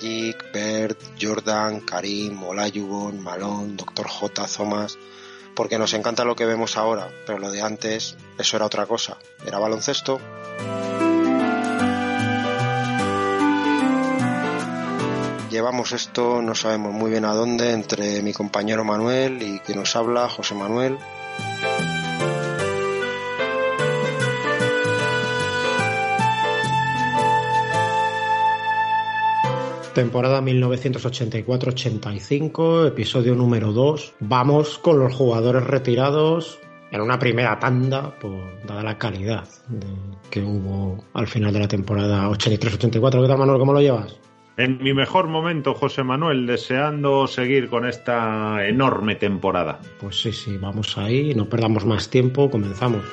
Magic, Bert, Jordan, Karim, Olajuwon, Malone, Dr. J, Thomas, porque nos encanta lo que vemos ahora, pero lo de antes, eso era otra cosa, era baloncesto. Llevamos esto, no sabemos muy bien a dónde, entre mi compañero Manuel y quien nos habla, José Manuel. Temporada 1984-85, episodio número 2. Vamos con los jugadores retirados en una primera tanda, por, dada la calidad que hubo al final de la temporada 83-84. ¿Qué tal, Manuel? ¿Cómo lo llevas? En mi mejor momento, José Manuel, deseando seguir con esta enorme temporada. Pues sí, sí, vamos ahí, no perdamos más tiempo, comenzamos.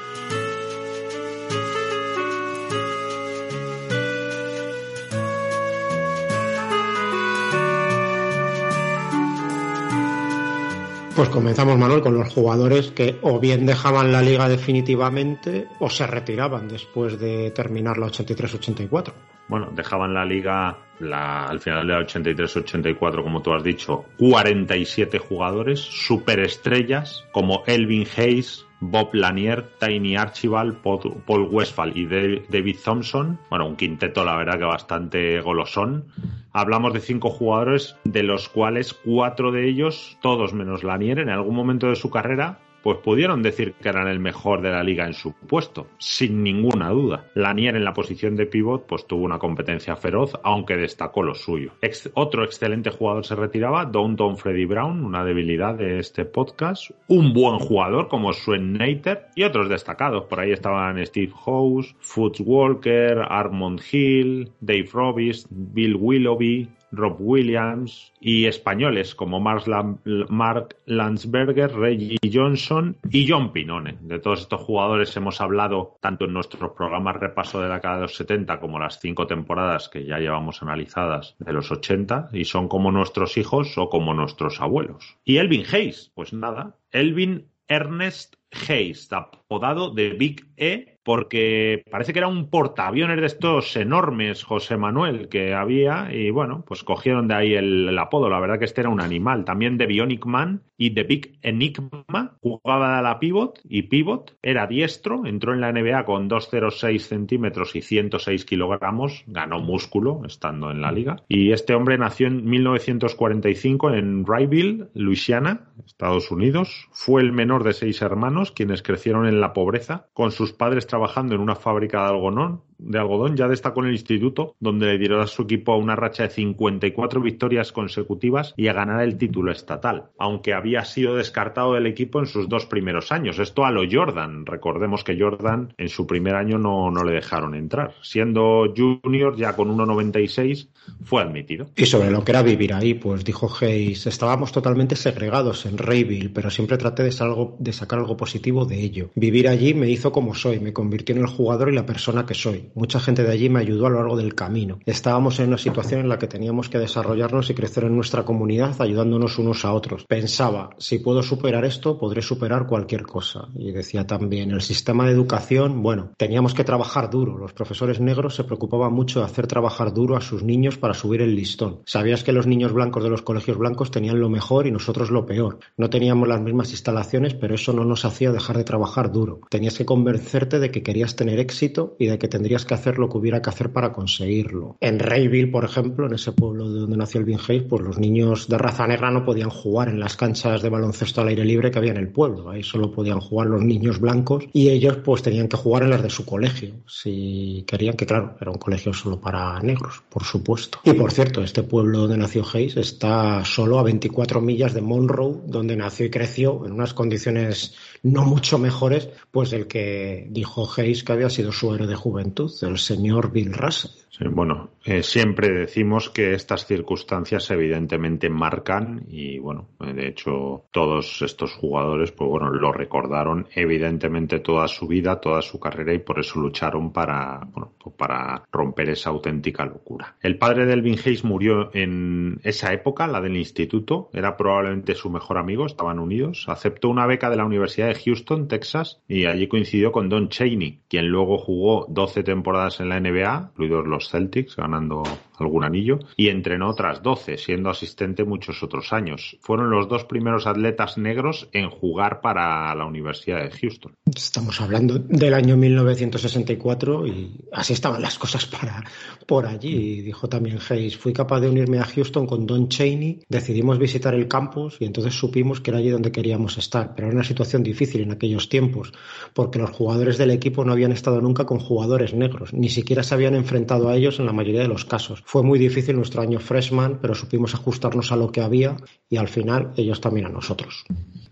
Pues comenzamos, Manuel, con los jugadores que o bien dejaban la liga definitivamente o se retiraban después de terminar la 83-84. Bueno, dejaban la liga al final de la 83-84, como tú has dicho, 47 jugadores, superestrellas como Elvin Hayes, Bob Lanier, Tiny Archibald, Paul Westphal y David Thompson. Bueno, un quinteto, la verdad que bastante golosón hablamos de cinco jugadores, de los cuales cuatro de ellos, todos menos Lanier, en algún momento de su carrera pues pudieron decir que eran el mejor de la liga en su puesto, sin ninguna duda. Lanier en la posición de pivot pues tuvo una competencia feroz, aunque destacó lo suyo. otro excelente jugador se retiraba, Downton Freddy Brown, una debilidad de este podcast. Un buen jugador como Swen Nater y otros destacados. Por ahí estaban Steve House, Foots Walker, Armond Hill, Dave Robis, Bill Willoughby, Rob Williams y españoles como Mark Landsberger, Reggie Johnson y John Pinone. De todos estos jugadores hemos hablado tanto en nuestros programas repaso de la década de los 70 como las cinco temporadas que ya llevamos analizadas de los 80 y son como nuestros hijos o como nuestros abuelos. Y Elvin Hayes, pues nada, Elvin Ernest Hayes, apodado de Big E porque parece que era un portaaviones de estos enormes, José Manuel, que había, y bueno, pues cogieron de ahí el, apodo. La verdad que este era un animal. También de Bionic Man y de Big Enigma, jugaba a la pivot y pivot, era diestro, entró en la NBA con 2,06 centímetros y 106 kilogramos, ganó músculo estando en la liga. Y este hombre nació en 1945 en Rayville, Louisiana, Estados Unidos. Fue el menor de seis hermanos, quienes crecieron en la pobreza, con sus padres trabajando en una fábrica de algodón, de algodón, ya destacó en el instituto, donde le dieron a su equipo una racha de 54 victorias consecutivas y a ganar el título estatal, aunque había sido descartado del equipo en sus dos primeros años. Esto a lo Jordan. Recordemos que Jordan en su primer año no, no le dejaron entrar. Siendo junior, ya con 1,96, fue admitido. Y sobre lo que era vivir ahí, pues dijo Hayes, estábamos totalmente segregados en Rayville, pero siempre traté de, de sacar algo positivo de ello. Vivir allí me hizo como soy, me convirtió en el jugador y la persona que soy. Mucha gente de allí me ayudó a lo largo del camino. Estábamos en una situación en la que teníamos que desarrollarnos y crecer en nuestra comunidad ayudándonos unos a otros. Pensaba, si puedo superar esto, podré superar cualquier cosa. Y decía también, el sistema de educación, bueno, teníamos que trabajar duro. Los profesores negros se preocupaban mucho de hacer trabajar duro a sus niños para subir el listón. Sabías que los niños blancos de los colegios blancos tenían lo mejor y nosotros lo peor. No teníamos las mismas instalaciones, pero eso no nos hacía dejar de trabajar duro. Tenías que convencerte de que querías tener éxito y de que tendrías que hacer lo que hubiera que hacer para conseguirlo. En Rayville, por ejemplo, en ese pueblo de donde nació el Hayes, pues los niños de raza negra no podían jugar en las canchas de baloncesto al aire libre que había en el pueblo. Ahí solo podían jugar los niños blancos y ellos pues tenían que jugar en las de su colegio. Si querían que, claro, era un colegio solo para negros, por supuesto. Y por cierto, este pueblo donde nació Hayes está solo a 24 millas de Monroe, donde nació y creció en unas condiciones no mucho mejores, pues el que dijo Hayes que había sido su héroe de juventud, el señor Bill Russell bueno, eh, siempre decimos que estas circunstancias evidentemente marcan y bueno, de hecho todos estos jugadores pues bueno, lo recordaron evidentemente toda su vida, toda su carrera y por eso lucharon para, bueno, pues para romper esa auténtica locura. El padre de Elvin Hayes murió en esa época, la del instituto, era probablemente su mejor amigo, estaban unidos, aceptó una beca de la Universidad de Houston, Texas y allí coincidió con Don Cheney, quien luego jugó 12 temporadas en la NBA, incluidos los Celtics, ganando algún anillo, y entrenó otras 12, siendo asistente muchos otros años. Fueron los dos primeros atletas negros en jugar para la Universidad de Houston. Estamos hablando del año 1964 y así estaban las cosas para por allí. Dijo también Hayes, fui capaz de unirme a Houston con Don Cheney, decidimos visitar el campus y entonces supimos que era allí donde queríamos estar. Pero era una situación difícil en aquellos tiempos, porque los jugadores del equipo no habían estado nunca con jugadores negros, ni siquiera se habían enfrentado a ellos en la mayoría de los casos. Fue muy difícil nuestro año freshman, pero supimos ajustarnos a lo que había y al final ellos también a nosotros.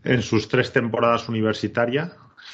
En sus tres temporadas universitarias,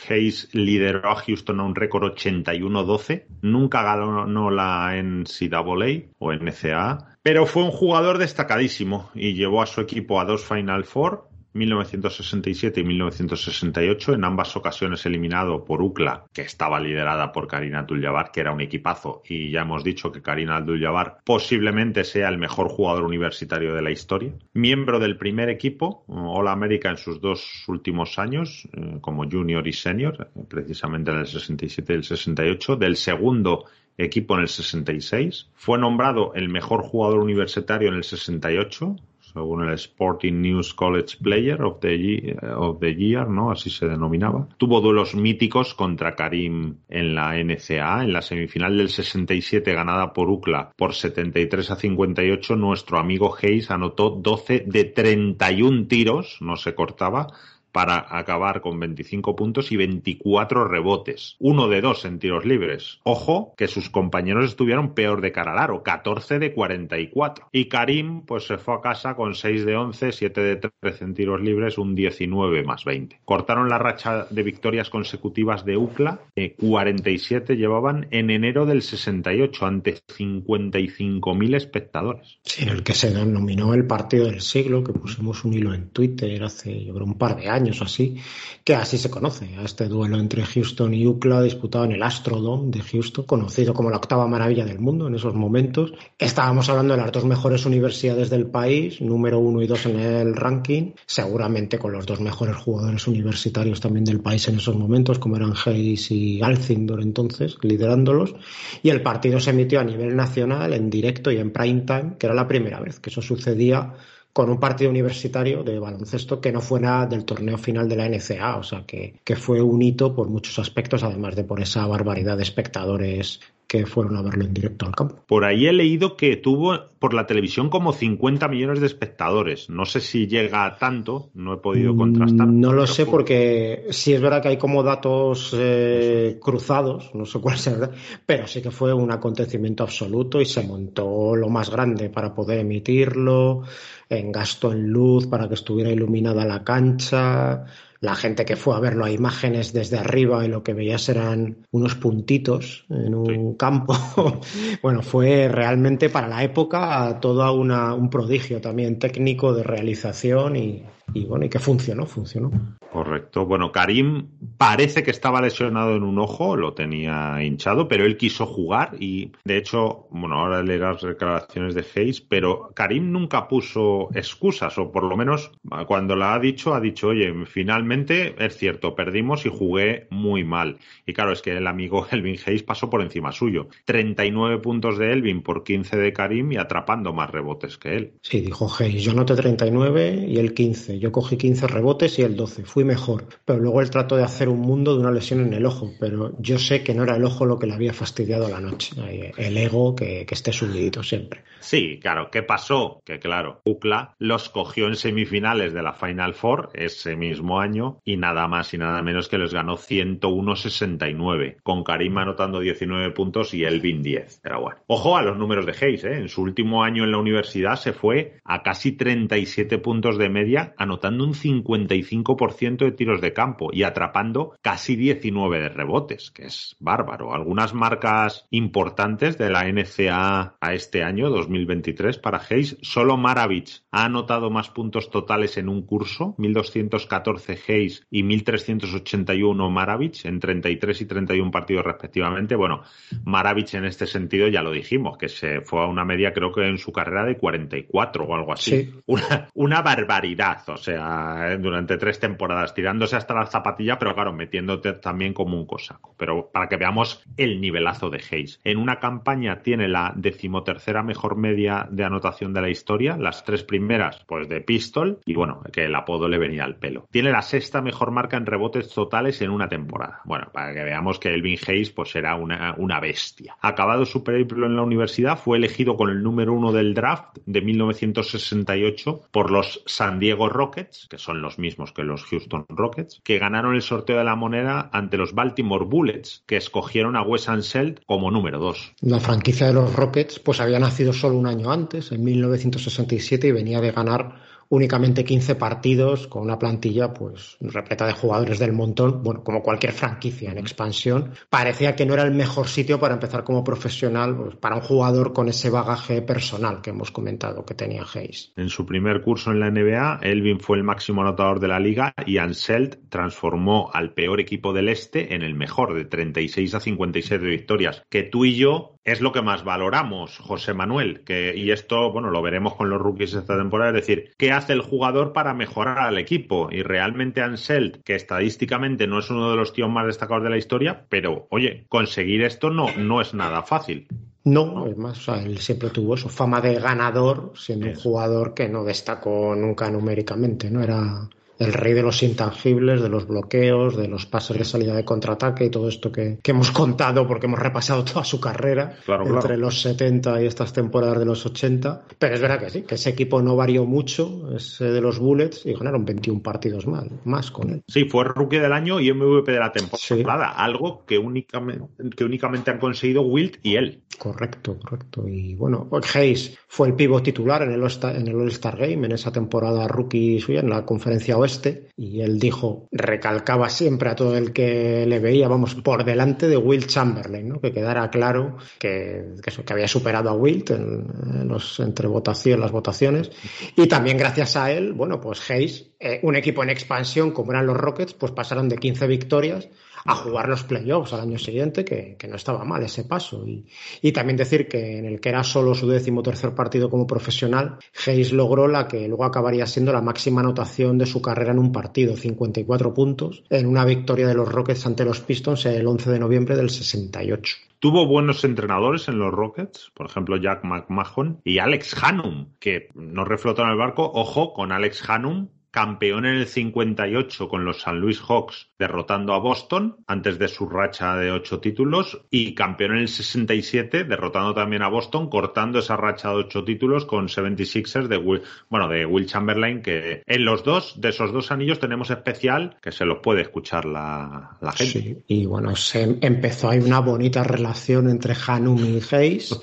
Hayes lideró a Houston a un récord 81-12. Nunca ganó la NCAA o NCAA, pero fue un jugador destacadísimo y llevó a su equipo a dos Final Four 1967 y 1968, en ambas ocasiones eliminado por UCLA, que estaba liderada por Karina Abdul-Jabbar, que era un equipazo, y ya hemos dicho que Karina Abdul-Jabbar posiblemente sea el mejor jugador universitario de la historia. Miembro del primer equipo, All America en sus dos últimos años, eh, como junior y senior, precisamente en el 67 y el 68, del segundo equipo en el 66. Fue nombrado el mejor jugador universitario en el 68, según el Sporting News College Player of the, Year, ¿no? Así se denominaba. Tuvo duelos míticos contra Karim en la NCA. En la semifinal del 67 ganada por UCLA por 73 a 58, nuestro amigo Hayes anotó 12 de 31 tiros, no se cortaba, para acabar con 25 puntos y 24 rebotes. Uno de dos en tiros libres. Ojo que sus compañeros estuvieron peor de cara al aro, 14 de 44. Y Karim pues se fue a casa con 6 de 11, 7 de 13 en tiros libres, un 19 más 20. Cortaron la racha de victorias consecutivas de UCLA, 47 llevaban en enero del 68 ante 55.000 espectadores. Sí, el que se denominó el partido del siglo, que pusimos un hilo en Twitter hace yo creo un par de años años así, que así se conoce a este duelo entre Houston y UCLA disputado en el Astrodome de Houston, conocido como la octava maravilla del mundo en esos momentos. Estábamos hablando de las dos mejores universidades del país, número uno y dos en el ranking, seguramente con los dos mejores jugadores universitarios también del país en esos momentos, como eran Hayes y Alcindor entonces, liderándolos. Y el partido se emitió a nivel nacional, en directo y en prime time, que era la primera vez que eso sucedía con un partido universitario de baloncesto que no fue nada del torneo final de la NCA, o sea que, que fue un hito por muchos aspectos, además de por esa barbaridad de espectadores que fueron a verlo en directo al campo. Por ahí he leído que tuvo por la televisión como 50 millones de espectadores. No sé si llega a tanto, no he podido contrastar. No lo sé porque sí es verdad que hay como datos eh, cruzados, no sé cuál será, pero sí que fue un acontecimiento absoluto y se montó lo más grande para poder emitirlo, en gasto en luz para que estuviera iluminada la cancha la gente que fue a verlo a imágenes desde arriba y lo que veías eran unos puntitos en un campo. bueno, fue realmente para la época todo un prodigio también técnico de realización y, y bueno, y que funcionó, funcionó. Correcto. Bueno, Karim parece que estaba lesionado en un ojo, lo tenía hinchado, pero él quiso jugar y de hecho, bueno, ahora leerás declaraciones de Hayes, pero Karim nunca puso excusas, o por lo menos cuando la ha dicho, ha dicho, oye, finalmente es cierto, perdimos y jugué muy mal. Y claro, es que el amigo Elvin Hayes pasó por encima suyo. 39 puntos de Elvin por 15 de Karim y atrapando más rebotes que él. Sí, dijo Hayes, yo noté 39 y él 15 yo cogí 15 rebotes y el 12, fui mejor. Pero luego él trató de hacer un mundo de una lesión en el ojo, pero yo sé que no era el ojo lo que le había fastidiado la noche, el ego que, esté subidito siempre. Sí, claro, ¿qué pasó? Que claro, UCLA los cogió en semifinales de la Final Four ese mismo año y nada más y nada menos que les ganó 101-69, con Karim anotando 19 puntos y Elvin 10. Pero bueno, ojo a los números de Hayes, ¿eh? en su último año en la universidad se fue a casi 37 puntos de media, un 55% de tiros de campo y atrapando casi 19 de rebotes, que es bárbaro. Algunas marcas importantes de la NCA a este año, 2023, para Hayes, solo Maravich ha anotado más puntos totales en un curso, 1214 Hayes y 1381 Maravich en 33 y 31 partidos respectivamente. Bueno, Maravich en este sentido ya lo dijimos, que se fue a una media creo que en su carrera de 44 o algo así. Una, una barbaridad o sea, durante tres temporadas temporadas, tirándose hasta la zapatilla, pero claro, metiéndote también como un cosaco. Pero para que veamos el nivelazo de Hayes. En una campaña tiene la decimotercera mejor media de anotación de la historia, las tres primeras, pues de Pistol, y bueno, que el apodo le venía al pelo. Tiene la sexta mejor marca en rebotes totales en una temporada. Bueno, para que veamos que Elvin Hayes, pues era una, una bestia. Acabado su periplo en la universidad, fue elegido con el número uno del draft de 1968 por los San Diego Rockets, que son los mismos que los Houston Rockets, que ganaron el sorteo de la moneda ante los Baltimore Bullets, que escogieron a Wes Anseld como número dos. La franquicia de los Rockets pues había nacido solo un año antes, en 1967, y venía de ganar únicamente 15 partidos con una plantilla pues repleta de jugadores del montón, bueno, como cualquier franquicia en expansión, parecía que no era el mejor sitio para empezar como profesional pues, para un jugador con ese bagaje personal que hemos comentado que tenía Hayes. En su primer curso en la NBA, Elvin fue el máximo anotador de la liga y Anselt transformó al peor equipo del este en el mejor de 36 a 57 victorias, que tú y yo es lo que más valoramos, José Manuel, que, y esto, bueno, lo veremos con los rookies esta temporada, es decir, ¿qué hace el jugador para mejorar al equipo? Y realmente Anselt, que estadísticamente no es uno de los tíos más destacados de la historia, pero, oye, conseguir esto no, no es nada fácil. No, es más, o sea, él siempre tuvo su fama de ganador, siendo un jugador que no destacó nunca numéricamente, ¿no? Era el rey de los intangibles, de los bloqueos, de los pases de salida de contraataque y todo esto que, hemos contado porque hemos repasado toda su carrera entre los 70 y estas temporadas de los 80. Pero es verdad que sí, que ese equipo no varió mucho, ese de los Bullets, y ganaron 21 partidos más, más con él. Sí, fue rookie del año y MVP de la temporada, algo que únicamente, que únicamente han conseguido Wilt y él. Correcto, correcto. Y bueno, Hayes fue el pivo titular en el All-Star Game en esa temporada rookie suya en la conferencia oeste y él dijo, recalcaba siempre a todo el que le veía, vamos, por delante de Will Chamberlain, ¿no? que quedara claro que, que, había superado a Wilt en, los, entre votación, las votaciones. Y también gracias a él, bueno, pues Hayes, eh, un equipo en expansión como eran los Rockets, pues pasaron de 15 victorias a jugar los playoffs al año siguiente, que, no estaba mal ese paso. Y, también decir que en el que era solo su décimo tercer partido como profesional, Hayes logró la que luego acabaría siendo la máxima anotación de su carrera en un partido, 54 puntos, en una victoria de los Rockets ante los Pistons el 11 de noviembre del 68. Tuvo buenos entrenadores en los Rockets, por ejemplo Jack McMahon y Alex Hannum, que no reflotó en el barco. Ojo con Alex Hannum, campeón en el 58 con los San Luis Hawks derrotando a Boston antes de su racha de ocho títulos y campeón en el 67 derrotando también a Boston cortando esa racha de ocho títulos con 76ers de Will, bueno de Will Chamberlain que en los dos de esos dos anillos tenemos especial que se los puede escuchar la, gente sí, y bueno se empezó hay una bonita relación entre Hanum y Hayes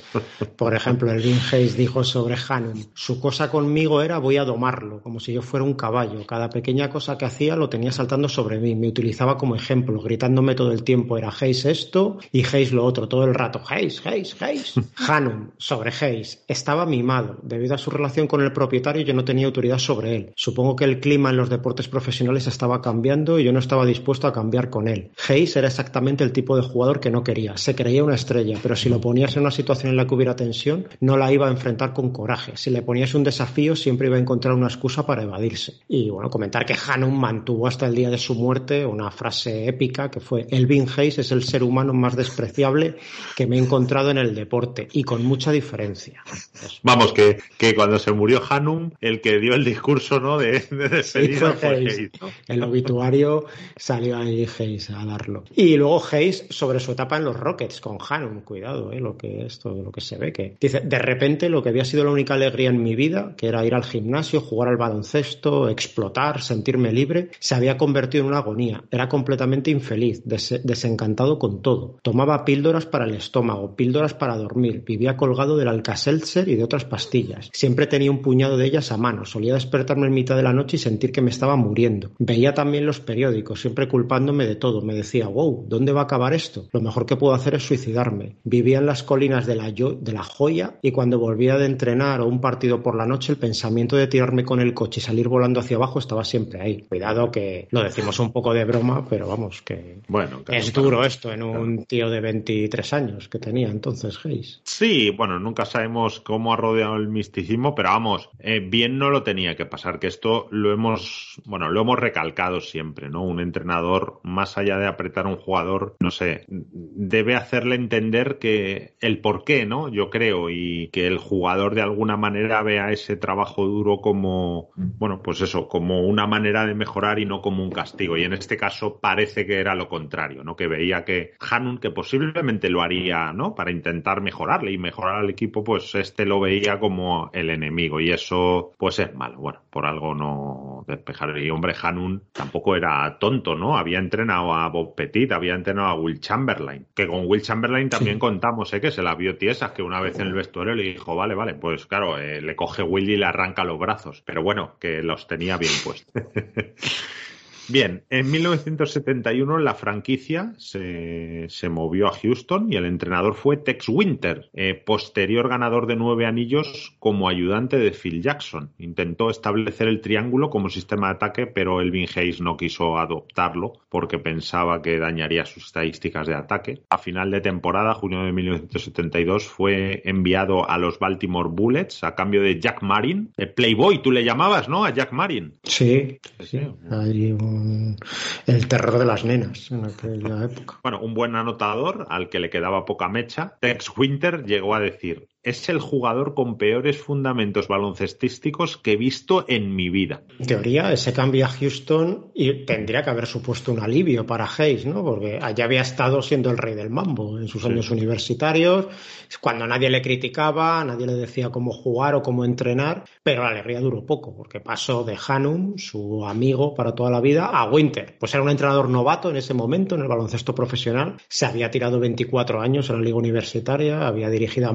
por ejemplo Elvin Hayes dijo sobre Hanum su cosa conmigo era voy a domarlo como si yo fuera un caballo cada pequeña cosa que hacía lo tenía saltando sobre mí. Me como ejemplo, gritándome todo el tiempo. Era Hayes esto y Hayes lo otro, todo el rato. Hayes, Hayes, Hayes. Hanum, sobre Hayes. Estaba mimado. Debido a su relación con el propietario, yo no tenía autoridad sobre él. Supongo que el clima en los deportes profesionales estaba cambiando y yo no estaba dispuesto a cambiar con él. Hayes era exactamente el tipo de jugador que no quería. Se creía una estrella, pero si lo ponías en una situación en la que hubiera tensión, no la iba a enfrentar con coraje. Si le ponías un desafío, siempre iba a encontrar una excusa para evadirse. Y bueno, comentar que Hanum mantuvo hasta el día de su muerte una frase épica que fue Elvin Hayes es el ser humano más despreciable que me he encontrado en el deporte y con mucha diferencia. Vamos, que, que cuando se murió Hanum, el que dio el discurso ¿no? de, de despedida fue El obituario salió ahí Hayes a darlo. Y luego Hayes sobre su etapa en los Rockets con Hanum, cuidado, ¿eh? lo que esto, lo que se ve que dice, de repente lo que había sido la única alegría en mi vida, que era ir al gimnasio, jugar al baloncesto, explotar sentirme libre, se había convertido en una agonía. Era completamente infeliz, desencantado con todo. Tomaba píldoras para el estómago, píldoras para dormir, vivía colgado del Alka-Seltzer y de otras pastillas. Siempre tenía un puñado de ellas a mano. Solía despertarme en mitad de la noche y sentir que me estaba muriendo. Veía también los periódicos, siempre culpándome de todo. Me decía, wow, ¿dónde va a acabar esto? Lo mejor que puedo hacer es suicidarme. Vivía en las colinas de la, de la joya y cuando volvía de entrenar o un partido por la noche, el pensamiento de tirarme con el coche y salir volando hacia abajo estaba siempre ahí. Cuidado que lo decimos un poco de broma, pero vamos, que bueno, es duro esto en un tío de 23 años que tenía entonces Hayes. Sí, bueno, nunca sabemos cómo ha rodeado el misticismo, pero vamos, eh, bien no lo tenía que pasar, que esto lo hemos, bueno, lo hemos recalcado siempre, ¿no? Un entrenador, más allá de apretar a un jugador, no sé, debe hacerle entender que el por qué, ¿no? Yo creo, y que el jugador de alguna manera vea ese trabajo duro como, bueno, pues eso, como una manera de mejorar y no como un castigo. Y en este caso parece que era lo contrario, ¿no? Que veía que Hanun, que posiblemente lo haría, ¿no? Para intentar mejorarle y mejorar al equipo, pues este lo veía como el enemigo. Y eso, pues es malo. Bueno, por algo no despejar. Y hombre, Hanun tampoco era tonto, ¿no? Había entrenado a Bob Petit, había entrenado a Will Chamberlain. Que con Will Chamberlain también contamos, ¿eh? Que se la vio tiesa, que una vez en el vestuario le dijo, vale, vale, pues claro, eh, le coge Will y le arranca los brazos. Pero bueno, que los tenía bien puestos. Bien, en 1971 la franquicia se, movió a Houston y el entrenador fue Tex Winter, eh, posterior ganador de nueve anillos como ayudante de Phil Jackson. Intentó establecer el triángulo como sistema de ataque, pero Elvin Hayes no quiso adoptarlo porque pensaba que dañaría sus estadísticas de ataque. A final de temporada, junio de 1972, fue enviado a los Baltimore Bullets a cambio de Jack Marin. El Playboy, tú le llamabas, ¿no? A Jack Marin. Sí, sí. un el terror de las nenas en aquella época. Bueno, un buen anotador al que le quedaba poca mecha. Tex Winter llegó a decir, es el jugador con peores fundamentos baloncestísticos que he visto en mi vida. En teoría, ese cambio a Houston y tendría que haber supuesto un alivio para Hayes, ¿no? Porque allá había estado siendo el rey del mambo en sus años universitarios, cuando nadie le criticaba, nadie le decía cómo jugar o cómo entrenar, pero la alegría duró poco, porque pasó de Hanum, su amigo para toda la vida, a Winter. Pues era un entrenador novato en ese momento en el baloncesto profesional, se había tirado 24 años en la liga universitaria, había dirigido a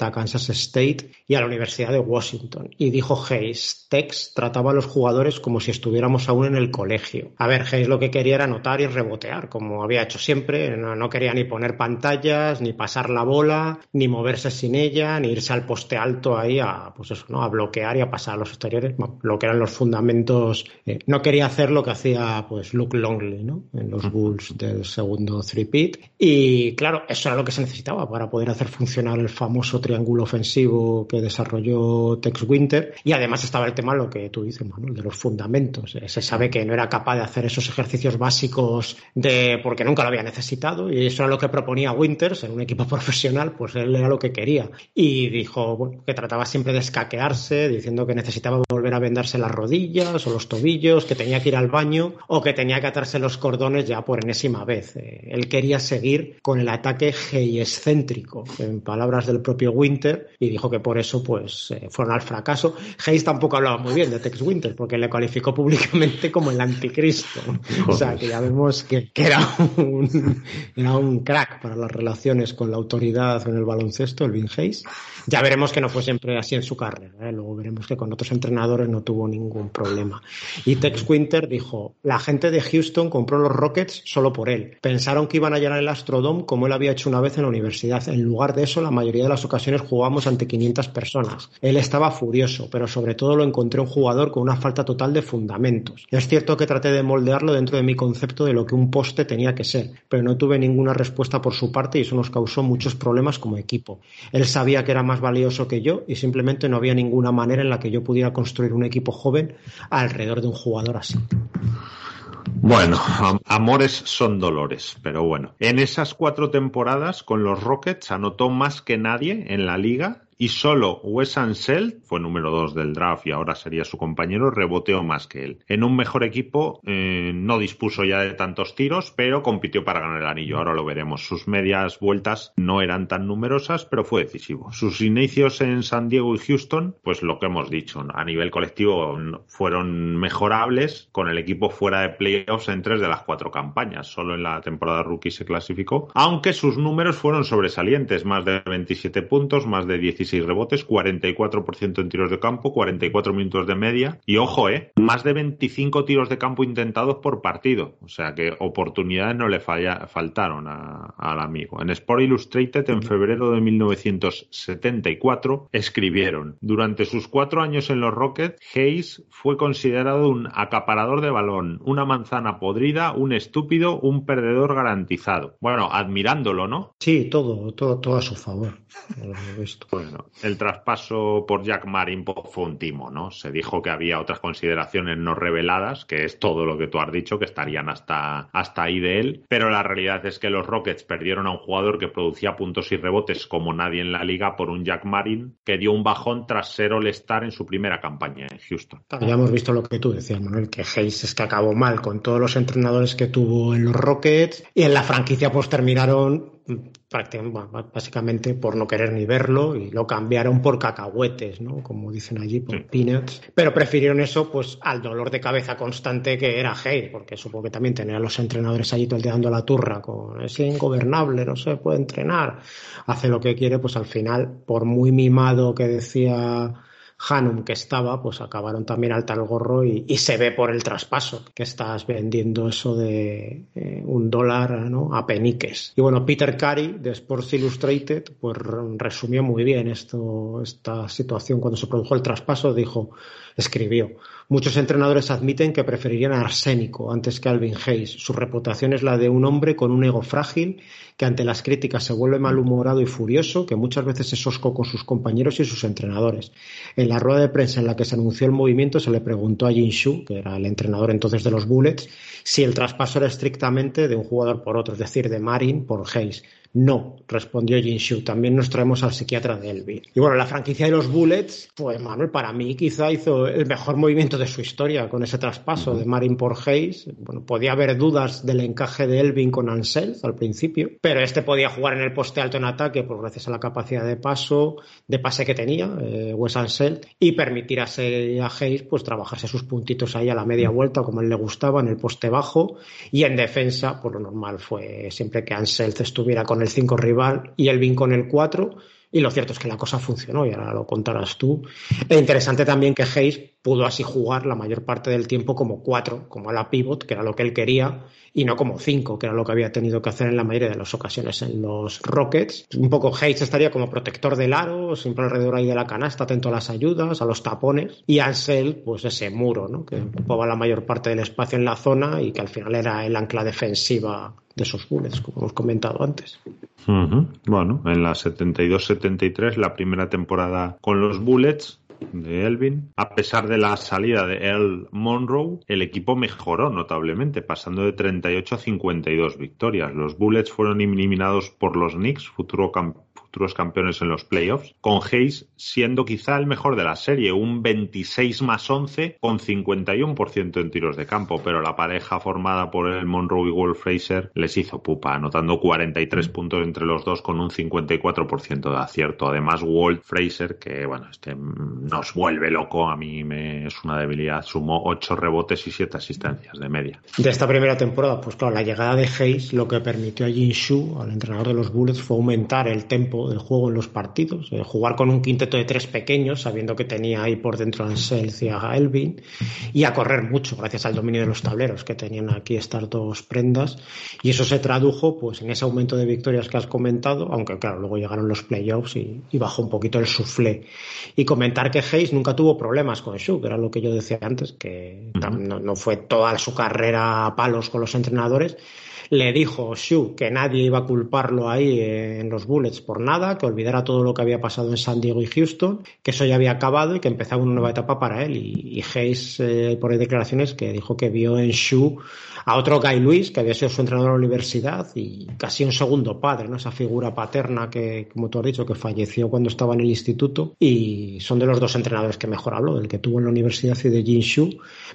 A Kansas State y a la Universidad de Washington. Y dijo Hayes, Tex trataba a los jugadores como si estuviéramos aún en el colegio. A ver, Hayes lo que quería era anotar y rebotear, como había hecho siempre. No, quería ni poner pantallas, ni pasar la bola, ni moverse sin ella, ni irse al poste alto ahí a, pues eso, ¿no? a bloquear y a pasar a los exteriores, lo que eran los fundamentos. Eh, no quería hacer lo que hacía pues Luke Longley, ¿no? En los Bulls del segundo three-pit. Y claro, eso era lo que se necesitaba para poder hacer funcionar el famoso triángulo ofensivo que desarrolló Tex Winter. Y además estaba el tema, lo que tú dices, Manuel, de los fundamentos. Eh, se sabe que no era capaz de hacer esos ejercicios básicos de porque nunca lo había necesitado. Y eso era lo que proponía Winters en un equipo profesional, pues él era lo que quería. Y dijo bueno, que trataba siempre de escaquearse, diciendo que necesitaba volver a vendarse las rodillas o los tobillos, que tenía que ir al baño o que tenía que atarse los cordones ya por enésima vez. Eh, él quería seguir con el ataque excéntrico, en palabras del propio Winter y dijo que por eso pues eh, fueron al fracaso. Hayes tampoco hablaba muy bien de Tex Winter porque le calificó públicamente como el anticristo. O sea que ya vemos que, era, un, era un crack para las relaciones con la autoridad en el baloncesto, el Vin Hayes. Ya veremos que no fue siempre así en su carrera. ¿eh? Luego veremos que con otros entrenadores no tuvo ningún problema. Y Tex Winter dijo, la gente de Houston compró los Rockets solo por él. Pensaron que iban a llenar el Astrodome como él había hecho una vez en la universidad. En lugar de eso, la mayoría de las ocasiones jugamos ante 500 personas. Él estaba furioso, pero sobre todo lo encontré un jugador con una falta total de fundamentos. Es cierto que traté de moldearlo dentro de mi concepto de lo que un poste tenía que ser, pero no tuve ninguna respuesta por su parte y eso nos causó muchos problemas como equipo. Él sabía que era más valioso que yo y simplemente no había ninguna manera en la que yo pudiera construir un equipo joven alrededor de un jugador así. Bueno, amores son dolores, pero bueno. En esas cuatro temporadas con los Rockets anotó más que nadie en la liga y solo Wes Anseld, fue número dos del draft y ahora sería su compañero, reboteó más que él. En un mejor equipo eh, no dispuso ya de tantos tiros, pero compitió para ganar el anillo. Ahora lo veremos. Sus medias vueltas no eran tan numerosas, pero fue decisivo. Sus inicios en San Diego y Houston, pues lo que hemos dicho, a nivel colectivo fueron mejorables, con el equipo fuera de playoffs en tres de las cuatro campañas. Solo en la temporada rookie se clasificó, aunque sus números fueron sobresalientes, más de 27 puntos, más de 16 16 rebotes, 44% en tiros de campo, 44 minutos de media y ojo, eh, más de 25 tiros de campo intentados por partido. O sea que oportunidades no le faltaron al amigo. En Sport Illustrated, en febrero de 1974, escribieron: Durante sus cuatro años en los Rockets, Hayes fue considerado un acaparador de balón, una manzana podrida, un estúpido, un perdedor garantizado. Bueno, admirándolo, ¿no? Sí, todo, todo, todo a su favor. Bueno, el traspaso por Jack Marin fue un timo, ¿no? Se dijo que había otras consideraciones no reveladas, que es todo lo que tú has dicho, que estarían hasta, hasta ahí de él, pero la realidad es que los Rockets perdieron a un jugador que producía puntos y rebotes como nadie en la liga por un Jack Marin que dio un bajón tras ser All-Star en su primera campaña en Houston. Ya hemos visto lo que tú decías, Manuel, que Hayes es que acabó mal con todos los entrenadores que tuvo en los Rockets y en la franquicia pues terminaron básicamente por no querer ni verlo y lo cambiaron por cacahuetes, ¿no? Como dicen allí, por peanuts. Pero prefirieron eso pues al dolor de cabeza constante que era Hayes, porque supongo que también tener a los entrenadores allí todo el día dando la turra con es ingobernable, no se puede entrenar, hace lo que quiere, pues al final, por muy mimado que decía Hanum que estaba, pues acabaron también al tal gorro y, se ve por el traspaso que estás vendiendo eso de eh, un dólar ¿no? a peniques. Y bueno, Peter Carey de Sports Illustrated pues resumió muy bien esto, esta situación cuando se produjo el traspaso, dijo, escribió, Muchos entrenadores admiten que preferirían a Arsénico antes que Alvin Hayes. Su reputación es la de un hombre con un ego frágil que ante las críticas se vuelve malhumorado y furioso, que muchas veces es osco con sus compañeros y sus entrenadores. En la rueda de prensa en la que se anunció el movimiento se le preguntó a Jin Shu, que era el entrenador entonces de los Bullets, si el traspaso era estrictamente de un jugador por otro, es decir, de Marin por Hayes. No, respondió Jinshu. También nos traemos al psiquiatra de Elvi. Y bueno, la franquicia de los Bullets, pues Manuel, para mí quizá hizo el mejor movimiento de su historia con ese traspaso de Marin por Hayes. Bueno, podía haber dudas del encaje de Elvin con Ansel al principio, pero este podía jugar en el poste alto en ataque, pues gracias a la capacidad de paso, de pase que tenía eh, Wes Ansel, y permitir a, Hayes pues trabajarse sus puntitos ahí a la media vuelta como él le gustaba en el poste bajo y en defensa, por lo normal fue siempre que Ansel estuviera con el 5 rival y Elvin con el 4. Y lo cierto es que la cosa funcionó y ahora lo contarás tú. E interesante también que Hayes pudo así jugar la mayor parte del tiempo como 4, como a la pivot, que era lo que él quería, y no como 5, que era lo que había tenido que hacer en la mayoría de las ocasiones en los Rockets. Un poco Hayes estaría como protector del aro, siempre alrededor ahí de la canasta, atento a las ayudas, a los tapones, y Ansel, pues ese muro, ¿no? que ocupaba la mayor parte del espacio en la zona y que al final era el ancla defensiva de esos Bullets, como hemos comentado antes. Bueno, en la 72-73, la primera temporada con los Bullets, de Elvin. A pesar de la salida de El Monroe, el equipo mejoró notablemente, pasando de 38 a 52 victorias. Los Bullets fueron eliminados por los Knicks, futuro campeón futuros campeones en los playoffs, con Hayes siendo quizá el mejor de la serie, un 26 más 11 con 51% en tiros de campo, pero la pareja formada por el Monroe y Wolf Fraser les hizo pupa, anotando 43 mm. puntos entre los dos con un 54% de acierto. Además, Wolf Fraser, que bueno, este nos vuelve loco, a mí me es una debilidad, sumó 8 rebotes y 7 asistencias de media. De esta primera temporada, pues claro, la llegada de Hayes lo que permitió a Jin Shu, al entrenador de los Bullets, fue aumentar el tempo del juego en los partidos, eh, jugar con un quinteto de tres pequeños, sabiendo que tenía ahí por dentro a Ansel y a Elvin, y a correr mucho gracias al dominio de los tableros que tenían aquí estas dos prendas, y eso se tradujo pues en ese aumento de victorias que has comentado, aunque claro, luego llegaron los playoffs y, bajó un poquito el soufflé. Y comentar que Hayes nunca tuvo problemas con Shu, que era lo que yo decía antes, que no, no fue toda su carrera a palos con los entrenadores, le dijo Shu que nadie iba a culparlo ahí en los Bullets por nada, que olvidara todo lo que había pasado en San Diego y Houston, que eso ya había acabado y que empezaba una nueva etapa para él. Y, Hayes, eh, por declaraciones, que dijo que vio en Shu a otro Guy Luis, que había sido su entrenador en la universidad y casi un segundo padre, ¿no? Esa figura paterna que, como tú has dicho, que falleció cuando estaba en el instituto y son de los dos entrenadores que mejor habló, el que tuvo en la universidad y de Jin Shu,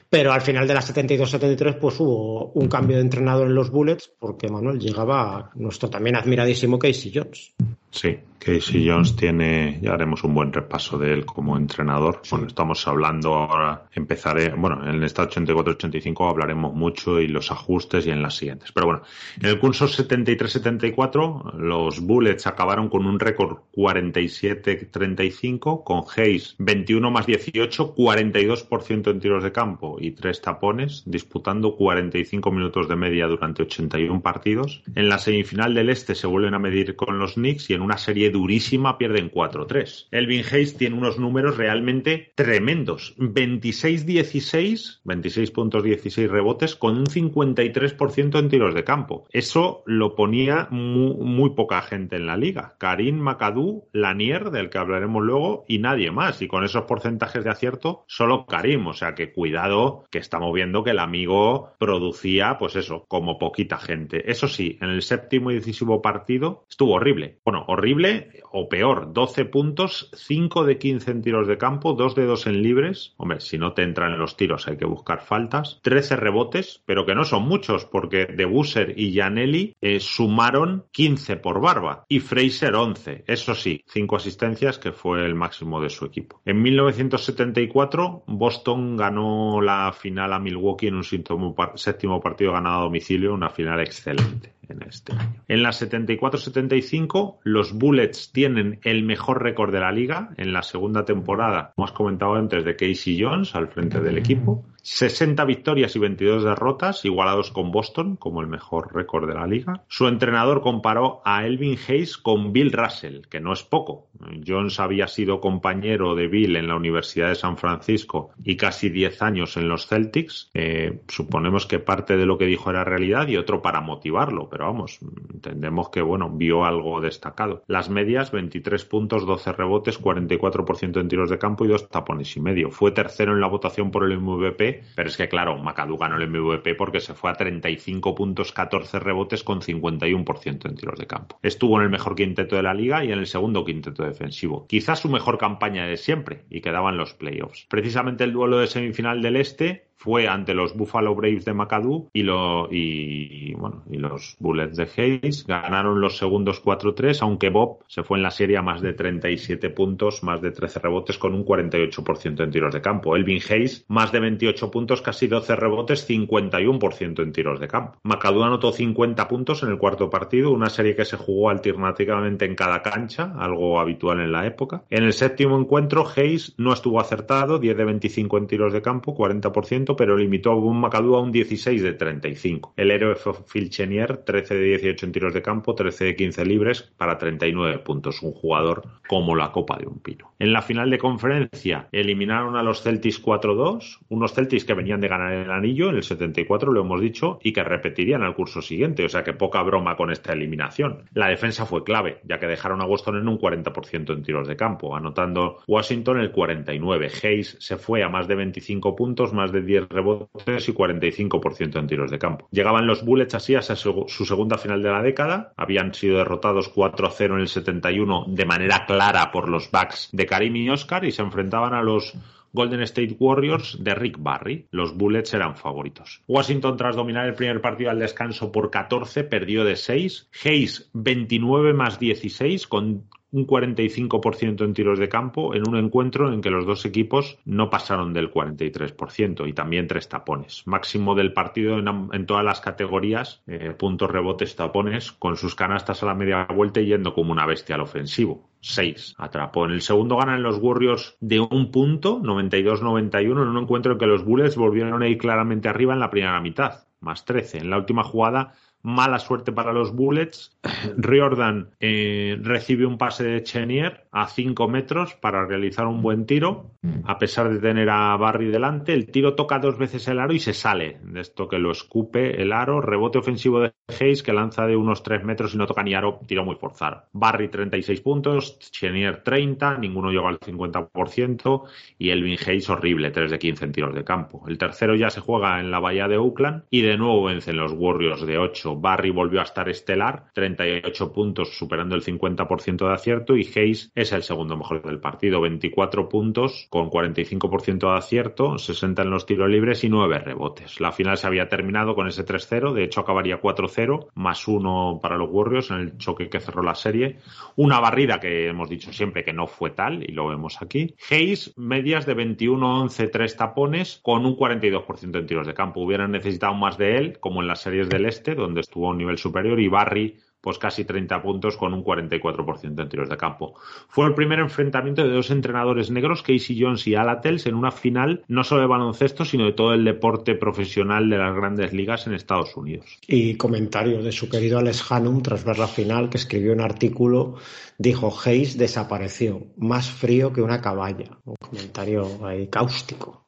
pero al final de la 72-73 pues hubo un cambio de entrenador en los Bullets porque Manuel llegaba a nuestro también admiradísimo Casey Jones. Sí, Casey Jones tiene, ya haremos un buen repaso de él como entrenador. Bueno, estamos hablando ahora, empezaré, bueno, en esta 84-85 hablaremos mucho y los ajustes y en las siguientes. Pero bueno, en el curso 73-74 los Bullets acabaron con un récord 47-35 con Hayes 21 más 18, 42% en tiros de campo y tres tapones, disputando 45 minutos de media durante 81 partidos. En la semifinal del Este se vuelven a medir con los Knicks y en una serie durísima pierden 4-3. Elvin Hayes tiene unos números realmente tremendos. 26-16, 26 puntos, 16 rebotes con un 53% en tiros de campo. Eso lo ponía muy, poca gente en la liga. Karim Macadou, Lanier, del que hablaremos luego, y nadie más. Y con esos porcentajes de acierto, solo Karim. O sea que cuidado que estamos viendo que el amigo producía, pues eso, como poquita gente. Eso sí, en el séptimo y decisivo partido estuvo horrible. Bueno, horrible o peor, 12 puntos, 5 de 15 en tiros de campo, 2 de 2 en libres. Hombre, si no te entran en los tiros hay que buscar faltas. 13 rebotes, pero que no son muchos, porque De Busser y Janelli eh, sumaron 15 por barba y Fraser 11. Eso sí, 5 asistencias, que fue el máximo de su equipo. En 1974, Boston ganó la final a Milwaukee en un séptimo partido ganado a domicilio, una final excelente en este año. En la 74-75, los Bullets tienen el mejor récord de la liga en la segunda temporada, como has comentado antes, de Casey Jones al frente del equipo. 60 victorias y 22 derrotas, igualados con Boston como el mejor récord de la liga. Su entrenador comparó a Elvin Hayes con Bill Russell, que no es poco. Jones había sido compañero de Bill en la Universidad de San Francisco y casi 10 años en los Celtics. Eh, suponemos que parte de lo que dijo era realidad y otro para motivarlo, pero vamos, entendemos que bueno, vio algo destacado. Las medias, 23 puntos, 12 rebotes, 44% en tiros de campo y dos tapones y medio. Fue tercero en la votación por el MVP pero es que claro, McAdoo ganó el MVP porque se fue a 35 puntos, 14 rebotes con 51% en tiros de campo. Estuvo en el mejor quinteto de la liga y en el segundo quinteto defensivo. Quizás su mejor campaña de siempre y quedaban los playoffs. Precisamente el duelo de semifinal del Este fue ante los Buffalo Braves de McAdoo y, lo, y, bueno, y los Bullets de Hayes. Ganaron los segundos 4-3, aunque Bob se fue en la serie a más de 37 puntos, más de 13 rebotes con un 48% en tiros de campo. Elvin Hayes, más de 28 puntos, casi 12 rebotes, 51% en tiros de campo. McAdoo anotó 50 puntos en el cuarto partido, una serie que se jugó alternativamente en cada cancha, algo habitual en la época. En el séptimo encuentro, Hayes no estuvo acertado, 10 de 25 en tiros de campo, 40%, pero limitó a un Macadú a un 16 de 35. El héroe fue Phil Chenier, 13 de 18 en tiros de campo, 13 de 15 libres para 39 puntos. Un jugador como la copa de un pino. En la final de conferencia eliminaron a los Celtics 4-2, unos Celtics que venían de ganar el anillo en el 74, lo hemos dicho, y que repetirían al curso siguiente, o sea que poca broma con esta eliminación. La defensa fue clave, ya que dejaron a Boston en un 40% en tiros de campo, anotando Washington el 49. Hayes se fue a más de 25 puntos, más de 10 rebotes y 45% en tiros de campo. Llegaban los Bullets así a su, segunda final de la década. Habían sido derrotados 4-0 en el 71 de manera clara por los Bucks de Karim y Oscar y se enfrentaban a los Golden State Warriors de Rick Barry. Los Bullets eran favoritos. Washington, tras dominar el primer partido al descanso por 14, perdió de 6. Hayes, 29 más 16, con un 45% en tiros de campo en un encuentro en que los dos equipos no pasaron del 43% y también tres tapones. Máximo del partido en, todas las categorías, eh, puntos, rebotes, tapones, con sus canastas a la media vuelta y yendo como una bestia al ofensivo. 6 atrapó. En el segundo ganan los Warriors de un punto, 92-91, en un encuentro en que los Bullets volvieron a ir claramente arriba en la primera mitad, más 13. En la última jugada Mala suerte para los Bullets. Riordan eh, recibe un pase de Chenier a 5 metros para realizar un buen tiro. A pesar de tener a Barry delante, el tiro toca dos veces el aro y se sale. De esto que lo escupe el aro. Rebote ofensivo de Hayes que lanza de unos 3 metros y no toca ni aro. Tiro muy forzado. Barry 36 puntos, Chenier 30, ninguno llegó al 50% y Elvin Hayes horrible, 3 de 15 en tiros de campo. El tercero ya se juega en la bahía de Oakland y de nuevo vencen los Warriors de 8 Barry volvió a estar estelar, 38 puntos superando el 50% de acierto y Hayes es el segundo mejor del partido, 24 puntos con 45% de acierto, 60 en los tiros libres y 9 rebotes. La final se había terminado con ese 3-0, de hecho acabaría 4-0, más uno para los Warriors en el choque que cerró la serie. Una barrida que hemos dicho siempre que no fue tal y lo vemos aquí. Hayes, medias de 21-11, 3 tapones con un 42% en tiros de campo. Hubieran necesitado más de él, como en las series del Este, donde estuvo a un nivel superior, y Barry pues casi 30 puntos con un 44% en tiros de campo. Fue el primer enfrentamiento de dos entrenadores negros, Casey Jones y Alatels, en una final no solo de baloncesto, sino de todo el deporte profesional de las grandes ligas en Estados Unidos. Y comentarios de su querido Alex Hannum tras ver la final, que escribió un artículo, dijo, Hayes desapareció, más frío que una caballa. Un comentario ahí cáustico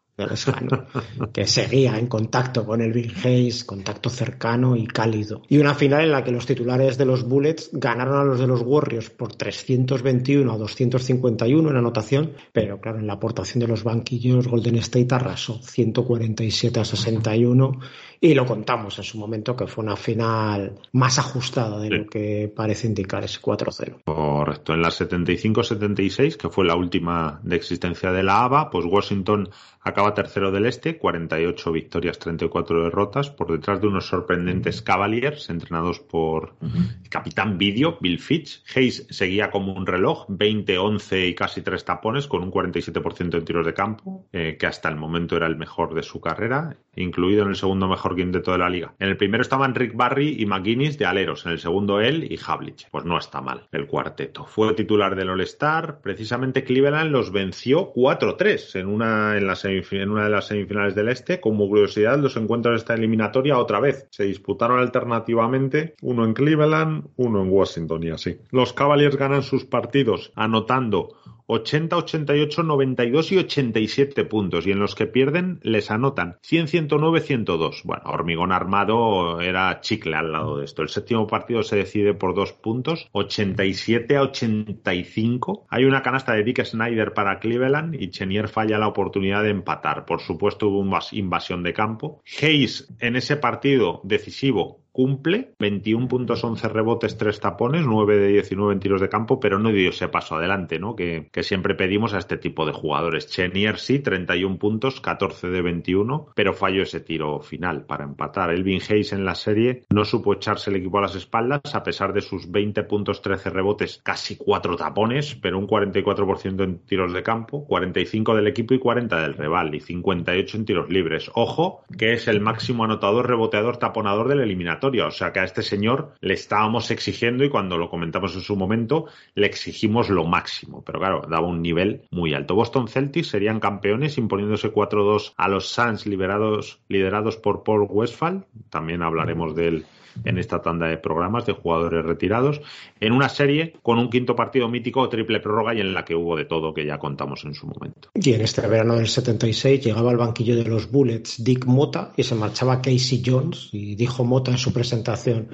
que seguía en contacto con el Bill Hayes, contacto cercano y cálido. Y una final en la que los titulares de los Bullets ganaron a los de los Warriors por 321 a 251 en anotación, pero claro, en la aportación de los banquillos Golden State arrasó 147 a 61 y lo contamos en su momento que fue una final más ajustada de lo que parece indicar ese 4-0. Correcto, en la 75-76, que fue la última de existencia de la ABA, pues Washington acaba tercero del este, 48 victorias, 34 derrotas, por detrás de unos sorprendentes Cavaliers, entrenados por el capitán Video, Bill Fitch. Hayes seguía como un reloj, 20, 11 y casi tres tapones, con un 47% en tiros de campo, eh, que hasta el momento era el mejor de su carrera, incluido en el segundo mejor quinteto de la liga. En el primero estaban Rick Barry y McGuinness de aleros, en el segundo él y Havlich. Pues no está mal el cuarteto. Fue titular del All-Star, precisamente Cleveland los venció 4-3 en una en la en una de las semifinales del Este. Como curiosidad, los encuentros de esta eliminatoria otra vez se disputaron alternativamente, uno en Cleveland, uno en Washington y así. Los Cavaliers ganan sus partidos anotando 80, 88, 92 y 87 puntos. Y en los que pierden les anotan 100, 109, 102. Bueno, hormigón armado era chicle al lado de esto. El séptimo partido se decide por dos puntos, 87 a 85. Hay una canasta de Dick Snyder para Cleveland y Chenier falla la oportunidad de empatar. Por supuesto hubo una invasión de campo. Hayes en ese partido decisivo cumple, 21 puntos, 11 rebotes, 3 tapones, 9 de 19 en tiros de campo, pero no dio ese paso adelante, ¿no? Que, siempre pedimos a este tipo de jugadores. Chenier sí, 31 puntos, 14 de 21, pero falló ese tiro final para empatar. Elvin Hayes en la serie no supo echarse el equipo a las espaldas, a pesar de sus 20 puntos, 13 rebotes, casi 4 tapones, pero un 44% en tiros de campo, 45 del equipo y 40 del rival, y 58 en tiros libres. Ojo, que es el máximo anotador, reboteador, taponador del eliminatorio o sea que a este señor le estábamos exigiendo y cuando lo comentamos en su momento le exigimos lo máximo. Pero claro, daba un nivel muy alto. Boston Celtics serían campeones imponiéndose 4-2 a los Suns liderados, liderados por Paul Westphal. También hablaremos de él en esta tanda de programas de jugadores retirados, en una serie con un quinto partido mítico triple prórroga y en la que hubo de todo que ya contamos en su momento. Y en este verano del 76 llegaba al banquillo de los Bullets Dick Mota y se marchaba Casey Jones y dijo Mota en su presentación,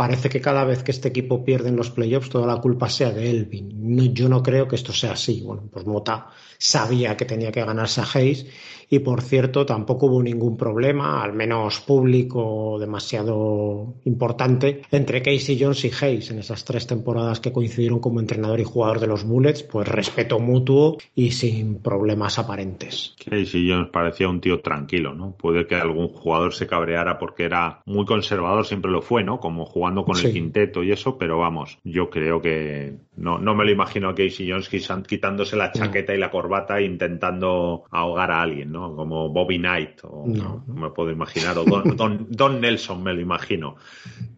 parece que cada vez que este equipo pierde en los playoffs toda la culpa sea de Elvin. yo no creo que esto sea así. Bueno, pues Mota sabía que tenía que ganarse a Hayes y por cierto tampoco hubo ningún problema, al menos público demasiado importante, entre Casey Jones y Hayes en esas tres temporadas que coincidieron como entrenador y jugador de los Bullets, pues respeto mutuo y sin problemas aparentes. Casey Jones parecía un tío tranquilo, ¿no? Puede que algún jugador se cabreara porque era muy conservador, siempre lo fue, ¿no? Como jugando con el quinteto y eso, pero vamos, yo creo que no, no me lo imagino a Casey Jones quitándose la chaqueta y la corbata intentando ahogar a alguien, ¿no? Como Bobby Knight, o no. me puedo imaginar, o Don, Don, Nelson me lo imagino,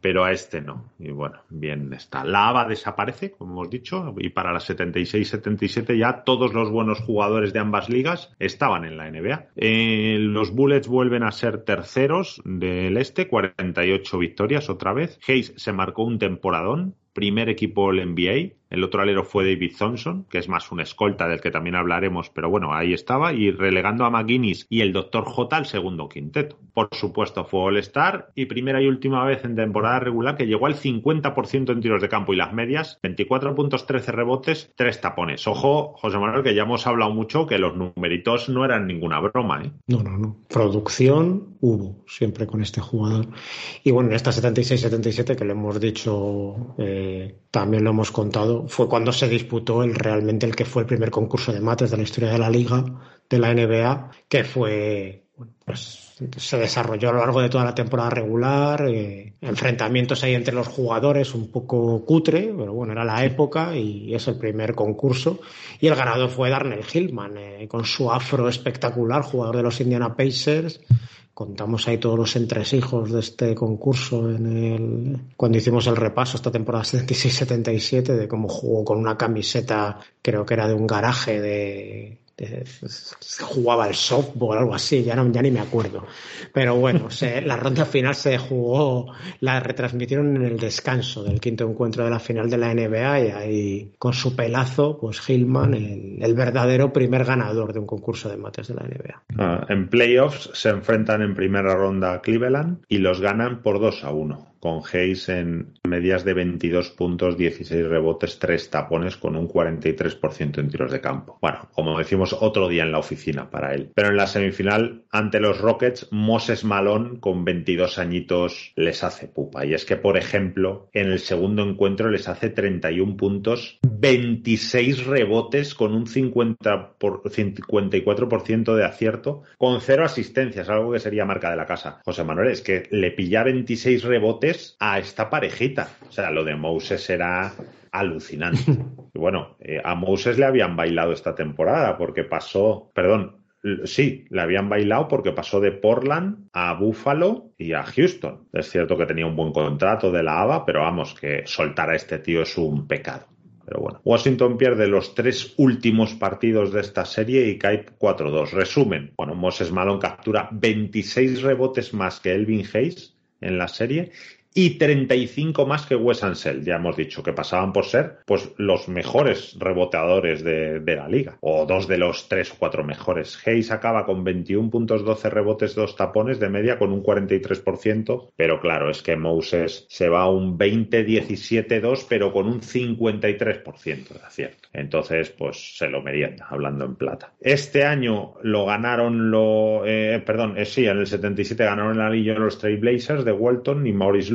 pero a este no. Y bueno, bien está. La ABA desaparece, como hemos dicho, y para las 76-77 ya todos los buenos jugadores de ambas ligas estaban en la NBA. Eh, los Bullets vuelven a ser terceros del este, 48 victorias otra vez. Hayes se marcó un temporadón, primer equipo del NBA el otro alero fue David Thompson, que es más un escolta del que también hablaremos, pero bueno, ahí estaba, y relegando a McGuinness y el Dr. J al segundo quinteto. Por supuesto, fue All-Star y primera y última vez en temporada regular que llegó al 50% en tiros de campo y las medias, 24 puntos, 13 rebotes, 3 tapones. Ojo, José Manuel, que ya hemos hablado mucho que los numeritos no eran ninguna broma, ¿eh? No, no, no. Producción hubo siempre con este jugador. Y bueno, en esta 76-77 que le hemos dicho, eh, también lo hemos contado, fue cuando se disputó el realmente el que fue el primer concurso de mates de la historia de la liga, de la NBA, que fue, pues se desarrolló a lo largo de toda la temporada regular, eh, enfrentamientos ahí entre los jugadores, un poco cutre, pero bueno, era la época y es el primer concurso. Y el ganador fue Darnell Hillman, eh, con su afro espectacular, jugador de los Indiana Pacers. Contamos ahí todos los entresijos de este concurso en el, cuando hicimos el repaso esta temporada 76-77 de cómo jugó con una camiseta, creo que era de un garaje de, jugaba el softball o algo así, ya, no, ya ni me acuerdo. Pero bueno, la ronda final se jugó, la retransmitieron en el descanso del quinto encuentro de la final de la NBA y ahí con su pelazo, pues Hillman, el, verdadero primer ganador de un concurso de mates de la NBA. Ah, en playoffs se enfrentan en primera ronda a Cleveland y los ganan por 2 a 1 con Hayes en medias de 22 puntos, 16 rebotes, 3 tapones con un 43% en tiros de campo. Bueno, como decimos, otro día en la oficina para él. Pero en la semifinal, ante los Rockets, Moses Malone con 22 añitos les hace pupa. Y es que, por ejemplo, en el segundo encuentro les hace 31 puntos, 26 rebotes con un 50 por, 54% de acierto, con cero asistencias, algo que sería marca de la casa. José Manuel, es que le pilla 26 rebotes a esta parejita. O sea, lo de Moses era alucinante. Y bueno, eh, a Moses le habían bailado esta temporada porque pasó, perdón, sí, le habían bailado porque pasó de Portland a Buffalo y a Houston. Es cierto que tenía un buen contrato de la ABA, pero vamos, que soltar a este tío es un pecado. Pero bueno, Washington pierde los tres últimos partidos de esta serie y cae 4-2. Resumen, bueno, Moses Malone captura 26 rebotes más que Elvin Hayes en la serie y 35 más que Wes Ansel. Ya hemos dicho que pasaban por ser pues los mejores reboteadores de, la liga o dos de los tres o cuatro mejores. Hayes acaba con 21 puntos, 12 rebotes, dos tapones de media con un 43%, pero claro, es que Moses se va a un 20-17-2 pero con un 53% de acierto. Entonces, pues se lo merienda, hablando en plata. Este año lo ganaron, lo, eh, perdón, eh, sí, en el 77 ganaron el anillo los Trailblazers de Walton y Maurice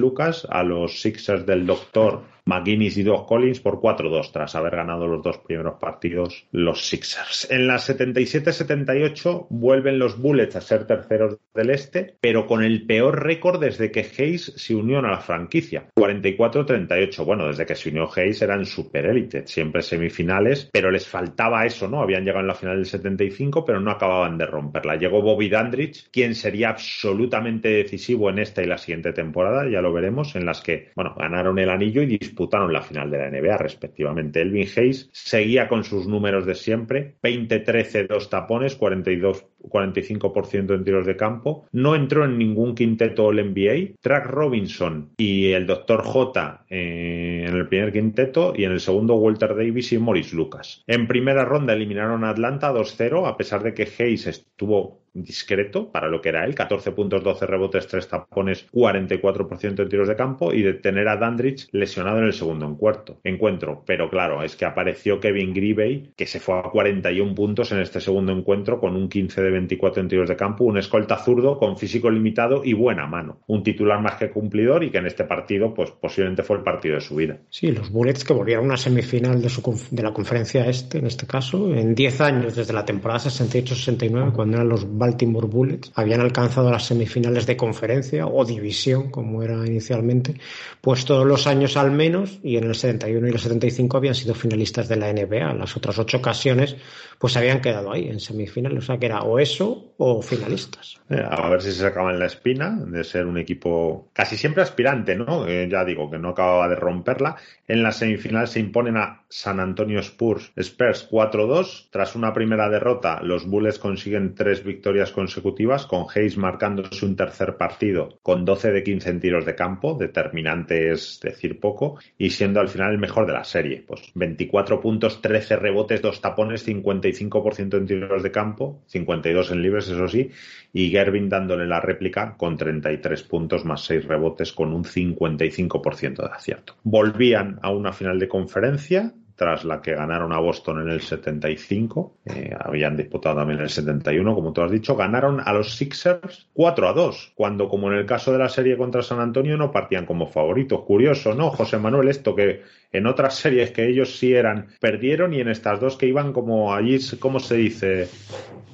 A los Sixers del Doctor McGuinness y Doug Collins por 4-2 tras haber ganado los dos primeros partidos los Sixers. En la 77-78 vuelven los Bullets a ser terceros del este, pero con el peor récord desde que Hayes se unió a la franquicia. 44-38. Bueno, desde que se unió Hayes eran super élite, siempre semifinales, pero les faltaba eso, ¿no? Habían llegado en la final del 75, pero no acababan de romperla. Llegó Bobby Dandridge, quien sería absolutamente decisivo en esta y la siguiente temporada, ya lo veremos, en las que, bueno, ganaron el anillo y disputaron la final de la NBA respectivamente. Elvin Hayes seguía con sus números de siempre, 20-13, dos tapones, 42 45% en tiros de campo. No entró en ningún quinteto All NBA. Track Robinson y el Dr. J eh, en el primer quinteto y en el segundo Walter Davis y Morris Lucas. En primera ronda eliminaron a Atlanta 2-0 a pesar de que Hayes estuvo discreto para lo que era él, 14 puntos, 12 rebotes, 3 tapones, 44% en tiros de campo y de tener a Dandridge lesionado en el segundo encuentro. encuentro. Pero claro, es que apareció Kevin Gribey, que se fue a 41 puntos en este segundo encuentro con un 15 de 24 en tiros de campo, un escolta zurdo con físico limitado y buena mano. Un titular más que cumplidor y que en este partido, pues posiblemente fue el partido de su vida. Sí, los Bullets que volvieron a una semifinal de, su, de la conferencia este, en este caso, en 10 años, desde la temporada 68-69, cuando eran los Baltimore Bullets habían alcanzado las semifinales de conferencia o división, como era inicialmente, pues todos los años al menos, y en el 71 y el 75 habían sido finalistas de la NBA. Las otras ocho ocasiones, pues habían quedado ahí en semifinales. O sea que era o eso o finalistas. Eh, a ver si se sacaban la espina de ser un equipo casi siempre aspirante, ¿no? Eh, ya digo que no acababa de romperla. En la semifinal se imponen a San Antonio Spurs, Spurs 4-2. Tras una primera derrota, los Bullets consiguen tres victorias consecutivas, con Hayes marcándose un tercer partido con 12 de 15 en tiros de campo, determinante es decir poco, y siendo al final el mejor de la serie. Pues 24 puntos, 13 rebotes, 2 tapones, 55% en tiros de campo, 52 en libres, eso sí, y Gervin dándole la réplica con 33 puntos más 6 rebotes con un 55% de acierto. Volvían a una final de conferencia tras la que ganaron a Boston en el 75, eh, habían disputado también en el 71, como tú has dicho, ganaron a los Sixers 4 a 2, cuando como en el caso de la serie contra San Antonio no partían como favoritos. Curioso, ¿no, José Manuel? Esto que en otras series que ellos sí eran, perdieron y en estas dos que iban como allí, ¿cómo se dice?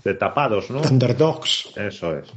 De tapados, ¿no? Underdogs. Eso es.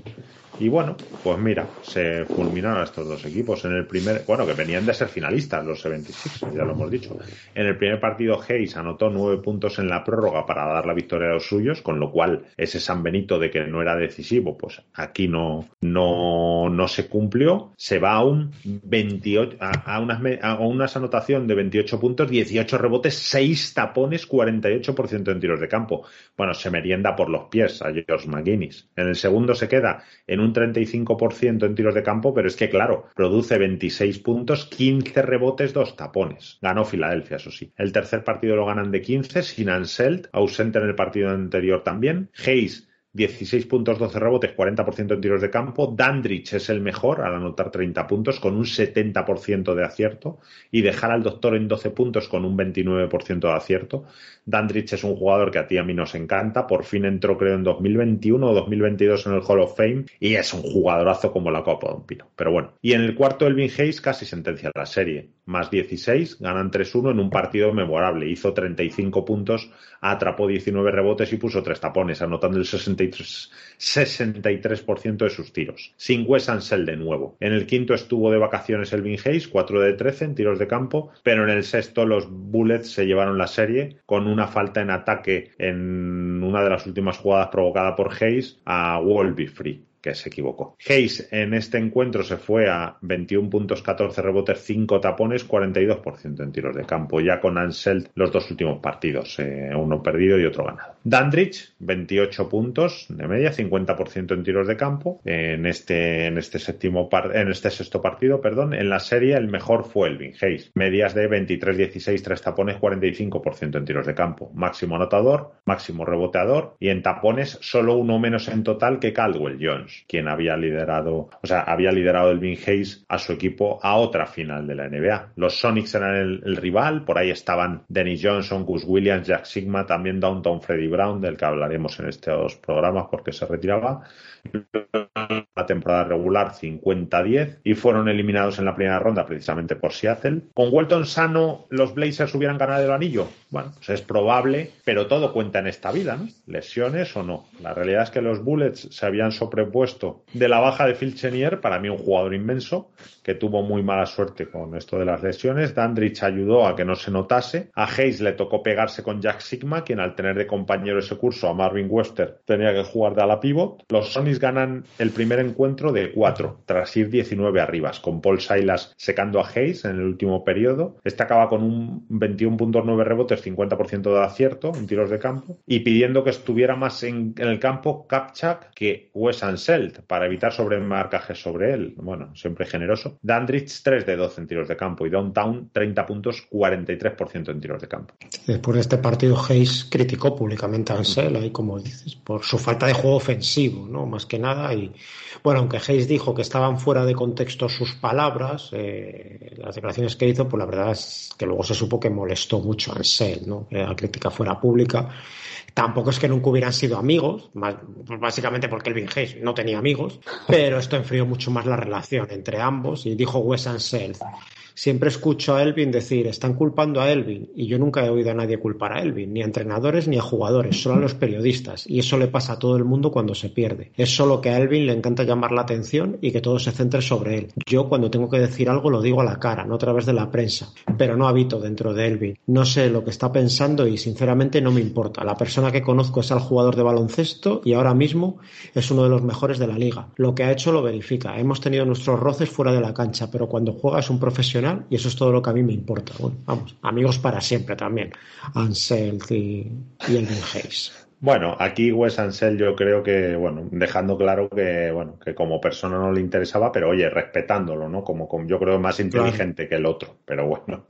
Y bueno, pues mira, se fulminaron a estos dos equipos. En el primer, bueno, que venían de ser finalistas, los 76, ya lo hemos dicho. En el primer partido, Hayes anotó nueve puntos en la prórroga para dar la victoria a los suyos, con lo cual ese San Benito de que no era decisivo, pues aquí no, no, no se cumplió. Se va a un 28, a, unas, a unas anotación de 28 puntos, 18 rebotes, 6 tapones, 48% en tiros de campo. Bueno, se merienda por los pies a George McGuinness. En el segundo se queda en un un 35% en tiros de campo, pero es que, claro, produce 26 puntos, 15 rebotes, dos tapones. Ganó Filadelfia, eso sí. El tercer partido lo ganan de 15, sin Anselt, ausente en el partido anterior también. Hayes 16 puntos, 12 rebotes, 40% en tiros de campo. Dandrich es el mejor al anotar 30 puntos con un 70% de acierto y dejar al doctor en 12 puntos con un 29% de acierto. Dandrich es un jugador que a ti a mí nos encanta. Por fin entró creo en 2021 o 2022 en el Hall of Fame y es un jugadorazo como la Copa de un Pino. Pero bueno. Y en el cuarto Elvin Hayes casi sentencia la serie. Más 16, ganan 3-1 en un partido memorable. Hizo 35 puntos, atrapó 19 rebotes y puso 3 tapones, anotando el 60 63%, de sus tiros. Sin Wes Ansel de nuevo. En el quinto estuvo de vacaciones Elvin Hayes, 4 de 13 en tiros de campo, pero en el sexto los Bullets se llevaron la serie con una falta en ataque en una de las últimas jugadas provocada por Hayes a Wolby Free que se equivocó. Hayes en este encuentro se fue a 21 puntos, 14 rebotes, 5 tapones, 42% en tiros de campo, ya con Ansel los dos últimos partidos, eh, uno perdido y otro ganado. Dandridge, 28 puntos de media, 50% en tiros de campo. En este, en este séptimo en este sexto partido, perdón, en la serie el mejor fue Elvin Hayes. Medias de 23, 16, 3 tapones, 45% en tiros de campo. Máximo anotador, máximo reboteador y en tapones solo uno menos en total que Caldwell Jones quien había liderado, o sea, había liderado el Vin Hayes a su equipo a otra final de la NBA. Los Sonics eran el, rival, por ahí estaban Dennis Johnson, Gus Williams, Jack Sigma, también Downtown Freddy Brown, del que hablaremos en estos programas porque se retiraba la temporada regular 50-10 y fueron eliminados en la primera ronda precisamente por Seattle. Con Walton sano, los Blazers hubieran ganado el anillo. Bueno, pues es probable, pero todo cuenta en esta vida, ¿no? Lesiones o no. La realidad es que los Bullets se habían sobrepuesto de la baja de Phil Chenier, para mí un jugador inmenso, que tuvo muy mala suerte con esto de las lesiones. Dandridge ayudó a que no se notase. A Hayes le tocó pegarse con Jack Sigma, quien al tener de compañero ese curso a Marvin Webster tenía que jugar de ala pivot. Los Sonics ganan el primer encuentro de cuatro, tras ir 19 arribas, con Paul Silas secando a Hayes en el último periodo. Este acaba con un 21.9 rebotes, 50% de acierto en tiros de campo, y pidiendo que estuviera más en, el campo Kapchak que Wes Anselt para evitar sobremarcajes sobre él. Bueno, siempre generoso. Dandridge 3 de 12 en tiros de campo y Downtown 30 puntos, 43% en tiros de campo. Después de este partido, Hayes criticó públicamente a Ansel, ahí como dices, por su falta de juego ofensivo, ¿no? Más que nada. Y bueno, aunque Hayes dijo que estaban fuera de contexto sus palabras, eh, las declaraciones que hizo, pues la verdad es que luego se supo que molestó mucho a Ansel, ¿no? Que la crítica fuera pública. Tampoco es que nunca hubieran sido amigos, pues básicamente porque Elvin Hayes no tenía amigos, pero esto enfrió mucho más la relación entre ambos y dijo Wes Ansel Siempre escucho a Elvin decir, están culpando a Elvin, y yo nunca he oído a nadie culpar a Elvin, ni a entrenadores ni a jugadores, solo a los periodistas, y eso le pasa a todo el mundo cuando se pierde. Es solo que a Elvin le encanta llamar la atención y que todo se centre sobre él. Yo cuando tengo que decir algo lo digo a la cara, no a través de la prensa, pero no habito dentro de Elvin. No sé lo que está pensando y sinceramente no me importa. La persona que conozco es al jugador de baloncesto y ahora mismo es uno de los mejores de la liga. Lo que ha hecho lo verifica. Hemos tenido nuestros roces fuera de la cancha, pero cuando juega es un profesional y eso es todo lo que a mí me importa. Bueno, vamos, amigos para siempre también, Ansel y, y Elvin Hayes. Bueno, aquí Wes Ansel yo creo que, bueno, dejando claro que, bueno, que como persona no le interesaba, pero oye, respetándolo, ¿no? Como, como yo creo más inteligente que el otro, pero bueno.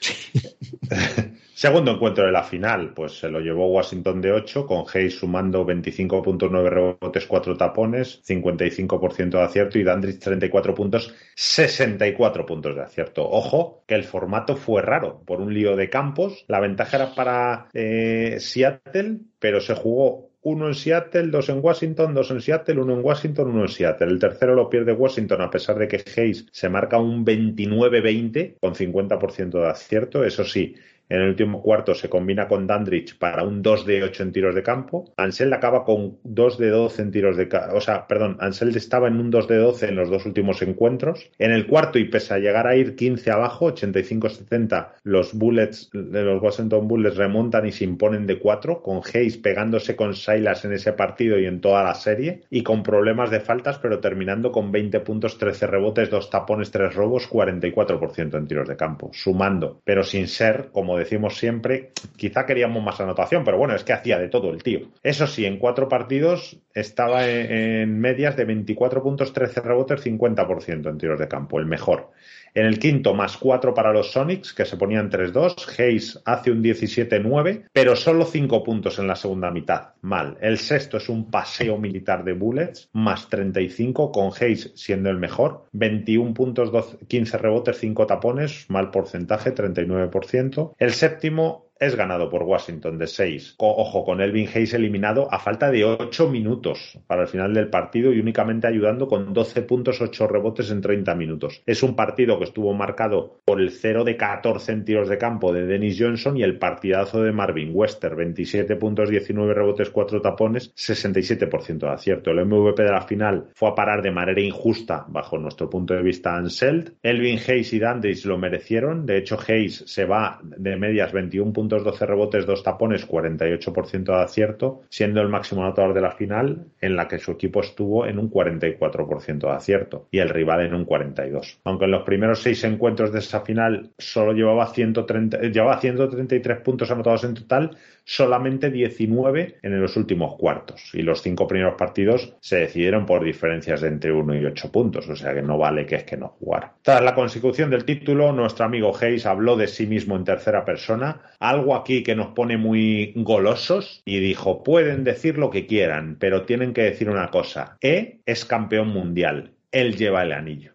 Segundo encuentro de la final, pues se lo llevó Washington de 8, con Hayes sumando 25.9 rebotes, 4 tapones, 55% de acierto y Dandridge 34 puntos, 64 puntos de acierto. Ojo, que el formato fue raro por un lío de campos. La ventaja era para eh, Seattle, pero se jugó uno en Seattle, dos en Washington, dos en Seattle, uno en Washington, uno en Seattle. El tercero lo pierde Washington a pesar de que Hayes se marca un 29-20 con 50% de acierto. Eso sí, en el último cuarto se combina con Dandridge para un 2 de 8 en tiros de campo. Ansel acaba con 2 de 12 en tiros de campo. O sea, perdón, Ansel estaba en un 2 de 12 en los dos últimos encuentros. En el cuarto, y pese a llegar a ir 15 abajo, 85-70, los Bullets de los Washington Bullets remontan y se imponen de 4, con Hayes pegándose con Silas en ese partido y en toda la serie, y con problemas de faltas, pero terminando con 20 puntos, 13 rebotes, 2 tapones, 3 robos, 44% en tiros de campo, sumando, pero sin ser, como decimos siempre, quizá queríamos más anotación, pero bueno, es que hacía de todo el tío. Eso sí, en cuatro partidos estaba en, medias de 24 puntos, 13 rebotes, 50% en tiros de campo, el mejor. En el quinto, más cuatro para los Sonics, que se ponían 3-2. Hayes hace un 17-9, pero solo cinco puntos en la segunda mitad. Mal. El sexto es un paseo militar de Bullets, más 35, con Hayes siendo el mejor. 21 puntos, 15 rebotes, 5 tapones, mal porcentaje, 39%. El séptimo es ganado por Washington de 6. Ojo, con Elvin Hayes eliminado a falta de 8 minutos para el final del partido y únicamente ayudando con 12 puntos, 8 rebotes en 30 minutos. Es un partido que estuvo marcado por el 0 de 14 en tiros de campo de Dennis Johnson y el partidazo de Marvin Wester, 27 puntos, 19 rebotes, 4 tapones, 67% de acierto. El MVP de la final fue a parar de manera injusta, bajo nuestro punto de vista, Anselt. Elvin Hayes y Dandridge lo merecieron. De hecho, Hayes se va de medias 21 puntos 12 rebotes, 2 tapones, 48% de acierto, siendo el máximo anotador de la final, en la que su equipo estuvo en un 44% de acierto y el rival en un 42%. Aunque en los primeros seis encuentros de esa final solo llevaba, 130, llevaba 133 puntos anotados en total, solamente 19 en los últimos cuartos. Y los cinco primeros partidos se decidieron por diferencias de entre 1 y 8 puntos, o sea que no vale que es que no jugar. Tras la consecución del título, nuestro amigo Hayes habló de sí mismo en tercera persona, algo aquí que nos pone muy golosos, y dijo, pueden decir lo que quieran, pero tienen que decir una cosa, E es campeón mundial, él lleva el anillo.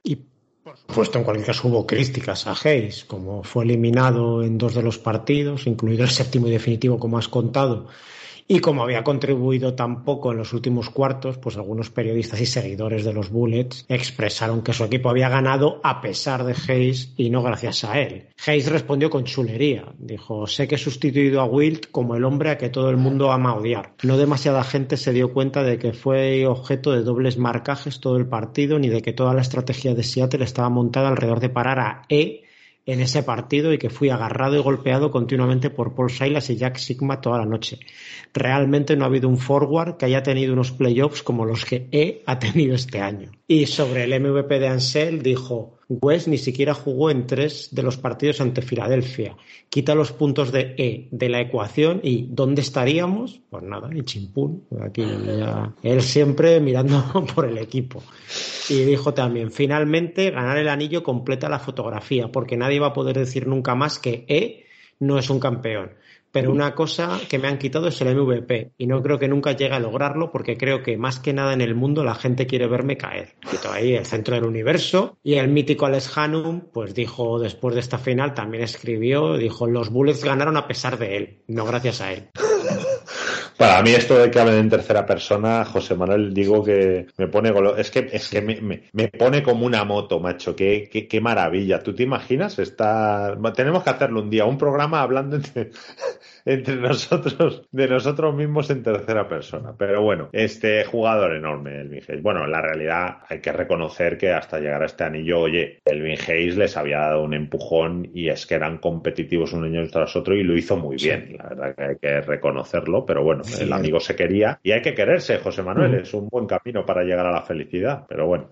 Por supuesto, en cualquier caso hubo críticas a Hayes, como fue eliminado en dos de los partidos, incluido el séptimo y definitivo, como has contado, y como había contribuido tan poco en los últimos cuartos, pues algunos periodistas y seguidores de los Bullets expresaron que su equipo había ganado a pesar de Hayes y no gracias a él. Hayes respondió con chulería. Dijo, sé que he sustituido a Wilt como el hombre a que todo el mundo ama odiar. No demasiada gente se dio cuenta de que fue objeto de dobles marcajes todo el partido, ni de que toda la estrategia de Seattle estaba montada alrededor de parar a E en ese partido y que fui agarrado y golpeado continuamente por Paul Silas y Jack Sigma toda la noche. Realmente no ha habido un forward que haya tenido unos playoffs como los que E ha tenido este año. Y sobre el MVP de Ansel dijo, West ni siquiera jugó en tres de los partidos ante Filadelfia. Quita los puntos de E de la ecuación y ¿dónde estaríamos? Pues nada, en chimpún. Aquí ya, él siempre mirando por el equipo. Y dijo también, finalmente ganar el anillo completa la fotografía, porque nadie va a poder decir nunca más que E no es un campeón pero una cosa que me han quitado es el MVP y no creo que nunca llegue a lograrlo porque creo que más que nada en el mundo la gente quiere verme caer. Quito ahí el centro del universo y el mítico Alex Hanum pues dijo después de esta final también escribió, dijo los Bullets ganaron a pesar de él, no gracias a él. Para mí esto de que hablen en tercera persona, José Manuel, digo que me pone es que es que me, me, pone como una moto, macho, qué, qué, qué maravilla. ¿Tú te imaginas? Está... Tenemos que hacerlo un día, un programa hablando entre, entre nosotros, de nosotros mismos en tercera persona. Pero bueno, este jugador enorme, Elvin Hayes. Bueno, en la realidad hay que reconocer que hasta llegar a este anillo, oye, Elvin Hayes les había dado un empujón y es que eran competitivos un año tras otro y lo hizo muy bien. La verdad que hay que reconocerlo, pero bueno, el amigo se quería y hay que quererse, José Manuel. Es un buen camino para llegar a la felicidad, pero bueno.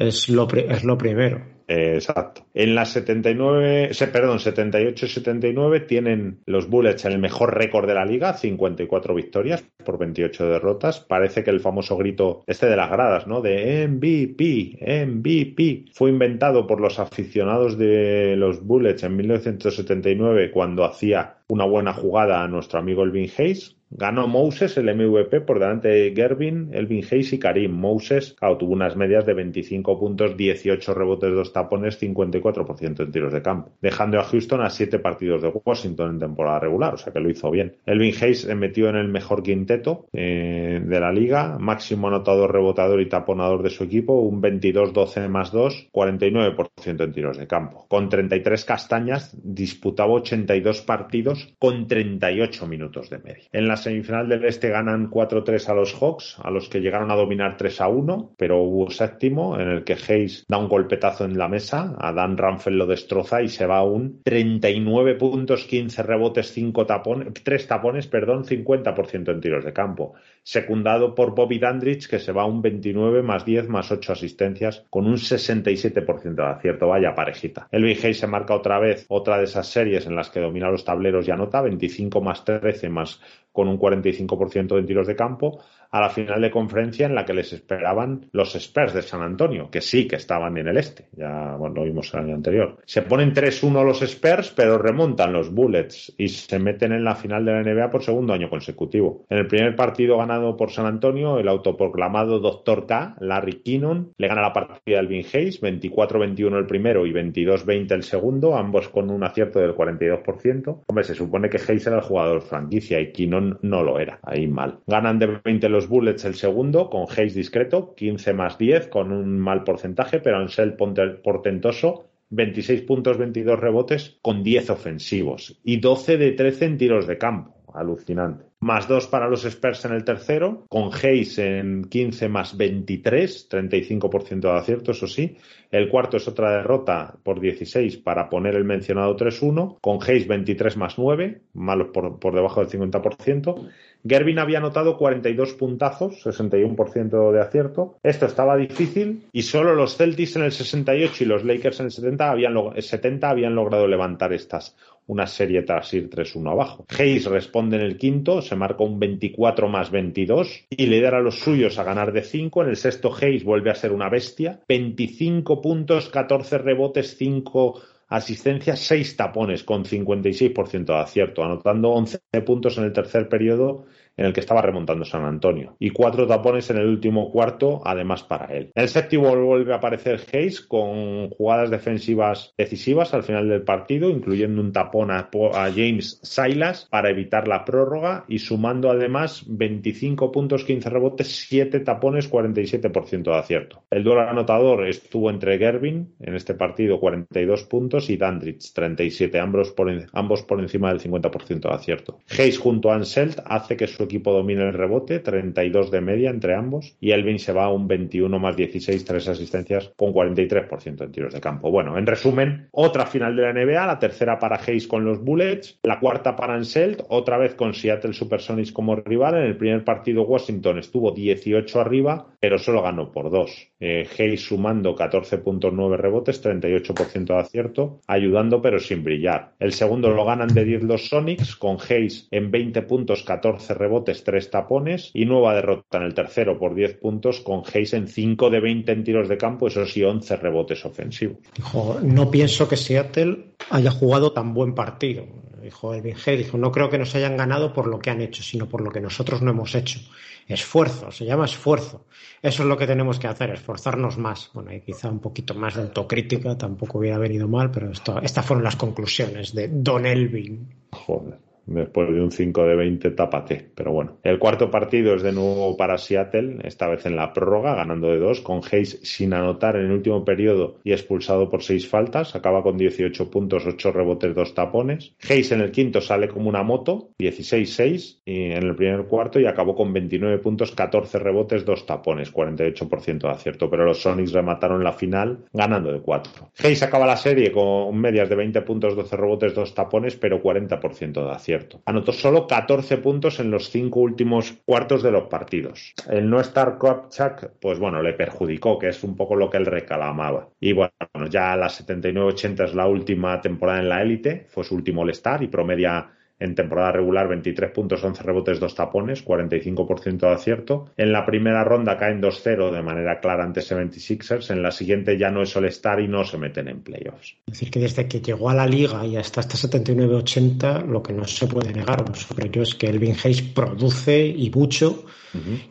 Es lo, es lo primero. Exacto. En las 79, perdón, 78-79 tienen los Bullets el mejor récord de la liga, 54 victorias por 28 derrotas. Parece que el famoso grito este de las gradas, ¿no? De MVP, MVP, fue inventado por los aficionados de los Bullets en 1979 cuando hacía una buena jugada a nuestro amigo Elvin Hayes, Ganó Moses el MVP por delante de Gervin, Elvin Hayes y Karim. Moses tuvo unas medias de 25 puntos, 18 rebotes, 2 tapones, 54% en tiros de campo, dejando a Houston a 7 partidos de Washington en temporada regular, o sea que lo hizo bien. Elvin Hayes se metió en el mejor quinteto eh, de la liga, máximo anotador, rebotador y taponador de su equipo, un 22-12 más 2, 49% en tiros de campo. Con 33 castañas disputaba 82 partidos con 38 minutos de media. En la semifinal del Este ganan 4-3 a los Hawks, a los que llegaron a dominar 3-1, pero hubo séptimo en el que Hayes da un golpetazo en la mesa, a Dan lo destroza y se va a un 39 puntos, 15 rebotes, 5 tapones, 3 tapones, perdón, 50% en tiros de campo. Secundado por Bobby Dandridge, que se va a un 29 más 10 más 8 asistencias, con un 67% de acierto. Vaya parejita. Elvin Hayes se marca otra vez otra de esas series en las que domina los tableros y anota 25 más 13 más con un 45% de tiros de campo, a la final de conferencia en la que les esperaban los Spurs de San Antonio, que sí que estaban en el este, ya lo vimos el año anterior. Se ponen 3-1 los Spurs, pero remontan los Bullets y se meten en la final de la NBA por segundo año consecutivo. En el primer partido ganado por San Antonio, el autoproclamado Dr. K, Larry Kinnon, le gana la partida al Vin Hayes, 24-21 el primero y 22-20 el segundo, ambos con un acierto del 42%. Hombre, se supone que Hayes era el jugador franquicia y Kinnon no lo era, ahí mal. Ganan de 20 los Bullets el segundo, con Hayes discreto, 15 más 10, con un mal porcentaje, pero Ansel portentoso, 26 puntos, 22 rebotes, con 10 ofensivos y 12 de 13 en tiros de campo. Alucinante. Más 2 para los Spurs en el tercero, con Hayes en 15 más 23, 35% de acierto, eso sí. El cuarto es otra derrota por 16 para poner el mencionado 3-1, con Hayes 23 más 9, malos por, por debajo del 50%. Gervin había anotado 42 puntazos, 61% de acierto. Esto estaba difícil y solo los Celtics en el 68 y los Lakers en el 70 habían, 70 habían logrado levantar estas una serie tras ir 3-1 abajo. Hayes responde en el quinto, se marca un 24 más 22 y lidera a los suyos a ganar de 5. En el sexto Hayes vuelve a ser una bestia, 25 puntos, 14 rebotes, 5 asistencias, 6 tapones con 56% de acierto, anotando 11 puntos en el tercer periodo en el que estaba remontando San Antonio. Y cuatro tapones en el último cuarto, además para él. En el séptimo vuelve a aparecer Hayes con jugadas defensivas decisivas al final del partido, incluyendo un tapón a, James Silas para evitar la prórroga y sumando además 25 puntos, 15 rebotes, 7 tapones, 47% de acierto. El duelo anotador estuvo entre Gervin en este partido 42 puntos y Dandridge 37, ambos por, ambos por encima del 50% de acierto. Hayes junto a Anselt hace que su equipo domina el rebote, 32 de media entre ambos, y Elvin se va a un 21 más 16, tres asistencias con 43% en tiros de campo. Bueno, en resumen, otra final de la NBA, la tercera para Hayes con los Bullets, la cuarta para Anselt, otra vez con Seattle Supersonics como rival. En el primer partido Washington estuvo 18 arriba, pero solo ganó por dos. Eh, Hayes sumando 14.9 rebotes, 38% de acierto, ayudando pero sin brillar. El segundo lo ganan de 10 los Sonics, con Hayes en 20 puntos, 14 rebotes rebotes, 3 tapones y nueva derrota en el tercero por 10 puntos con Hayes en 5 de 20 en tiros de campo, eso sí, 11 rebotes ofensivos. Dijo, no pienso que Seattle haya jugado tan buen partido. Dijo Elvin Hayes, dijo, no creo que nos hayan ganado por lo que han hecho, sino por lo que nosotros no hemos hecho. Esfuerzo, se llama esfuerzo. Eso es lo que tenemos que hacer, esforzarnos más. Bueno, y quizá un poquito más de autocrítica tampoco hubiera venido mal, pero esto, estas fueron las conclusiones de Don Elvin. Joder después de un 5 de 20 tápate. Pero bueno, el cuarto partido es de nuevo para Seattle, esta vez en la prórroga, ganando de 2, con Hayes sin anotar en el último periodo y expulsado por 6 faltas. Acaba con 18 puntos, 8 rebotes, 2 tapones. Hayes en el quinto sale como una moto, 16-6 en el primer cuarto y acabó con 29 puntos, 14 rebotes, 2 tapones, 48% de acierto. Pero los Sonics remataron la final ganando de 4. Hayes acaba la serie con medias de 20 puntos, 12 rebotes, 2 tapones, pero 40% de acierto. Anotó solo 14 puntos en los cinco últimos cuartos de los partidos. El no estar Kopchak, pues bueno, le perjudicó, que es un poco lo que él reclamaba. Y bueno, ya la 79-80 es la última temporada en la élite, fue su último All-Star y promedia en temporada regular 23 puntos, 11 rebotes, 2 tapones, 45% de acierto. En la primera ronda caen 2-0 de manera clara ante 76ers. En la siguiente ya no es All-Star y no se meten en playoffs. Es decir, que desde que llegó a la liga y hasta esta 79-80, lo que no se puede negar sobre ello es que Elvin Hayes produce y mucho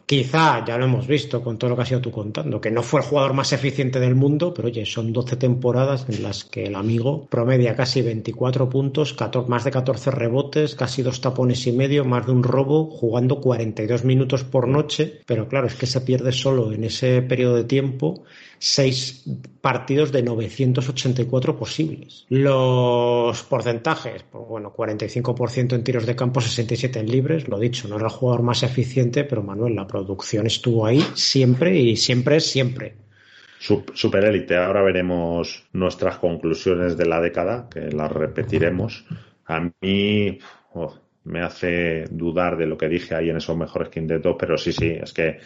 Quizá, ya lo hemos visto con todo lo que has ido tú contando, que no fue el jugador más eficiente del mundo, pero oye, son 12 temporadas en las que el amigo promedia casi 24 puntos, más de 14 rebotes, casi dos tapones y medio, más de un robo, jugando 42 minutos por noche, pero claro, es que se pierde solo en ese periodo de tiempo seis partidos de 984 posibles. Los porcentajes, pues bueno, 45% en tiros de campo, 67 en libres, lo dicho, no era el jugador más eficiente, pero Manuel, la producción estuvo ahí siempre y siempre es siempre. Super élite. Ahora veremos nuestras conclusiones de la década, que las repetiremos. A mí, me hace dudar de lo que dije ahí en esos mejores quintetos, pero sí, sí, es que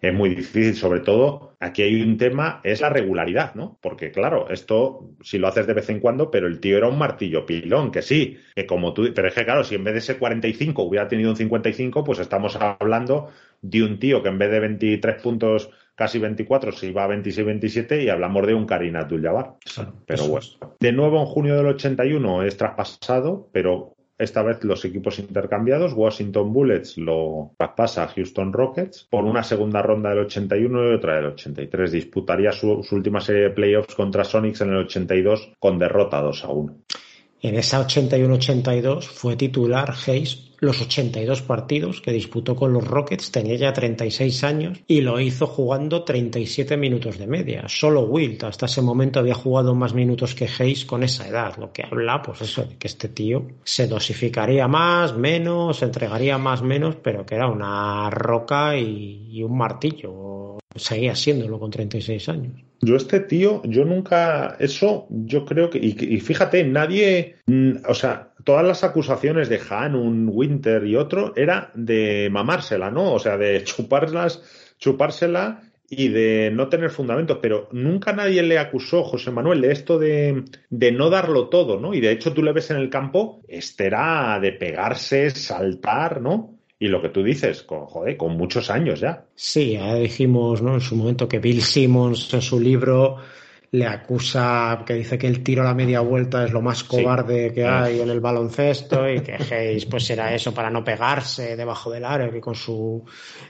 es muy difícil. Sobre todo, aquí hay un tema, es la regularidad, ¿no? Porque claro, esto si lo haces de vez en cuando, pero el tío era un martillo pilón, que sí, que como tú, pero es que claro, si en vez de ese 45 hubiera tenido un 55, pues estamos hablando de un tío que en vez de 23 puntos casi 24 se iba a 26-27 y hablamos de un Karim Abdul-Jabbar. pero bueno. De nuevo en junio del 81 es traspasado, pero esta vez los equipos intercambiados, Washington Bullets lo traspasa a Houston Rockets por una segunda ronda del 81 y otra del 83. Disputaría su, su última serie de playoffs contra Sonics en el 82 con derrota 2 a 1. En esa 81-82 fue titular Hayes los 82 partidos que disputó con los Rockets, tenía ya 36 años y lo hizo jugando 37 minutos de media. Solo Wilt hasta ese momento había jugado más minutos que Hayes con esa edad, lo que habla pues eso de que este tío se dosificaría más, menos, entregaría más, menos, pero que era una roca y, un martillo. Seguía siéndolo con 36 años. Yo este tío, yo nunca, eso yo creo que, y, fíjate, nadie, mm, o sea, todas las acusaciones de un Winter y otro era de mamársela, ¿no? O sea, de chuparlas, chupársela y de no tener fundamentos, pero nunca nadie le acusó, José Manuel, de esto de, de, no darlo todo, ¿no? Y de hecho tú le ves en el campo, este era de pegarse, saltar, ¿no? Y lo que tú dices, con, joder, con muchos años ya. Sí, ya dijimos ¿no? en su momento que Bill Simmons en su libro le acusa, que dice que el tiro a la media vuelta es lo más cobarde que hay en el baloncesto y que Hayes pues era eso para no pegarse debajo del aro, que con su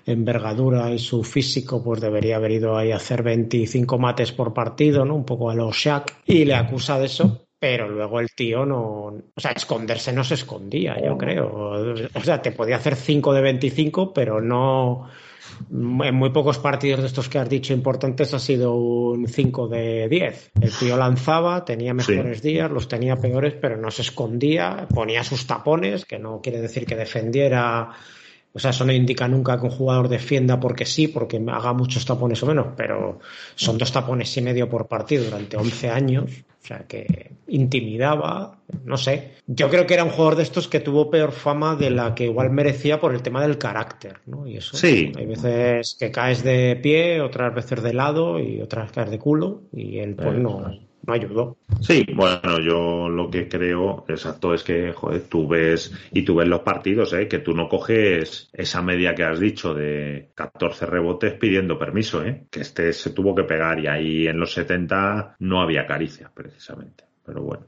envergadura y su físico pues debería haber ido ahí a hacer 25 mates por partido, ¿no? Un poco a los Shaq y le acusa de eso pero luego el tío no, o sea, esconderse no se escondía, yo creo. O sea, te podía hacer 5 de 25, pero no, en muy pocos partidos de estos que has dicho importantes ha sido un 5 de 10. El tío lanzaba, tenía mejores días, los tenía peores, pero no se escondía, ponía sus tapones, que no quiere decir que defendiera o sea, eso no indica nunca que un jugador defienda porque sí, porque haga muchos tapones o menos, pero son dos tapones y medio por partido durante 11 años. O sea, que intimidaba, no sé. Yo creo que era un jugador de estos que tuvo peor fama de la que igual merecía por el tema del carácter, ¿no? Y eso. Sí. Hay veces que caes de pie, otras veces de lado y otras caes de culo y él pues no no ayudó. Sí, bueno, yo lo que creo, exacto, es que, joder, tú ves, y tú ves los partidos, ¿eh? que tú no coges esa media que has dicho de 14 rebotes pidiendo permiso, ¿eh? que este se tuvo que pegar y ahí en los 70 no había caricia, precisamente. Pero bueno.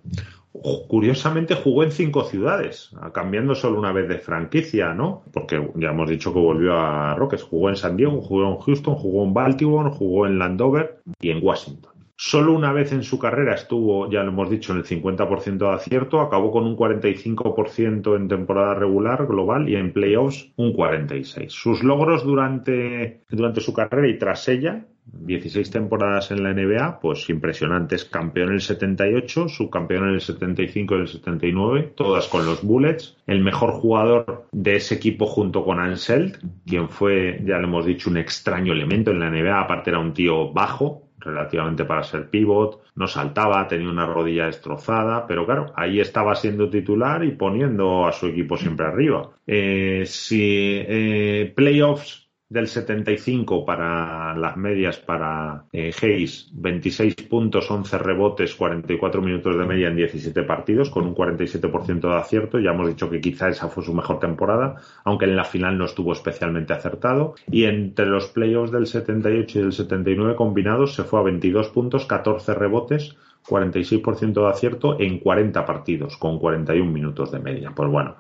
Curiosamente jugó en cinco ciudades, cambiando solo una vez de franquicia, ¿no? Porque ya hemos dicho que volvió a Rockets. Jugó en San Diego, jugó en Houston, jugó en Baltimore, jugó en Landover y en Washington. Solo una vez en su carrera estuvo, ya lo hemos dicho, en el 50% de acierto, acabó con un 45% en temporada regular global y en playoffs un 46%. Sus logros durante, durante su carrera y tras ella, 16 temporadas en la NBA, pues impresionantes. Campeón en el 78, subcampeón en el 75 y el 79, todas con los Bullets. El mejor jugador de ese equipo junto con Anseld, quien fue, ya lo hemos dicho, un extraño elemento en la NBA, aparte era un tío bajo, relativamente para ser pivot, no saltaba, tenía una rodilla destrozada, pero claro, ahí estaba siendo titular y poniendo a su equipo siempre arriba. Eh, si eh, playoffs del 75 para las medias para eh, Hayes, 26 puntos, 11 rebotes, 44 minutos de media en 17 partidos, con un 47% de acierto. Ya hemos dicho que quizá esa fue su mejor temporada, aunque en la final no estuvo especialmente acertado. Y entre los playoffs del 78 y del 79 combinados se fue a 22 puntos, 14 rebotes, 46% de acierto en 40 partidos, con 41 minutos de media. Pues bueno,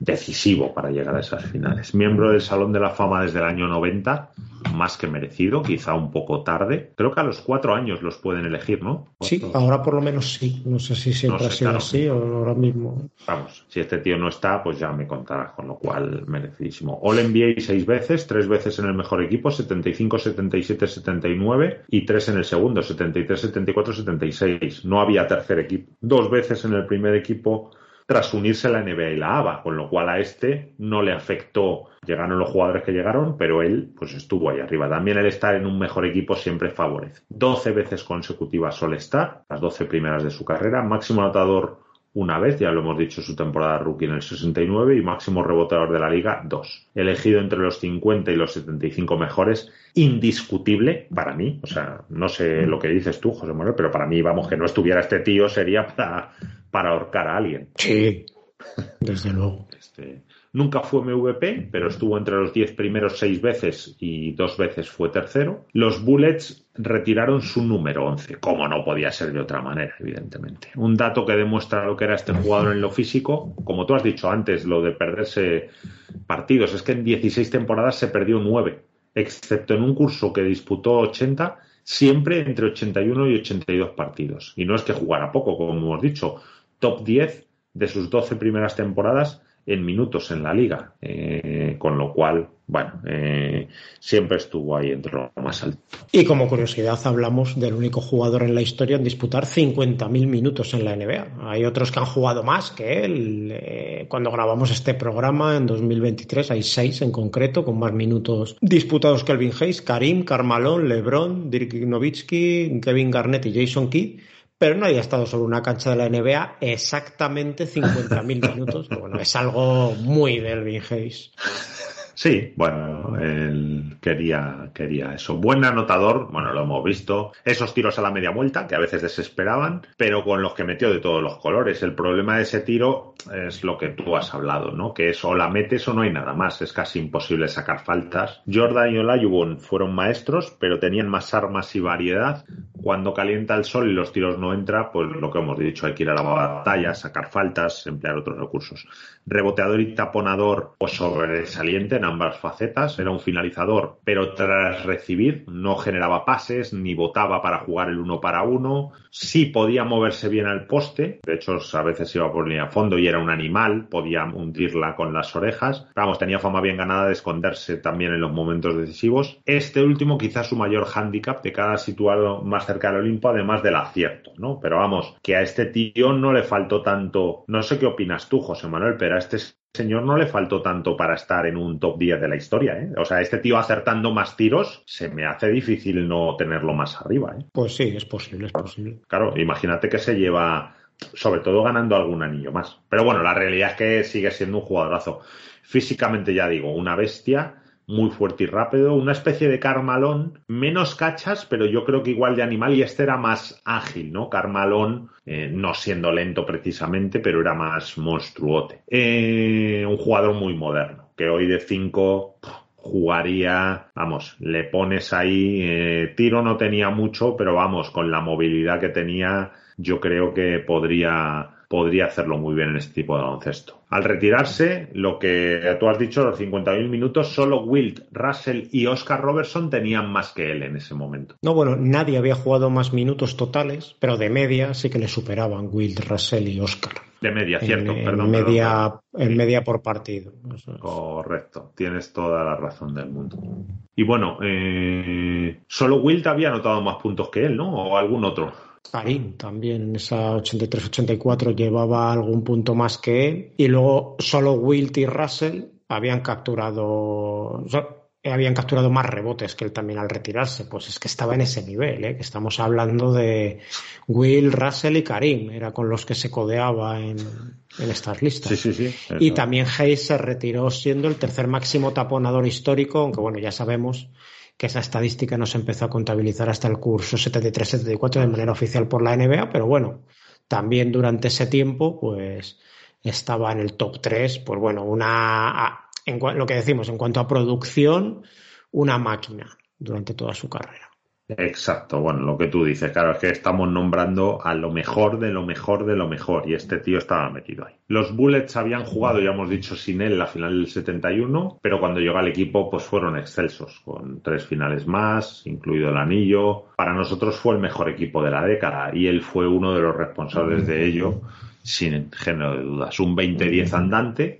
decisivo para llegar a esas finales. Miembro del Salón de la Fama desde el año 90, más que merecido, quizá un poco tarde. Creo que a los cuatro años los pueden elegir, ¿no? Sí, ahora por lo menos sí. No sé si siempre ha sido así o ahora mismo. Vamos, si este tío no está, pues ya me contarás, con lo cual merecidísimo. All NBA seis veces, tres veces en el mejor equipo, 75, 77, 79 y tres en el segundo, 73, 74, 76. No había tercer equipo. Dos veces en el primer equipo tras unirse la NBA y la ABA, con lo cual a este no le afectó. Llegaron los jugadores que llegaron, pero él pues estuvo ahí arriba. También el estar en un mejor equipo siempre favorece. 12 veces consecutivas All Star, las 12 primeras de su carrera, máximo anotador una vez, ya lo hemos dicho, su temporada rookie en el 69 y máximo reboteador de la liga, dos. Elegido entre los 50 y los 75 mejores, indiscutible para mí. O sea, no sé lo que dices tú, José Manuel, pero para mí, vamos, que no estuviera este tío sería para, para ahorcar a alguien. Sí, desde luego. Este, nunca fue MVP, pero estuvo entre los 10 primeros seis veces y dos veces fue tercero. Los Bullets retiraron su número 11, como no podía ser de otra manera, evidentemente. Un dato que demuestra lo que era este jugador en lo físico, como tú has dicho antes, lo de perderse partidos, es que en 16 temporadas se perdió 9, excepto en un curso que disputó 80 siempre entre 81 y 82 partidos. Y no es que jugara poco, como hemos dicho, top 10 de sus 12 primeras temporadas en minutos en la liga, eh, con lo cual, bueno, eh, siempre estuvo ahí entre lo más alto. Y como curiosidad hablamos del único jugador en la historia en disputar 50.000 minutos en la NBA. Hay otros que han jugado más que él. Eh, cuando grabamos este programa en 2023 hay seis en concreto con más minutos disputados que Elvin Hayes, Karim, Carmalón, LeBron, Dirk Nowitzki, Kevin Garnett y Jason Kidd pero no haya estado sobre una cancha de la NBA exactamente 50.000 minutos. Bueno, es algo muy del Elvin Hayes. Sí, bueno, él quería, quería eso. Buen anotador, bueno, lo hemos visto. Esos tiros a la media vuelta, que a veces desesperaban, pero con los que metió de todos los colores. El problema de ese tiro es lo que tú has hablado, ¿no? Que es o la metes o no hay nada más. Es casi imposible sacar faltas. Jordan y Olajuwon fueron maestros, pero tenían más armas y variedad. Cuando calienta el sol y los tiros no entran, pues lo que hemos dicho, hay que ir a la batalla, sacar faltas, emplear otros recursos. Reboteador y taponador, pues sobresaliente en ambas facetas. Era un finalizador, pero tras recibir no generaba pases ni votaba para jugar el uno para uno. Sí podía moverse bien al poste. De hecho, a veces iba por línea a fondo y era un animal. Podía hundirla con las orejas. Vamos, tenía fama bien ganada de esconderse también en los momentos decisivos. Este último quizás su mayor hándicap de cada situado más cerca del Olimpo, además del acierto, ¿no? Pero vamos, que a este tío no le faltó tanto. No sé qué opinas tú, José Manuel, pero a este señor no le faltó tanto para estar en un top 10 de la historia. ¿eh? O sea, este tío acertando más tiros, se me hace difícil no tenerlo más arriba. ¿eh? Pues sí, es posible, es posible. Claro, imagínate que se lleva, sobre todo ganando algún anillo más. Pero bueno, la realidad es que sigue siendo un jugadorazo. Físicamente, ya digo, una bestia muy fuerte y rápido, una especie de Carmalón, menos cachas, pero yo creo que igual de animal, y este era más ágil, ¿no? Carmalón, eh, no siendo lento precisamente, pero era más monstruote. Eh, un jugador muy moderno, que hoy de 5 jugaría, vamos, le pones ahí, eh, tiro no tenía mucho, pero vamos, con la movilidad que tenía, yo creo que podría podría hacerlo muy bien en este tipo de baloncesto. Al retirarse, lo que tú has dicho, los 50.000 minutos, solo Wilt, Russell y Oscar Robertson tenían más que él en ese momento. No, bueno, nadie había jugado más minutos totales, pero de media sí que le superaban Wilt, Russell y Oscar. De media, cierto, en, perdón. Media, En media por partido. Correcto, tienes toda la razón del mundo. Y bueno, eh, solo Wilt había anotado más puntos que él, ¿no? O algún otro. Karim también en esa 83-84 llevaba algún punto más que él. Y luego solo Wilt y Russell habían capturado. habían capturado más rebotes que él también al retirarse. Pues es que estaba en ese nivel, ¿eh? que estamos hablando de Will, Russell y Karim, era con los que se codeaba en, estas listas. Sí, sí, sí. Y también Hayes se retiró siendo el tercer máximo taponador histórico, aunque bueno, ya sabemos que esa estadística no se empezó a contabilizar hasta el curso 73-74 de manera oficial por la NBA, pero bueno, también durante ese tiempo, pues estaba en el top 3, pues bueno, una en lo que decimos, en cuanto a producción, una máquina durante toda su carrera. Exacto, bueno, lo que tú dices, claro, es que estamos nombrando a lo mejor de lo mejor de lo mejor y este tío estaba metido ahí. Los Bullets habían jugado, ya hemos dicho, sin él la final del 71, pero cuando llegó al equipo pues fueron excelsos, con tres finales más, incluido el anillo. Para nosotros fue el mejor equipo de la década y él fue uno de los responsables de ello, sin género de dudas. Un 20-10 andante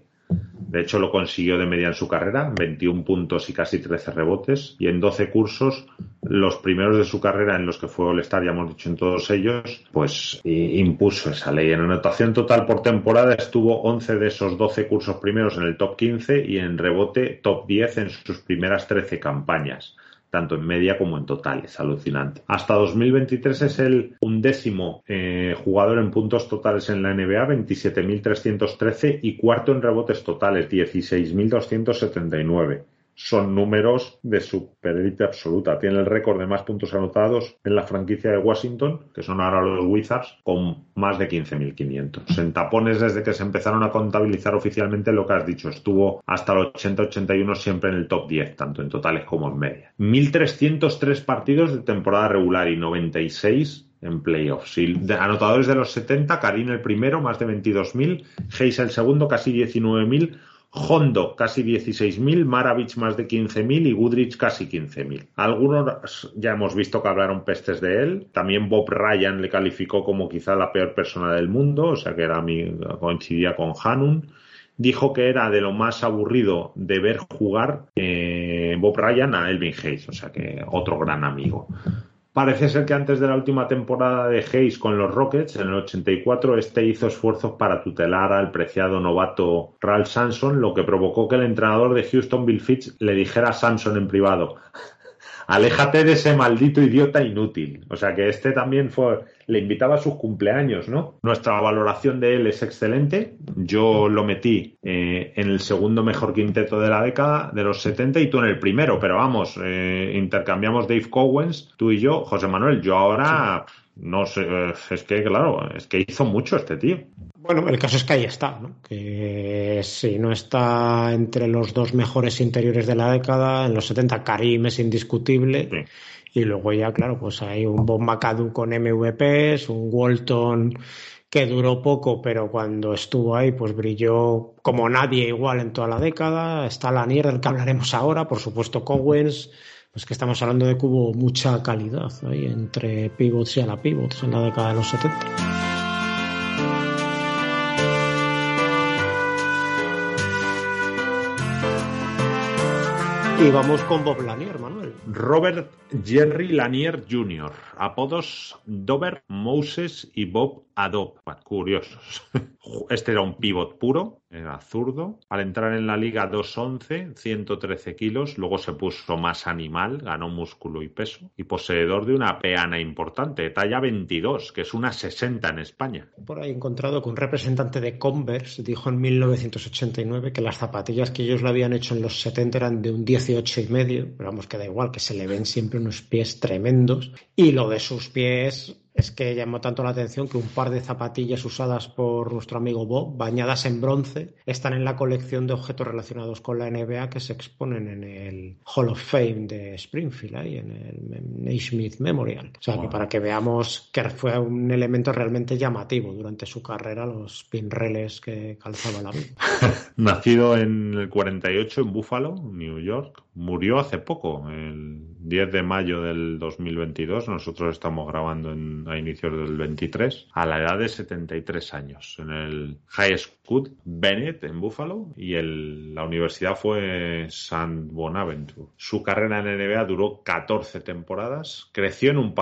de hecho, lo consiguió de media en su carrera, 21 puntos y casi 13 rebotes. Y en 12 cursos, los primeros de su carrera en los que fue All-Star, ya hemos dicho en todos ellos, pues impuso esa ley. En anotación total por temporada estuvo 11 de esos 12 cursos primeros en el top 15 y en rebote top 10 en sus primeras 13 campañas tanto en media como en total. Es alucinante. Hasta 2023 es el undécimo eh, jugador en puntos totales en la NBA, 27.313 y cuarto en rebotes totales, 16.279 son números de superélite absoluta. Tiene el récord de más puntos anotados en la franquicia de Washington, que son ahora los Wizards, con más de 15.500. En tapones, desde que se empezaron a contabilizar oficialmente, lo que has dicho, estuvo hasta el 80-81 siempre en el top 10, tanto en totales como en media. 1.303 partidos de temporada regular y 96 en playoffs. Anotadores de los 70, Karim el primero, más de 22.000, Hayes el segundo, casi 19.000, Hondo casi 16.000, Maravich más de 15.000 y Goodrich casi 15.000. Algunos ya hemos visto que hablaron pestes de él. También Bob Ryan le calificó como quizá la peor persona del mundo, o sea que era coincidía con Hanun. Dijo que era de lo más aburrido de ver jugar eh, Bob Ryan a Elvin Hayes, o sea que otro gran amigo. Parece ser que antes de la última temporada de Hayes con los Rockets, en el 84, este hizo esfuerzos para tutelar al preciado novato Ralph Samson, lo que provocó que el entrenador de Houston, Bill Fitch, le dijera a Samson en privado: aléjate de ese maldito idiota inútil. O sea que este también fue, le invitaba a sus cumpleaños, ¿no? Nuestra valoración de él es excelente. Yo lo metí eh, en el segundo mejor quinteto de la década, de los 70, y tú en el primero, pero vamos, eh, intercambiamos Dave Cowens, tú y yo, José Manuel. Yo ahora, no sé, es que claro, es que hizo mucho este tío. Bueno, el caso es que ahí está, ¿no? que si no está entre los dos mejores interiores de la década, en los 70 Karim es indiscutible. Y luego ya, claro, pues hay un Bob McAdoo con MVPs, un Walton que duró poco, pero cuando estuvo ahí, pues brilló como nadie igual en toda la década. Está Lanier, del que hablaremos ahora, por supuesto Cowens, pues que estamos hablando de que hubo mucha calidad ahí entre pivots y a la pivots en la década de los 70. Y vamos con Bob Lanier, Manuel. Robert Jerry Lanier Jr., apodos Dover, Moses y Bob Adobe. curiosos. Este era un pivot puro, era zurdo. Al entrar en la liga 2'11, 113 kilos, luego se puso más animal, ganó músculo y peso, y poseedor de una peana importante, talla 22, que es una 60 en España. Por ahí he encontrado que un representante de Converse dijo en 1989 que las zapatillas que ellos le habían hecho en los 70 eran de un 18 y medio, pero vamos que da igual, que se le ven siempre unos pies tremendos, y lo de sus pies es que llamó tanto la atención que un par de zapatillas usadas por nuestro amigo Bob, bañadas en bronce, están en la colección de objetos relacionados con la NBA que se exponen en el Hall of Fame de Springfield, ahí en el Naismith Memorial. O sea, que para que veamos que fue un elemento realmente llamativo durante su carrera, los pinreles que calzaba la vida. Nacido en el 48 en Buffalo, New York, murió hace poco, el 10 de mayo del 2022. Nosotros estamos grabando a inicios del 23, a la edad de 73 años, en el High School Bennett en Buffalo y el, la universidad fue San Bonaventure. Su carrera en NBA duró 14 temporadas, creció en un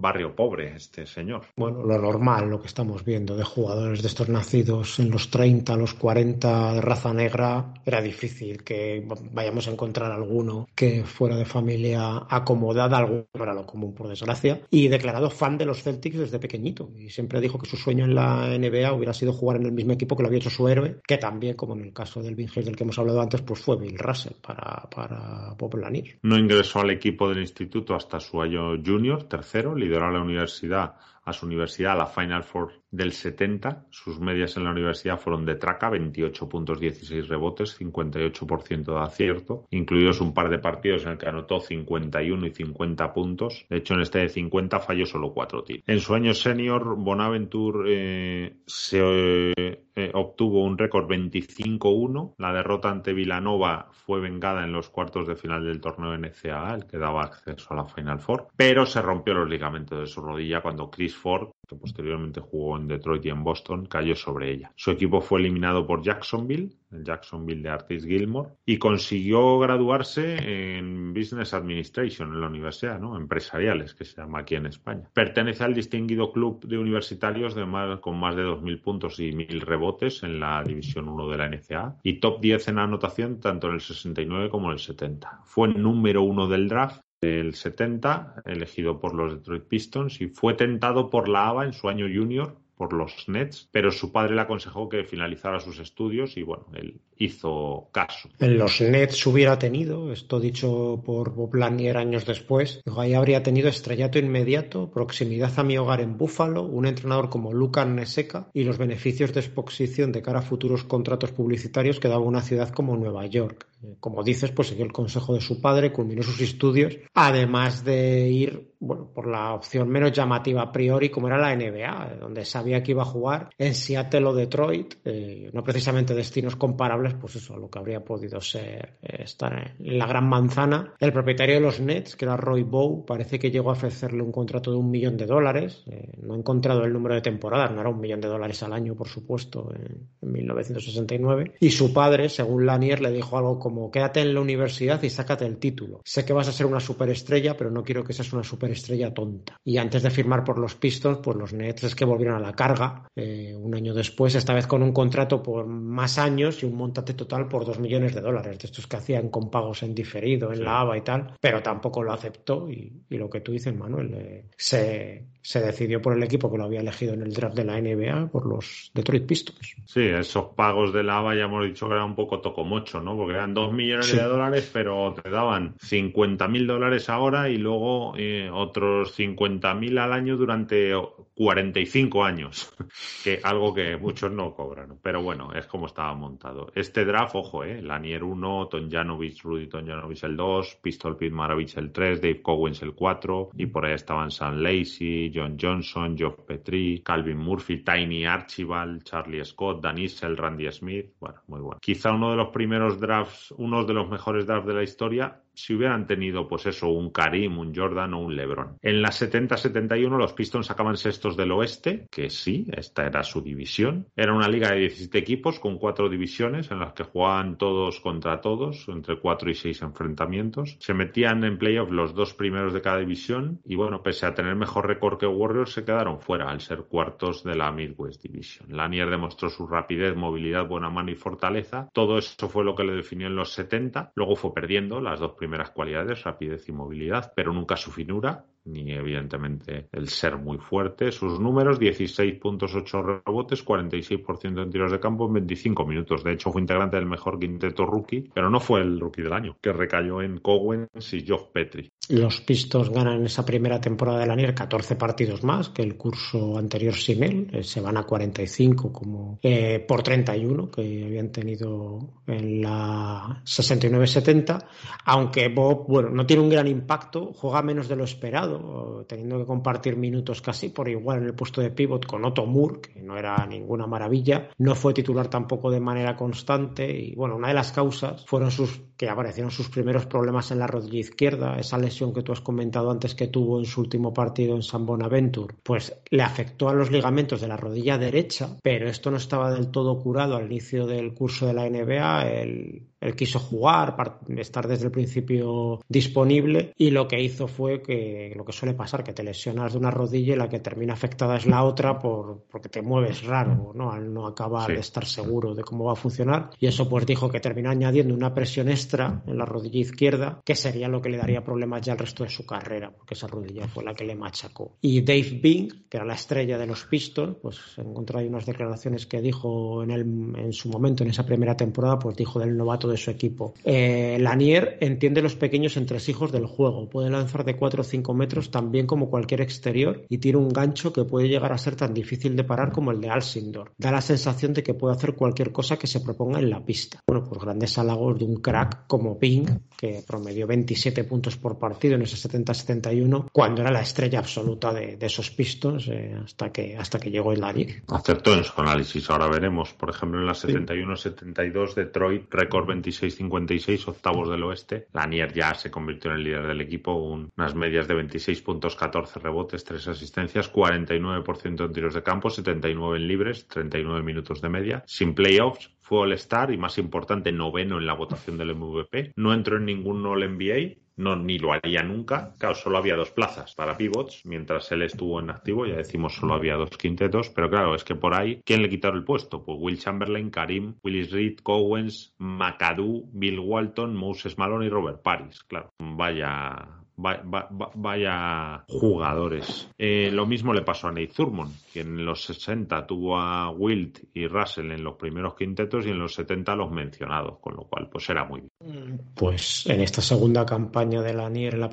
barrio pobre este señor. Bueno, lo normal, lo que estamos viendo de jugadores de estos nacidos en los 30, los 40 de raza negra, era difícil que vayamos a encontrar alguno que fuera de familia acomodada, algo era lo común por desgracia, y declarado fan de los Celtics desde pequeñito. Y siempre dijo que su sueño en la NBA hubiera sido jugar en el mismo equipo que lo había hecho su héroe, que también, como en el caso del Hayes del que hemos hablado antes, pues fue Bill Russell para, para Bob Lanier. No ingresó al equipo del instituto hasta su año junior, tercero, lideró la universidad a su universidad, a la Final Four del 70. Sus medias en la universidad fueron de traca, 28 puntos, 16 rebotes, 58% de acierto, incluidos un par de partidos en el que anotó 51 y 50 puntos. De hecho, en este de 50 falló solo 4 tiros. En su año senior, Bonaventure eh, se eh, obtuvo un récord 25-1. La derrota ante Villanova fue vengada en los cuartos de final del torneo NCAA, el que daba acceso a la Final Four, pero se rompió los ligamentos de su rodilla cuando Chris Ford, que posteriormente jugó en Detroit y en Boston, cayó sobre ella. Su equipo fue eliminado por Jacksonville, el Jacksonville de Artis Gilmore, y consiguió graduarse en Business Administration en la universidad, ¿no? Empresariales, que se llama aquí en España. Pertenece al distinguido club de universitarios de más, con más de 2.000 puntos y 1.000 rebotes en la División 1 de la NCAA y top 10 en anotación tanto en el 69 como en el 70. Fue número uno del draft del 70, elegido por los Detroit Pistons, y fue tentado por la ABA en su año junior por los Nets, pero su padre le aconsejó que finalizara sus estudios y bueno, él hizo caso. En los Nets hubiera tenido, esto dicho por Bob Lanier años después, ahí habría tenido estrellato inmediato, proximidad a mi hogar en Buffalo, un entrenador como Lucan Neseca y los beneficios de exposición de cara a futuros contratos publicitarios que daba una ciudad como Nueva York. Eh, como dices, pues siguió el consejo de su padre, culminó sus estudios, además de ir bueno, por la opción menos llamativa a priori, como era la NBA, donde sabía que iba a jugar en Seattle o Detroit, eh, no precisamente destinos comparables, pues eso, lo que habría podido ser eh, estar en la gran manzana. El propietario de los Nets, que era Roy Bow, parece que llegó a ofrecerle un contrato de un millón de dólares. no he encontrado el número de temporadas, no era un millón de dólares al año, por supuesto, en, en 1969. Y su padre, según Lanier, le dijo algo como quédate en la universidad y sácate el título. Sé que vas a ser una superestrella, pero no quiero que seas una superestrella tonta. Y antes de firmar por los Pistons, pues los Nets es que volvieron a la carga eh, un año después, esta vez con un contrato por más años y un montante total por dos millones de dólares, de estos que hacían con pagos en diferido, en la ABA y tal, pero tampoco lo aceptó y, lo que tú dices, Manuel, eh, se, se decidió por el equipo que lo había elegido en el draft de la NBA, por los Detroit Pistons. Sí, esos pagos de la ABA ya hemos dicho que era un poco tocomocho, ¿no? Porque eran dos millones de dólares, pero te daban 50 mil dólares ahora y luego eh, otros 50 mil al año durante 45 años, que algo que muchos no cobran. Pero bueno, es como estaba montado. Este draft, ojo, eh, Lanier 1, Tonjanovic, Rudy Tonjanovic el 2, Pistol Pete Maravich el 3, Dave Cowens el 4, y por ahí estaban Sam Lacey, John Johnson, Geoff Petrie, Calvin Murphy, Tiny Archibald, Charlie Scott, Dan el Randy Smith. Bueno, muy bueno. Quizá uno de los primeros drafts, uno de los mejores drafts de la historia, si hubieran tenido, pues eso, un Karim, un Jordan o un LeBron. En la 70-71 los Pistons sacaban sextos del oeste, que sí, esta era su división. Era una liga de 17 equipos con cuatro divisiones en las que jugaban todos contra todos, entre cuatro y seis enfrentamientos. Se metían en playoff los dos primeros de cada división y bueno, pese a tener mejor récord que Warriors, se quedaron fuera al ser cuartos de la Midwest Division. Lanier demostró su rapidez, movilidad, buena mano y fortaleza. Todo eso fue lo que le definió en los 70. Luego fue perdiendo las dos primeras primeras cualidades, rapidez y movilidad, pero nunca su finura ni evidentemente el ser muy fuerte. Sus números, 16.8 rebotes, 46% en tiros de campo en 25 minutos. De hecho, fue integrante del mejor quinteto rookie, pero no fue el rookie del año, que recayó en Cowens y Geoff Petri. Los Pistos ganan esa primera temporada de la NIR 14 partidos más que el curso anterior sin él. Eh, se van a 45 como eh, por 31 que habían tenido en la 69-70. Aunque Bob, bueno, no tiene un gran impacto, juega menos de lo esperado teniendo que compartir minutos casi por igual en el puesto de pivot con Otto Moore, que no era ninguna maravilla. No fue titular tampoco de manera constante y bueno, una de las causas fueron sus que aparecieron sus primeros problemas en la rodilla izquierda, esa lesión que tú has comentado antes que tuvo en su último partido en San Bonaventure, pues le afectó a los ligamentos de la rodilla derecha, pero esto no estaba del todo curado al inicio del curso de la NBA. El él quiso jugar, estar desde el principio disponible y lo que hizo fue que lo que suele pasar, que te lesionas de una rodilla y la que termina afectada es la otra por, porque te mueves raro, ¿no? Al no acabar de estar seguro de cómo va a funcionar. Y eso pues dijo que terminó añadiendo una presión extra en la rodilla izquierda, que sería lo que le daría problemas ya al resto de su carrera, porque esa rodilla fue la que le machacó. Y Dave Bing, que era la estrella de los Pistons, pues encontró ahí unas declaraciones que dijo en, el, en su momento, en esa primera temporada, pues dijo del novato de su equipo. Eh, Lanier entiende los pequeños entresijos del juego, puede lanzar de 4 o 5 metros tan bien como cualquier exterior y tiene un gancho que puede llegar a ser tan difícil de parar como el de Alcindor. Da la sensación de que puede hacer cualquier cosa que se proponga en la pista. Bueno, pues grandes halagos de un crack como Ping, que promedió 27 puntos por partido en ese 70-71, cuando era la estrella absoluta de, esos Pistons eh, hasta, que, hasta que llegó el Lanier. Acertó en su análisis, ahora veremos. Por ejemplo, en la 71-72, Detroit, récord 26-56, octavos del oeste. Lanier ya se convirtió en el líder del equipo, unas medias de 26 puntos, 14 rebotes, 3 asistencias, 49% en tiros de campo, 79 en libres, 39 minutos de media. Sin playoffs, fue All-Star y más importante, noveno en la votación del MVP. No entró en ningún All-NBA, no ni lo haría nunca. Claro, solo había dos plazas para pivots, mientras él estuvo en activo, ya decimos solo había dos quintetos, pero claro, es que por ahí, ¿quién le quitaron el puesto? Pues Will Chamberlain, Karim, Willis Reed, Cowens, McAdoo, Bill Walton, Moses Malone y Robert Paris. Claro, vaya, vaya jugadores. Eh, lo mismo le pasó a Nate Thurmond, que en los 60 tuvo a Wilt y Russell en los primeros quintetos y en los 70 los mencionados, con lo cual pues era muy bien. Pues en esta segunda campaña de Lanier la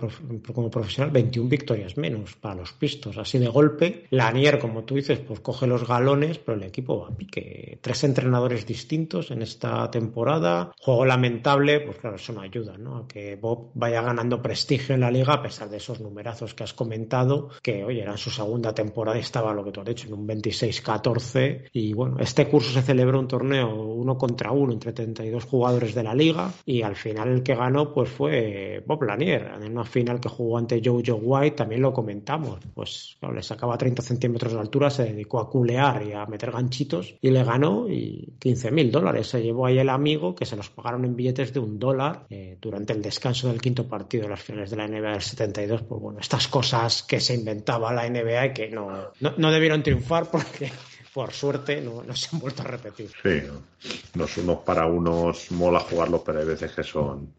como profesional, 21 victorias menos para los pistos. Así de golpe, Lanier, como tú dices, pues coge los galones, pero el equipo va a pique. Tres entrenadores distintos en esta temporada. Juego lamentable, pues claro, eso no ayuda, ¿no? A que Bob vaya ganando prestigio en la liga a pesar de esos numerazos que has comentado, que oye, era su segunda temporada y estaba lo que tú has dicho, en un 26-14 y bueno, este curso se celebró un torneo uno contra uno entre 32 jugadores de la liga y al final el que ganó pues fue Bob Lanier, en una final que jugó ante Joe White, también lo comentamos, pues le sacaba 30 centímetros de altura, se dedicó a culear y a meter ganchitos y le ganó y 15 mil dólares, se llevó ahí el amigo que se los pagaron en billetes de un dólar eh, durante el descanso del quinto partido de las finales de la NBA del 72, pues bueno, estas cosas que se inventaba la NBA y que no, no, debieron triunfar porque por suerte no, no, se han vuelto a repetir. Sí, los unos para unos mola jugarlos, pero hay veces que son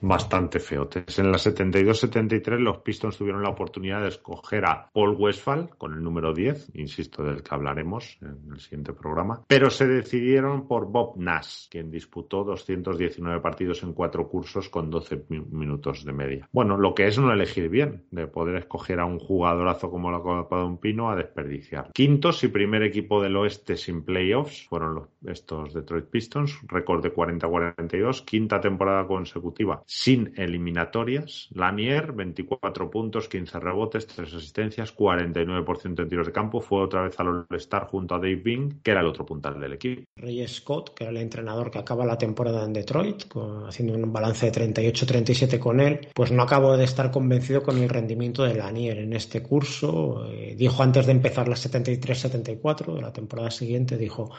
bastante feotes. En la 72-73 los Pistons tuvieron la oportunidad de escoger a Paul Westphal con el número 10, insisto, del que hablaremos en el siguiente programa, pero se decidieron por Bob Nash, quien disputó 219 partidos en cuatro cursos con 12 minutos de media. Bueno, lo que es no elegir bien, de poder escoger a un jugadorazo como la Copa de un Pino a desperdiciar. Quintos y primer equipo del oeste sin playoffs fueron los, estos Detroit Pistons, récord de 40-42, quinta temporada consecutiva sin eliminatorias. Lanier, 24 puntos, 15 rebotes, 3 asistencias, 49% en tiros de campo. Fue otra vez al All-Star junto a Dave Bing, que era el otro puntal del equipo. Ray Scott, que era el entrenador que acaba la temporada en Detroit, haciendo un balance de 38-37 con él, pues no acabo de estar convencido con el rendimiento de Lanier en este curso. Eh, dijo antes de empezar la 73-74 de la temporada siguiente, dijo,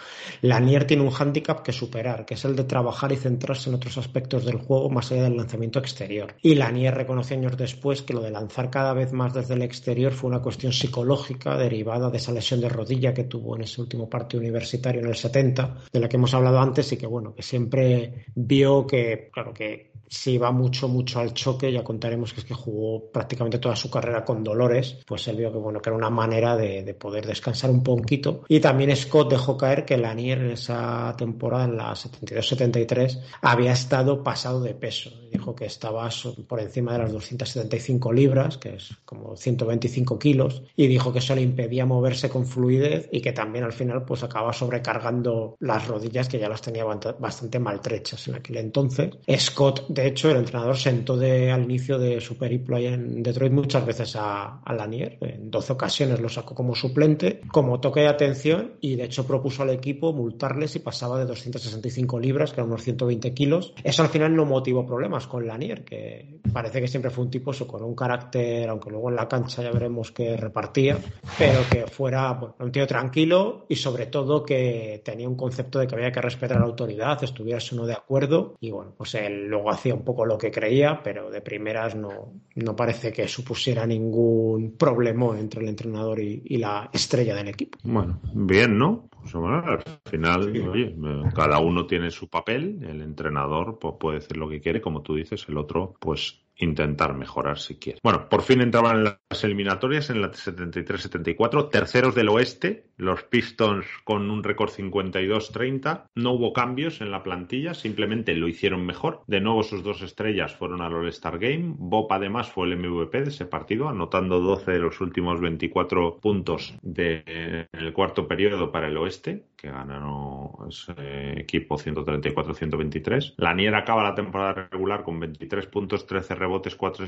Lanier tiene un hándicap que superar, que es el de trabajar y centrarse en otros aspectos del juego más allá del lanzamiento exterior. Y Lanier reconoce años después que lo de lanzar cada vez más desde el exterior fue una cuestión psicológica derivada de esa lesión de rodilla que tuvo en ese último partido universitario en el 70, de la que hemos hablado antes y que bueno, que siempre vio que, claro, que si va mucho, mucho al choque, ya contaremos que es que jugó prácticamente toda su carrera con dolores, pues él vio que bueno, que era una manera de, poder descansar un poquito. Y también Scott dejó caer que Lanier en esa temporada, en la 72-73, había estado pasado de peso. Dijo que estaba por encima de las 275 libras, que es como 125 kilos, y dijo que eso le impedía moverse con fluidez y que también al final pues acaba sobrecargando las rodillas que ya las tenía bastante maltrechas en aquel entonces. Scott de hecho, el entrenador sentó de, al inicio de su periplo ahí en Detroit muchas veces a, Lanier. En 12 ocasiones lo sacó como suplente, como toque de atención, y de hecho propuso al equipo multarles si pasaba de 265 libras, que eran unos 120 kilos. Eso al final no motivó problemas, con Lanier, que parece que siempre fue un tipo con un carácter, aunque luego en la cancha ya veremos que repartía, pero que fuera un tío tranquilo y sobre todo que tenía un concepto de que había que respetar la autoridad, estuviera uno de acuerdo y bueno, pues él luego hacía un poco lo que creía, pero de primeras no, no parece que supusiera ningún problema entre el entrenador y, y la estrella del equipo. Bueno, bien, ¿no? Pues, al final, oye, cada uno tiene su papel, el entrenador pues, puede decir lo que quiere, como tú dices, el otro pues intentar mejorar si quiere. Bueno, por fin entraban en las eliminatorias en la 73-74, terceros del oeste, los Pistons con un récord 52-30. No hubo cambios en la plantilla, simplemente lo hicieron mejor. De nuevo sus dos estrellas fueron al All-Star Game. Bob además fue el MVP de ese partido, anotando 12 de los últimos 24 puntos de, en el cuarto periodo para el oeste, que ganaron ese equipo 134-123. Lanier acaba la temporada regular con 23 puntos, 13 rebotes, 4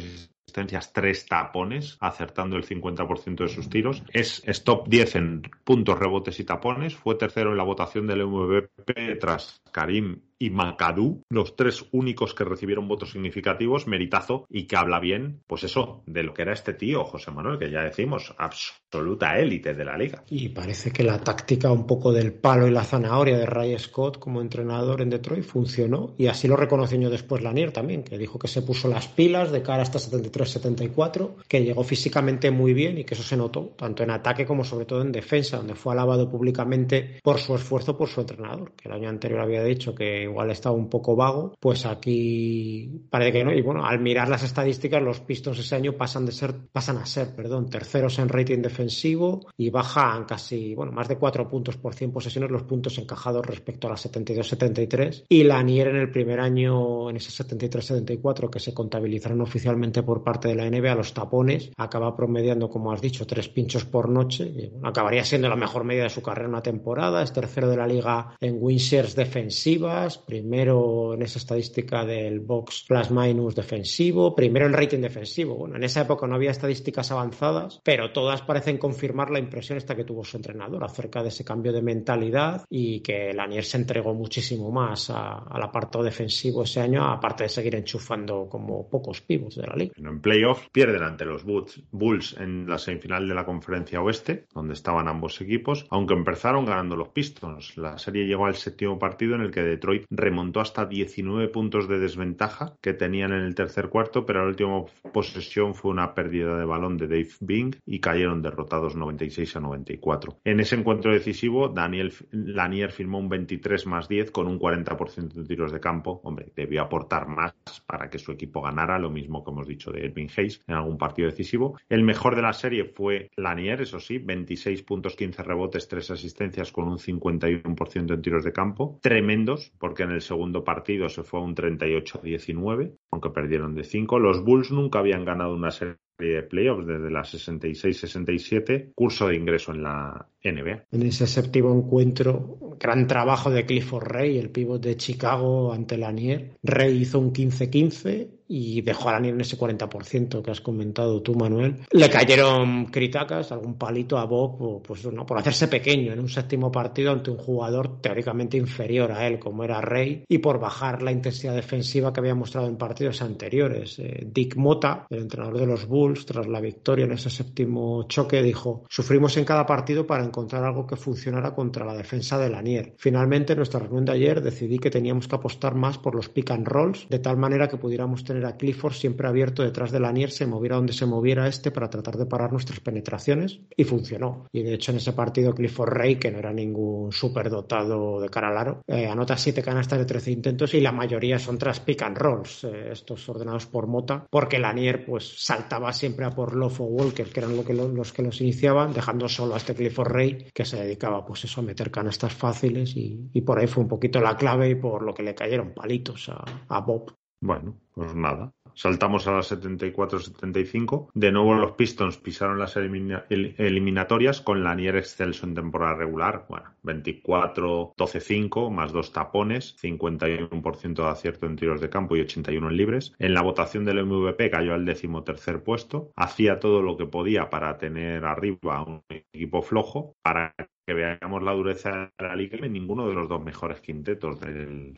tres tapones, acertando el 50% de sus tiros. Es, es, top 10 en puntos, rebotes y tapones. Fue tercero en la votación del MVP tras Karim y Macadú, los tres únicos que recibieron votos significativos, meritazo y que habla bien, pues eso, de lo que era este tío, José Manuel, que ya decimos, absoluta élite de la liga. Y parece que la táctica un poco del palo y la zanahoria de Ray Scott como entrenador en Detroit funcionó y así lo reconoció después Lanier también, que dijo que se puso las pilas de cara a esta 73 374, que llegó físicamente muy bien y que eso se notó, tanto en ataque como sobre todo en defensa, donde fue alabado públicamente por su esfuerzo por su entrenador, que el año anterior había dicho que igual estaba un poco vago, pues aquí parece que no. Y bueno, al mirar las estadísticas, los Pistons ese año pasan de ser, pasan a ser, perdón, terceros en rating defensivo y bajan casi, bueno, más de 4 puntos por 100 posesiones los puntos encajados respecto a las 72-73 y Lanier en el primer año, en ese 73-74 que se contabilizaron oficialmente por parte de la NBA, los tapones, acaba promediando, como has dicho, tres pinchos por noche. Y, acabaría siendo la mejor medida de su carrera una temporada. Es tercero de la liga en win shares defensivas primero en esa estadística del box plus minus defensivo, primero en rating defensivo. Bueno, en esa época no había estadísticas avanzadas, pero todas parecen confirmar la impresión esta que tuvo su entrenador acerca de ese cambio de mentalidad y que Lanier se entregó muchísimo más al apartado defensivo ese año, aparte de seguir enchufando como pocos pibos de la liga. Playoffs pierden ante los Bulls en la semifinal de la conferencia oeste, donde estaban ambos equipos, aunque empezaron ganando los Pistons. La serie llegó al séptimo partido en el que Detroit remontó hasta 19 puntos de desventaja que tenían en el tercer cuarto, pero la última posesión fue una pérdida de balón de Dave Bing y cayeron derrotados 96 a 94. En ese encuentro decisivo, Daniel Lanier firmó un 23 más 10 con un 40% de tiros de campo. Hombre, debió aportar más para que su equipo ganara, lo mismo que hemos dicho de Edwin Hayes en algún partido decisivo. El mejor de la serie fue Lanier, eso sí, 26 puntos, 15 rebotes, 3 asistencias con un 51% en tiros de campo. Tremendos, porque en el segundo partido se fue a un 38-19, aunque perdieron de 5. Los Bulls nunca habían ganado una serie de playoffs desde la 66-67, curso de ingreso en la NBA. En ese séptimo encuentro, gran trabajo de Clifford Rey, el pívot de Chicago ante Lanier. Rey hizo un 15-15 y dejó a Lanier en ese 40% que has comentado tú, Manuel. Le cayeron críticas, algún palito a Bob, pues no, por hacerse pequeño en un séptimo partido ante un jugador teóricamente inferior a él, como era Rey, y por bajar la intensidad defensiva que había mostrado en partidos anteriores. Eh, Dick Mota, el entrenador de los Bulls, tras la victoria en ese séptimo choque, dijo, sufrimos en cada partido para encontrar algo que funcionara contra la defensa de Lanier. Finalmente, en nuestra reunión de ayer decidí que teníamos que apostar más por los pick and rolls, de tal manera que pudiéramos tener a Clifford siempre abierto detrás de Lanier, se moviera donde se moviera este para tratar de parar nuestras penetraciones, y funcionó. Y de hecho, en ese partido, Clifford Rey, que no era ningún superdotado de cara al aro, eh, anota siete canastas de 13 intentos y la mayoría son tras pick and rolls, eh, estos ordenados por Mota, porque Lanier pues saltaba siempre a por Lofo Walker, que eran lo que los que los iniciaban, dejando solo a este Clifford Rey, que se dedicaba pues eso a meter canastas fáciles y, por ahí fue un poquito la clave y por lo que le cayeron palitos a, Bob. Bueno, pues nada. Saltamos a las 74-75. De nuevo los Pistons pisaron las eliminatorias con Lanier excelso en temporada regular. Bueno, 24-12-5 más dos tapones, 51% de acierto en tiros de campo y 81 en libres. En la votación del MVP cayó al décimo tercer puesto. Hacía todo lo que podía para tener arriba un equipo flojo, para que veamos la dureza de la liga en ninguno de los dos mejores quintetos de,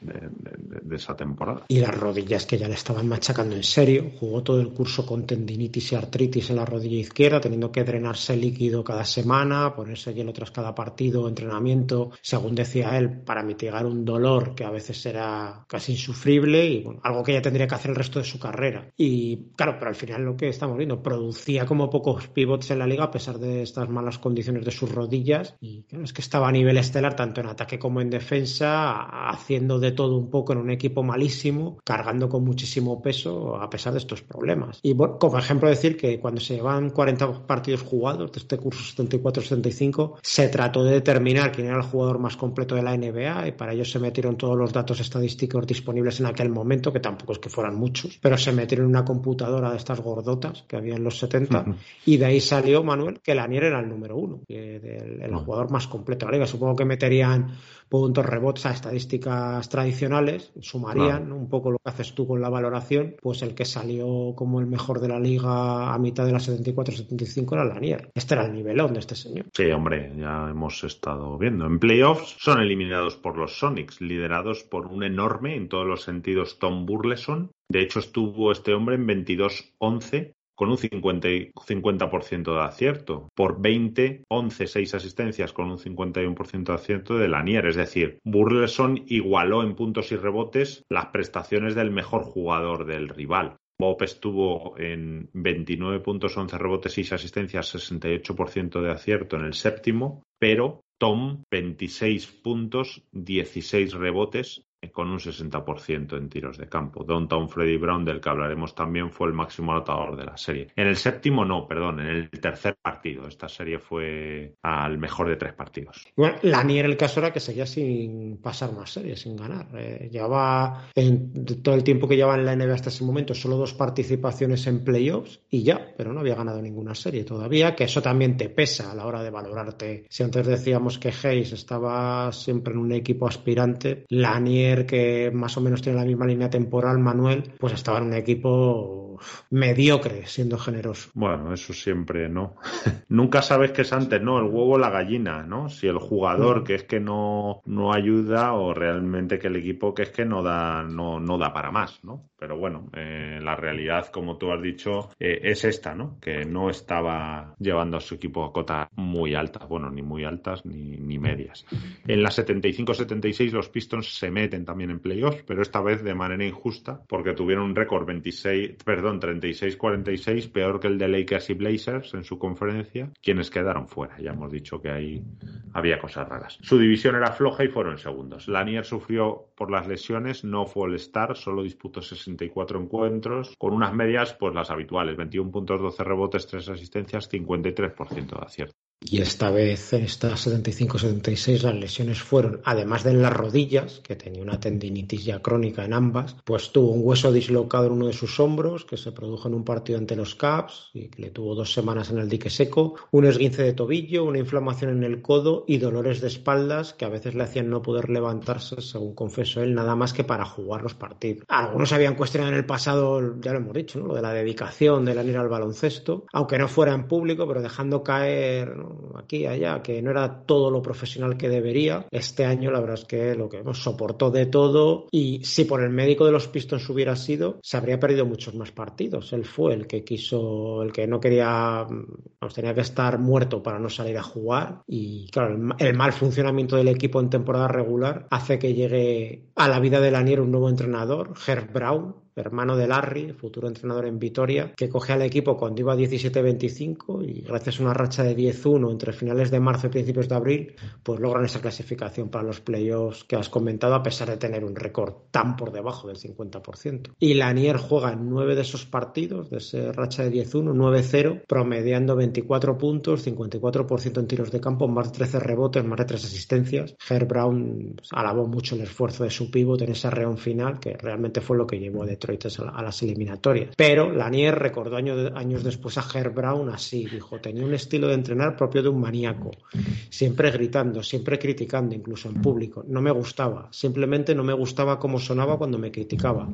esa temporada. Y las rodillas que ya le estaban machacando en serio. Jugó todo el curso con tendinitis y artritis en la rodilla izquierda, teniendo que drenarse líquido cada semana, ponerse hielo tras cada partido, entrenamiento, según decía él, para mitigar un dolor que a veces era casi insufrible y algo que ya tendría que hacer el resto de su carrera. Y claro, pero al final lo que estamos viendo, producía como pocos pivots en la liga a pesar de estas malas condiciones de sus rodillas. Y claro, es que estaba a nivel estelar tanto en ataque como en defensa, haciendo de todo un poco en un equipo malísimo, cargando con muchísimo peso a pesar de estos problemas. Y bueno, como ejemplo decir que cuando se llevan 40 partidos jugados de este curso 74-75, se trató de determinar era el jugador más completo de la NBA y para ello se metieron todos los datos estadísticos disponibles en aquel momento, que tampoco es que fueran muchos, pero se metieron en una computadora de estas gordotas que había en los 70 y de ahí salió Manuel que Lanier era el número uno, el, el jugador más completo de la liga. Supongo que meterían puntos, rebotes a estadísticas tradicionales, sumarían un poco lo que haces tú con la valoración, pues el que salió como el mejor de la liga a mitad de la 74-75 era Lanier. Este era el nivelón de este señor. Sí, hombre, ya hemos estado viendo. En playoffs son eliminados por los Sonics, liderados por un enorme, en todos los sentidos, Tom Burleson. De hecho, estuvo este hombre en 22-11 con un 50%, de acierto. Por 20, 11, 6 asistencias con un 51% de acierto de Lanier. Es decir, Burleson igualó en puntos y rebotes las prestaciones del mejor jugador del rival. Bob estuvo en 29 puntos, 11 rebotes, 6 asistencias, 68% de acierto en el séptimo, pero Tom 26 puntos, 16 rebotes con un 60% en tiros de campo. Downtown Freddy Brown, del que hablaremos también, fue el máximo anotador de la serie. En el séptimo no, perdón, en el tercer partido. Esta serie fue al mejor de tres partidos. Bueno, la en el caso era que seguía sin pasar más series, sin ganar. Eh, llevaba en todo el tiempo que llevaba en la NBA hasta ese momento solo dos participaciones en playoffs y ya, pero no había ganado ninguna serie todavía, que eso también te pesa a la hora de valorarte. Si antes decíamos que Hayes estaba siempre en un equipo aspirante, Lanier que más o menos tiene la misma línea temporal, Manuel, pues estaba en un equipo mediocre, siendo generoso. Bueno, eso siempre, ¿no? Nunca sabes qué es antes, ¿no? El huevo o la gallina, ¿no? Si el jugador mm. que es que no, no ayuda o realmente que el equipo que es que no da, no, no da para más, ¿no? Pero bueno, eh, la realidad, como tú has dicho, eh, es esta, ¿no? Que no estaba llevando a su equipo a cotas muy altas, bueno, ni muy altas ni, ni medias. En la 75-76 los Pistons se meten también en playoffs, pero esta vez de manera injusta, porque tuvieron un récord 26, perdón, 36-46, peor que el de Lakers y Blazers en su conferencia, quienes quedaron fuera. Ya hemos dicho que ahí había cosas raras. Su división era floja y fueron segundos. Lanier sufrió por las lesiones, no fue el star, solo disputó 60 64 encuentros, con unas medias, pues las habituales, 21 puntos, 12 rebotes, 3 asistencias, 53% de acierto. Y esta vez, en esta 75-76, las lesiones fueron, además de en las rodillas, que tenía una tendinitis ya crónica en ambas, pues tuvo un hueso dislocado en uno de sus hombros, que se produjo en un partido ante los Caps, y que le tuvo dos semanas en el dique seco, un esguince de tobillo, una inflamación en el codo y dolores de espaldas que a veces le hacían no poder levantarse, según confesó él, nada más que para jugar los partidos. Algunos habían cuestionado en el pasado, ya lo hemos dicho, ¿no? lo de la dedicación de la ir al baloncesto, aunque no fuera en público, pero dejando caer aquí, allá, que no era todo lo profesional que debería. Este año la verdad es que lo que hemos soportó de todo y si por el médico de los Pistons hubiera sido, se habría perdido muchos más partidos. Él fue el que quiso, el que no quería, nos tenía que estar muerto para no salir a jugar y claro, el, mal funcionamiento del equipo en temporada regular hace que llegue a la vida de Lanier un nuevo entrenador, Herb Brown, hermano de Larry, futuro entrenador en Vitoria, que coge al equipo cuando iba 17-25 y gracias a una racha de 10-1 entre finales de marzo y principios de abril, pues logran esa clasificación para los playoffs que has comentado a pesar de tener un récord tan por debajo del 50%. Y Lanier juega en nueve de esos partidos, de esa racha de 10-1, 9-0, promediando 24 puntos, 54% en tiros de campo, más de 13 rebotes, más de 3 asistencias. Herb Brown pues, alabó mucho el esfuerzo de su pívot en esa reunión final, que realmente fue lo que llevó a Detroit A las eliminatorias. Pero Lanier recordó años, años después a Herb Brown así, dijo, tenía un estilo de entrenar propio de un maníaco, siempre gritando, siempre criticando, incluso en público. No me gustaba, simplemente no me gustaba cómo sonaba cuando me criticaba.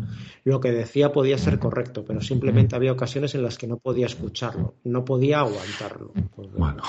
Lo que decía podía ser correcto, pero simplemente había ocasiones en las que no podía escucharlo, no podía aguantarlo. Pues, bueno.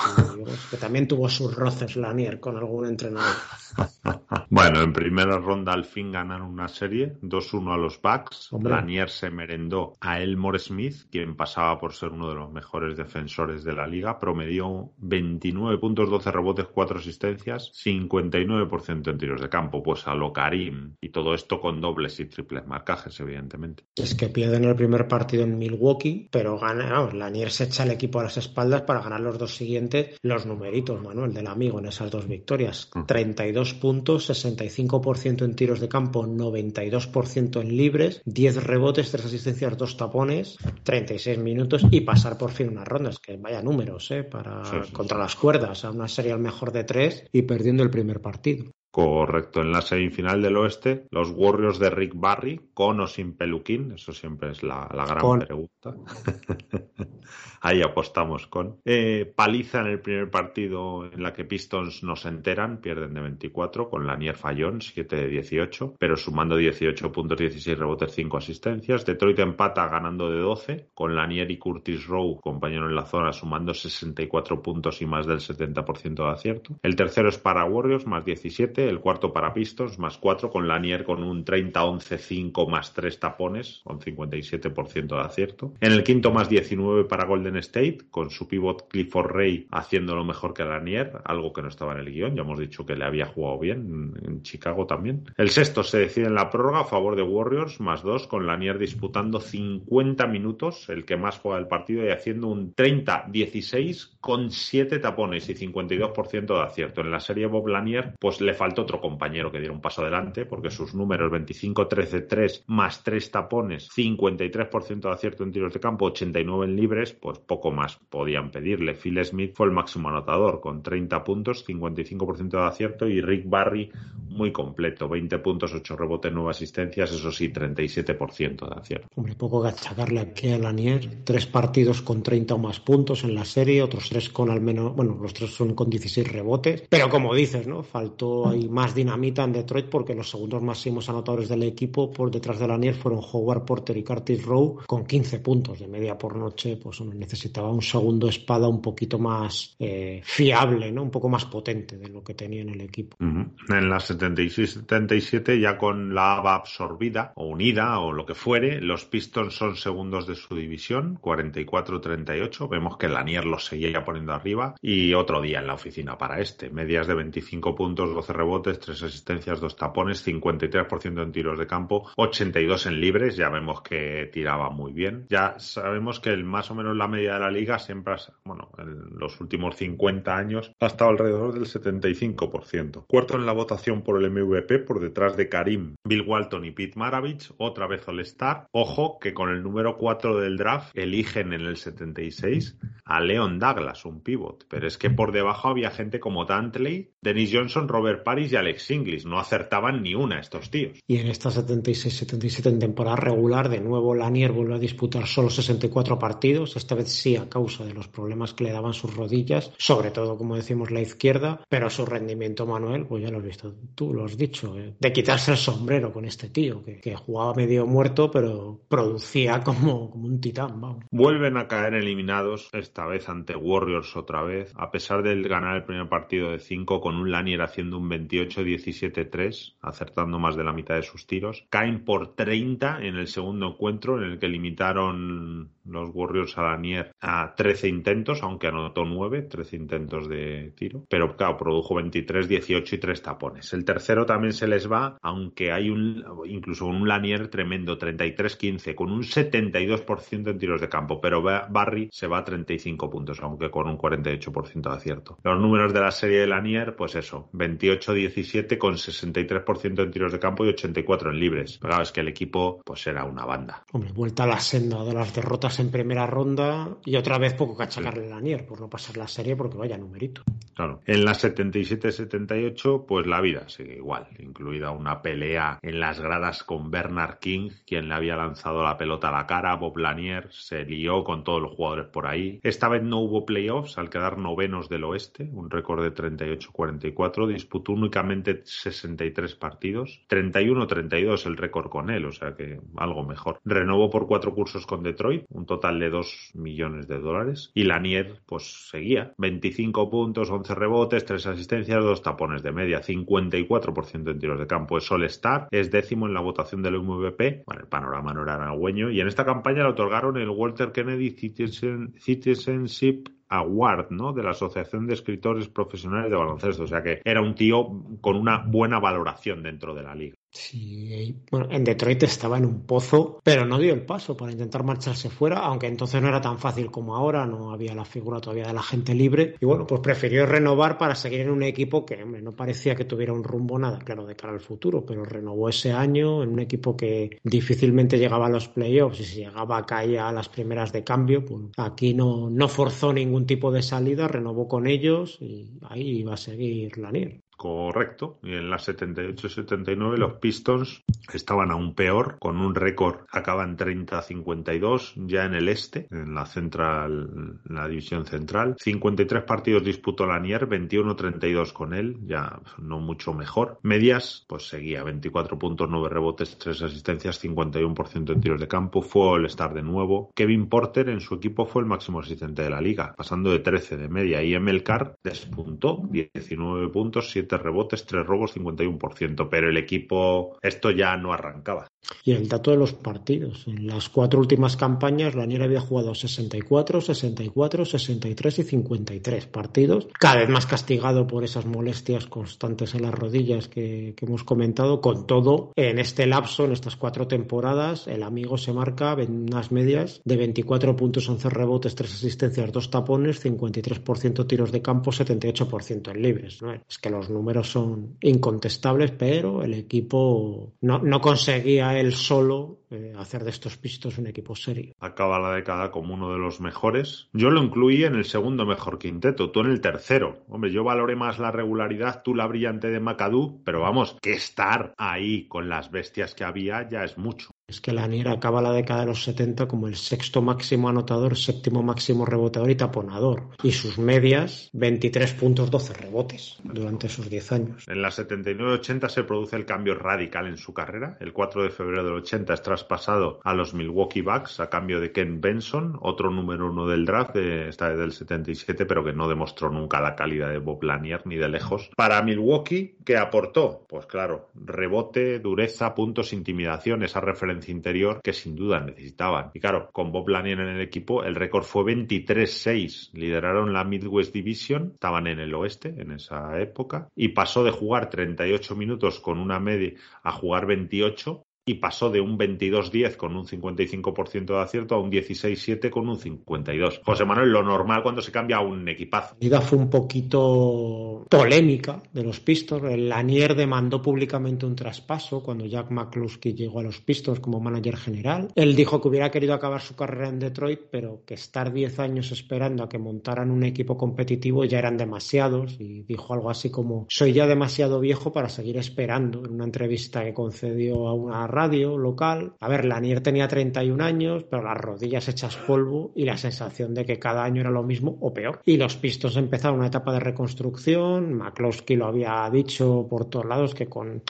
Que también tuvo sus roces Lanier con algún entrenador. bueno, en primera ronda al fin ganaron una serie, 2-1 a los Bucks. Lanier se merendó a Elmore Smith, quien pasaba por ser uno de los mejores defensores de la liga. Promedió 29 puntos, 12 rebotes, 4 asistencias, 59% en tiros de campo. Pues a lo Karim. Y todo esto con dobles y triples marcajes, evidentemente. Es que pierden el primer partido en Milwaukee, pero gana. Lanier se echa el equipo a las espaldas para ganar los dos siguientes. Los numeritos, Manuel, del amigo en esas dos victorias. 32 mm. puntos, 65% en tiros de campo, 92% en libres, 10 rebotes, 3 asistencias, 2 tapones, 36 minutos y pasar por fin unas rondas, que vaya números, ¿eh? Para, contra las cuerdas, a una serie al mejor de 3 y perdiendo el primer partido. Correcto, en la semifinal del oeste, los Warriors de Rick Barry, con o sin peluquín, eso siempre es la, gran pregunta. Ahí apostamos con. Eh, paliza en el primer partido en la que Pistons no se enteran, pierden de 24, con Lanier Fallón, 7 de 18, pero sumando 18 puntos, 16 rebotes, 5 asistencias. Detroit empata ganando de 12, con Lanier y Curtis Rowe, compañero en la zona, sumando 64 puntos y más del 70% de acierto. El tercero es para Warriors, más 17 el cuarto para Pistons, más 4, con Lanier con un 30-11-5 más 3 tapones, con 57% de acierto. En el quinto más 19 para Golden State, con su pivot Clifford Ray haciéndolo mejor que Lanier, algo que no estaba en el guion, ya hemos dicho que le había jugado bien en Chicago también. El sexto se decide en la prórroga a favor de Warriors, más 2, con Lanier disputando 50 minutos, el que más juega el partido, y haciendo un 30-16 con 7 tapones y 52% de acierto. En la serie Bob Lanier, pues le falta otro compañero que diera un paso adelante, porque sus números 25-13-3 más 3 tapones, 53% de acierto en tiros de campo, 89 en libres, pues poco más podían pedirle. Phil Smith fue el máximo anotador, con 30 puntos, 55% de acierto, y Rick Barry muy completo, 20 puntos, 8 rebotes, 9 asistencias, eso sí, 37% de acierto. Hombre, poco que achacarle aquí a Lanier, tres partidos con 30 o más puntos en la serie, otros tres con al menos, bueno, los tres son con 16 rebotes, pero como dices, ¿no? Faltó ahí más dinamita en Detroit porque los segundos máximos anotadores del equipo por detrás de Lanier fueron Howard Porter y Curtis Rowe con 15 puntos de media por noche, pues uno necesitaba un segundo espada un poquito más eh, fiable, ¿no? Un poco más potente de lo que tenía en el equipo. En la 76-77 ya con la ABA absorbida o unida o lo que fuere, los Pistons son segundos de su división, 44-38. Vemos que Lanier los seguía poniendo arriba y otro día en la oficina para este, medias de 25 puntos, 12 rebotes, 3 asistencias, 2 tapones, 53% en tiros de campo, 82 en libres, ya vemos que tiraba muy bien. Ya sabemos que el, más o menos la media de la liga siempre, bueno, en los últimos 50 años ha estado alrededor del 75%. Cuarto en la votación por el MVP, por detrás de Karim, Bill Walton y Pete Maravich, otra vez All-Star. Ojo que con el número 4 del draft eligen en el 76 a Leon Douglas, un pivot, pero es que por debajo había gente como Dantley, Dennis Johnson, Robert Paris y Alex Inglis. No acertaban ni una estos tíos. Y en esta 76-77 en temporada regular, de nuevo Lanier vuelve a disputar solo 64 partidos, esta vez sí a causa de los problemas que le daban sus rodillas, sobre todo, como decimos, la izquierda, pero su rendimiento, Manuel, pues ya lo has visto, tú lo has dicho, eh, de quitarse el sombrero con este tío, que, jugaba medio muerto, pero producía como, como un titán, vamos. Vuelven a caer eliminados, esta vez ante Warriors otra vez, a pesar de ganar el primer partido de 5 con un Lanier haciendo un 28-17-3, acertando más de la mitad de sus tiros. Caen por 30 en el segundo encuentro, en el que limitaron los Warriors a Lanier a 13 intentos, aunque anotó 9, 13 intentos de tiro. Pero claro, produjo 23, 18 y 3 tapones. El tercero también se les va, aunque hay un, incluso con un Lanier tremendo, 33-15, con un 72% en tiros de campo. Pero Barry se va a 35 puntos, aunque con un 48% de acierto. Los números de la serie de Lanier, pues eso, 28-17 con 63% en tiros de campo y 84 en libres. Pero claro, es que el equipo, pues era una banda. Hombre, vuelta a la senda de las derrotas en primera ronda y otra vez poco cachacarle a Lanier por no pasar la serie porque vaya numerito. Claro. En la 77-78, pues la vida sigue igual, incluida una pelea en las gradas con Bernard King, quien le había lanzado la pelota a la cara. Bob Lanier se lió con todos los jugadores por ahí. Esta vez no hubo playoffs al quedar novenos del oeste, un récord de 38-44. Disputó únicamente 63 partidos, 31-32 el récord con él, o sea que algo mejor. Renovó por cuatro cursos con Detroit, un total de 2 millones de dólares. Y Lanier, pues seguía. 25 puntos, 11 rebotes, 3 asistencias, 2 tapones de media, 54% en tiros de campo. Es All-Star, es décimo en la votación del MVP. Bueno, el panorama no era halagüeño. Y en esta campaña le otorgaron el Walter Kennedy Citizenship Award, ¿no? De la Asociación de Escritores Profesionales de Baloncesto. O sea que era un tío con una buena valoración dentro de la liga. Sí, bueno, en Detroit estaba en un pozo, pero no dio el paso para intentar marcharse fuera, aunque entonces no era tan fácil como ahora, no había la figura todavía de la gente libre. Y bueno, pues prefirió renovar para seguir en un equipo que hombre, no parecía que tuviera un rumbo nada claro de cara al futuro, pero renovó ese año en un equipo que difícilmente llegaba a los playoffs y si llegaba caía a las primeras de cambio. Pues aquí no, no forzó ningún tipo de salida, renovó con ellos y ahí iba a seguir Lanier. Correcto. Y en la 78-79 los Pistons estaban aún peor, con un récord, acaban 30-52 ya en el este, en la central, en la división central. 53 partidos disputó Lanier, 21-32 con él, ya no mucho mejor. Medias, pues seguía 24 puntos, 9 rebotes, 3 asistencias, 51% en tiros de campo. Fue el star de nuevo. Kevin Porter en su equipo fue el máximo asistente de la liga, pasando de 13 de media. Y Emel Carr despuntó 19 puntos, 7 rebotes, 3 robos, 51%, pero el equipo esto ya no arrancaba. Y el dato de los partidos. En las cuatro últimas campañas, Lanier había jugado 64, 64, 63 y 53 partidos. Cada vez más castigado por esas molestias constantes en las rodillas que, que hemos comentado. Con todo, en este lapso, en estas cuatro temporadas, el amigo se marca unas medias de 24 puntos, 11 rebotes, 3 asistencias, 2 tapones, 53% tiros de campo, 78% en libres. ¿no? Es que los números son incontestables, pero el equipo no, no conseguía él solo eh, hacer de estos pistos un equipo serio. Acaba la década como uno de los mejores. Yo lo incluí en el segundo mejor quinteto, tú en el tercero. Hombre, yo valoré más la regularidad, tú la brillante de Macadú, pero vamos, que estar ahí con las bestias que había ya es mucho. Es que Lanier acaba la década de los 70 como el sexto máximo anotador, séptimo máximo reboteador y taponador. Y sus medias, 23 puntos, 12 rebotes durante esos 10 años. En la 79-80 se produce el cambio radical en su carrera. El 4 de febrero del 80 es traspasado a los Milwaukee Bucks a cambio de Ken Benson, otro número uno del draft, de, esta del 77, pero que no demostró nunca la calidad de Bob Lanier ni de lejos. Para Milwaukee, ¿qué aportó? Pues claro, rebote, dureza, puntos, intimidación, esa referencia interior que sin duda necesitaban. Y claro, con Bob Lanier en el equipo, el récord fue 23-6. Lideraron la Midwest Division, estaban en el oeste en esa época, y pasó de jugar 38 minutos con una media a jugar 28 y pasó de un 22-10 con un 55% de acierto a un 16-7 con un 52. José Manuel, lo normal cuando se cambia a un equipazo. La liga fue un poquito polémica de los Pistons. El Lanier demandó públicamente un traspaso cuando Jack McCluskey llegó a los Pistons como manager general. Él dijo que hubiera querido acabar su carrera en Detroit, pero que estar 10 años esperando a que montaran un equipo competitivo ya eran demasiados y dijo algo así como soy ya demasiado viejo para seguir esperando en una entrevista que concedió a una radio local. A ver, Lanier tenía 31 años, pero las rodillas hechas polvo y la sensación de que cada año era lo mismo o peor. Y los Pistons empezaron una etapa de reconstrucción. McCloskey lo había dicho por todos lados que con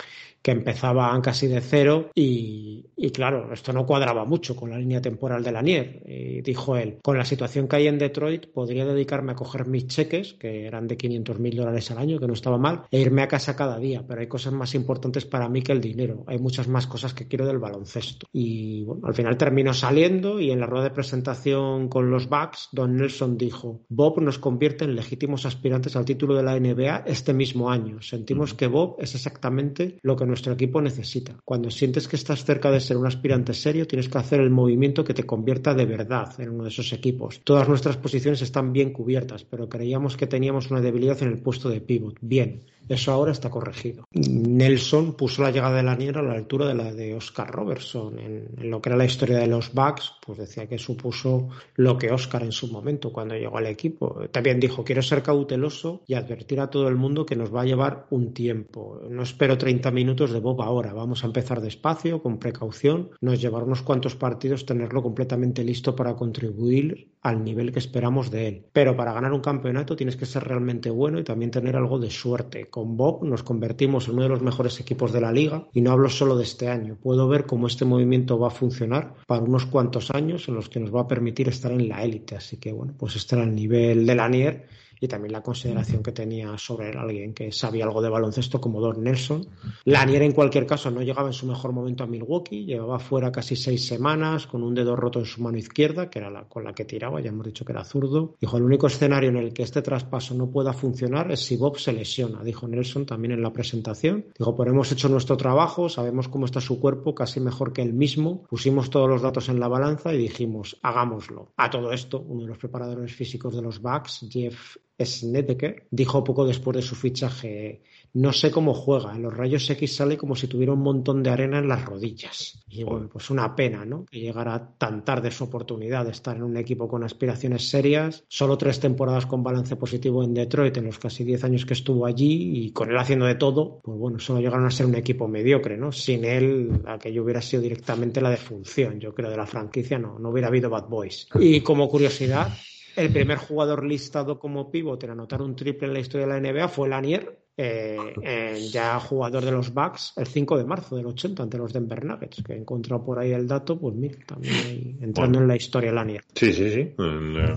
que empezaban casi de cero y, y, claro, esto no cuadraba mucho con la línea temporal de Lanier. Y dijo él, con la situación que hay en Detroit podría dedicarme a coger mis cheques, que eran de 500 mil dólares al año, que no estaba mal, e irme a casa cada día, pero hay cosas más importantes para mí que el dinero. Hay muchas más cosas que quiero del baloncesto. Y bueno, al final terminó saliendo y en la rueda de presentación con los Bucks, Don Nelson dijo, Bob nos convierte en legítimos aspirantes al título de la NBA este mismo año. Sentimos que Bob es exactamente lo que nuestro equipo necesita. Cuando sientes que estás cerca de ser un aspirante serio, tienes que hacer el movimiento que te convierta de verdad en uno de esos equipos. Todas nuestras posiciones están bien cubiertas, pero creíamos que teníamos una debilidad en el puesto de pivot. Bien, eso ahora está corregido. Nelson puso la llegada de Lanier a la altura de la de Oscar Robertson. En, lo que era la historia de los Bucks, pues decía que supuso lo que Oscar en su momento cuando llegó al equipo. También dijo, quiero ser cauteloso y advertir a todo el mundo que nos va a llevar un tiempo. No espero 30 minutos de Bob ahora. Vamos a empezar despacio, con precaución. Nos llevará unos cuantos partidos tenerlo completamente listo para contribuir al nivel que esperamos de él. Pero para ganar un campeonato tienes que ser realmente bueno y también tener algo de suerte con Bob nos convertimos en uno de los mejores equipos de la liga y no hablo solo de este año. Puedo ver cómo este movimiento va a funcionar para unos cuantos años en los que nos va a permitir estar en la élite. Así que bueno, pues estar al nivel de Lanier y también la consideración que tenía sobre alguien que sabía algo de baloncesto como Don Nelson. Lanier en cualquier caso no llegaba en su mejor momento a Milwaukee, llevaba fuera casi seis semanas con un dedo roto en su mano izquierda, que era la con la que tiraba, ya hemos dicho que era zurdo. Dijo, el único escenario en el que este traspaso no pueda funcionar es si Bob se lesiona, dijo Nelson también en la presentación. Dijo, pero hemos hecho nuestro trabajo, sabemos cómo está su cuerpo, casi mejor que él mismo, pusimos todos los datos en la balanza y dijimos, hagámoslo. A todo esto, uno de los preparadores físicos de los Bucks, Jeff Snedeker dijo poco después de su fichaje, no sé cómo juega, los rayos X sale como si tuviera un montón de arena en las rodillas. Y bueno, pues una pena, ¿no? Que llegara tan tarde su oportunidad de estar en un equipo con aspiraciones serias, solo tres temporadas con balance positivo en Detroit en los casi diez años que estuvo allí y con él haciendo de todo, pues bueno, solo llegaron a ser un equipo mediocre, ¿no? Sin él, aquello hubiera sido directamente la defunción, yo creo, de la franquicia, no, no hubiera habido Bad Boys. Y como curiosidad, el primer jugador listado como pívot en anotar un triple en la historia de la NBA fue Lanier, eh, ya jugador de los Bucks, el 5 de marzo del 80 ante los Denver Nuggets, que he encontrado por ahí el dato, pues mira, también entrando en la historia Lanier. Sí, sí, sí,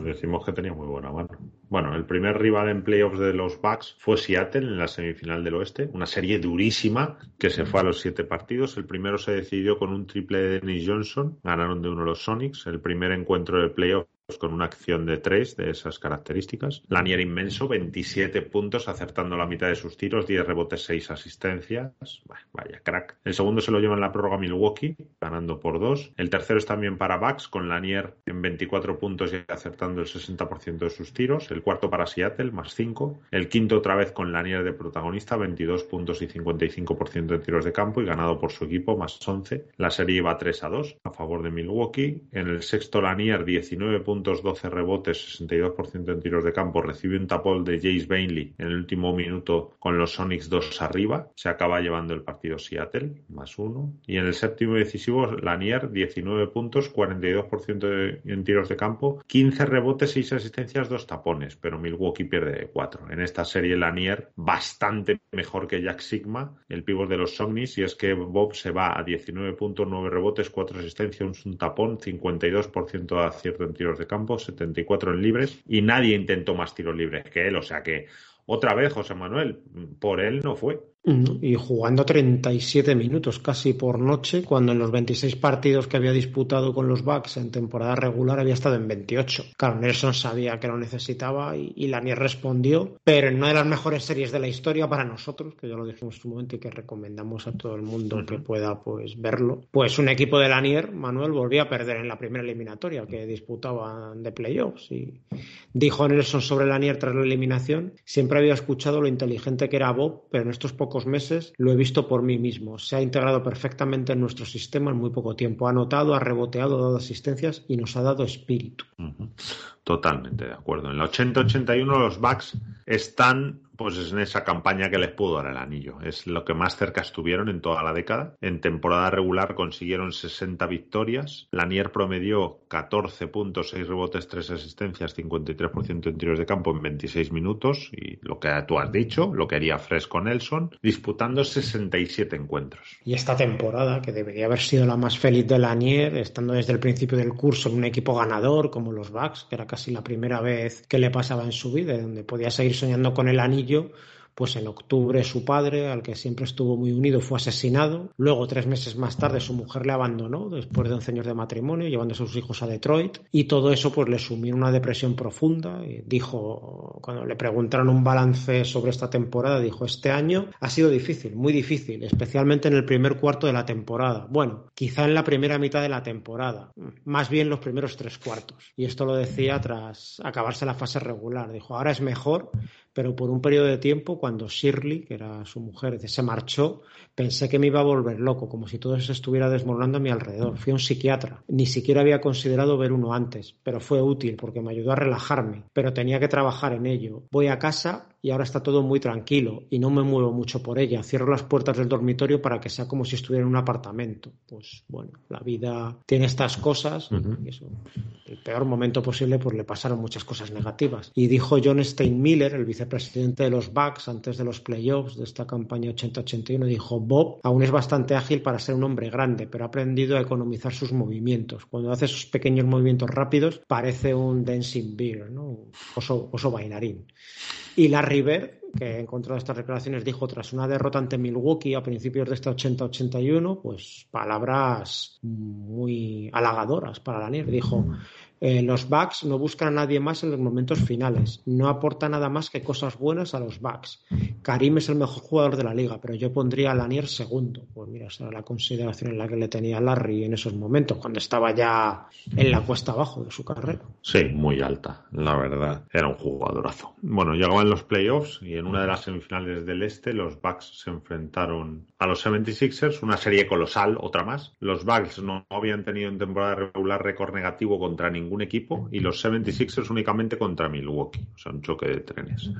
decimos que tenía muy buena mano. Bueno, el primer rival en playoffs de los Bucks fue Seattle en la semifinal del oeste, una serie durísima que se fue a los siete partidos. El primero se decidió con un triple de Dennis Johnson, ganaron de uno los Sonics. El primer encuentro del playoff con una acción de tres de esas características. Lanier inmenso, 27 puntos, acertando la mitad de sus tiros, 10 rebotes, 6 asistencias. vaya crack. El segundo se lo lleva en la prórroga Milwaukee, ganando por dos. El tercero es también para Bucks, con Lanier en 24 puntos y acertando el 60% de sus tiros. El cuarto para Seattle, más 5. El quinto otra vez con Lanier de protagonista, 22 puntos y 55% de tiros de campo y ganado por su equipo, más 11. La serie iba 3 a 2 a favor de Milwaukee. En el sexto Lanier, 19 puntos 12 rebotes, 62% en tiros de campo, recibe un tapón de Jace Bainley en el último minuto con los Sonics 2 arriba, se acaba llevando el partido Seattle, más uno. Y en el séptimo decisivo, Lanier, 19 puntos, 42% en tiros de campo, 15 rebotes, 6 asistencias, 2 tapones, pero Milwaukee pierde de 4. En esta serie Lanier bastante mejor que Jack Sigma, el pívot de los Sonics, y es que Bob se va a 19 puntos, 9 rebotes, 4 asistencias, un tapón, 52% de acierto en tiros de campo, 74 en libres y nadie intentó más tiros libres que él. O sea que otra vez, José Manuel, por él no fue. Y jugando 37 minutos casi por noche, cuando en los 26 partidos que había disputado con los Bucks en temporada regular había estado en 28. Claro, Nelson sabía que lo necesitaba y, y Lanier respondió, pero en una de las mejores series de la historia para nosotros, que ya lo dijimos en su momento y que recomendamos a todo el mundo que pueda pues verlo, pues un equipo de Lanier, Manuel, volvía a perder en la primera eliminatoria que disputaban de playoffs. Y dijo Nelson sobre Lanier tras la eliminación, siempre había escuchado lo inteligente que era Bob, pero en estos pocos pocos meses lo he visto por mí mismo. Se ha integrado perfectamente en nuestro sistema en muy poco tiempo. Ha anotado, ha reboteado, ha dado asistencias y nos ha dado espíritu. Totalmente de acuerdo. En la 80-81 los Bucks están pues en esa campaña que les pudo dar el anillo. Es lo que más cerca estuvieron en toda la década. En temporada regular consiguieron 60 victorias. Lanier promedió 14 puntos, 6 rebotes, 3 asistencias, 53% en tiros de campo en 26 minutos. Y lo que tú has dicho, lo que haría Fresco Nelson, disputando 67 encuentros. Y esta temporada, que debería haber sido la más feliz de Lanier, estando desde el principio del curso en un equipo ganador como los Bucks, que era casi la primera vez que le pasaba en su vida, donde podía seguir soñando con el anillo Pues en octubre su padre, al que siempre estuvo muy unido, fue asesinado. Luego, tres meses más tarde, su mujer le abandonó después de 11 años de matrimonio, llevando a sus hijos a Detroit. Y todo eso pues le sumió en una depresión profunda. Dijo, cuando le preguntaron un balance sobre esta temporada, dijo, este año ha sido difícil, muy difícil, especialmente en el primer cuarto de la temporada. Bueno, quizá en la primera mitad de la temporada, más bien los primeros tres cuartos. Y esto lo decía tras acabarse la fase regular. Dijo, ahora es mejor, pero por un periodo de tiempo, cuando Shirley, que era su mujer, se marchó, pensé que me iba a volver loco, como si todo se estuviera desmoronando a mi alrededor. Fui a un psiquiatra. Ni siquiera había considerado ver uno antes, pero fue útil porque me ayudó a relajarme, pero tenía que trabajar en ello. Voy a casa y ahora está todo muy tranquilo y no me muevo mucho por ella. Cierro las puertas del dormitorio para que sea como si estuviera en un apartamento. Pues bueno, la vida tiene estas cosas y eso, el peor momento posible pues le pasaron muchas cosas negativas. Y dijo John Steinmiller, el vicepresidente de los Bucks antes de los playoffs de esta campaña 80-81, dijo, Bob aún es bastante ágil para ser un hombre grande, pero ha aprendido a economizar sus movimientos. Cuando hace esos pequeños movimientos rápidos parece un dancing bear, ¿no? oso, oso bailarín. Y la River, que encontró estas declaraciones, dijo tras una derrota ante Milwaukee a principios de este 80-81, pues palabras muy halagadoras para la Nier. Dijo, eh, los Bucks no buscan a nadie más en los momentos finales. No aporta nada más que cosas buenas a los Bucks. Karim es el mejor jugador de la liga, pero yo pondría a Lanier segundo. Pues mira, esa era la consideración en la que le tenía Larry en esos momentos, cuando estaba ya en la cuesta abajo de su carrera. Sí, muy alta, la verdad. Era un jugadorazo. Bueno, llegaban los playoffs y en una de las semifinales del este los Bucks se enfrentaron a los 76ers, una serie colosal, otra más. Los Bucks no habían tenido en temporada regular récord negativo contra ningún ningún equipo y los 76ers únicamente contra Milwaukee. O sea, un choque de trenes.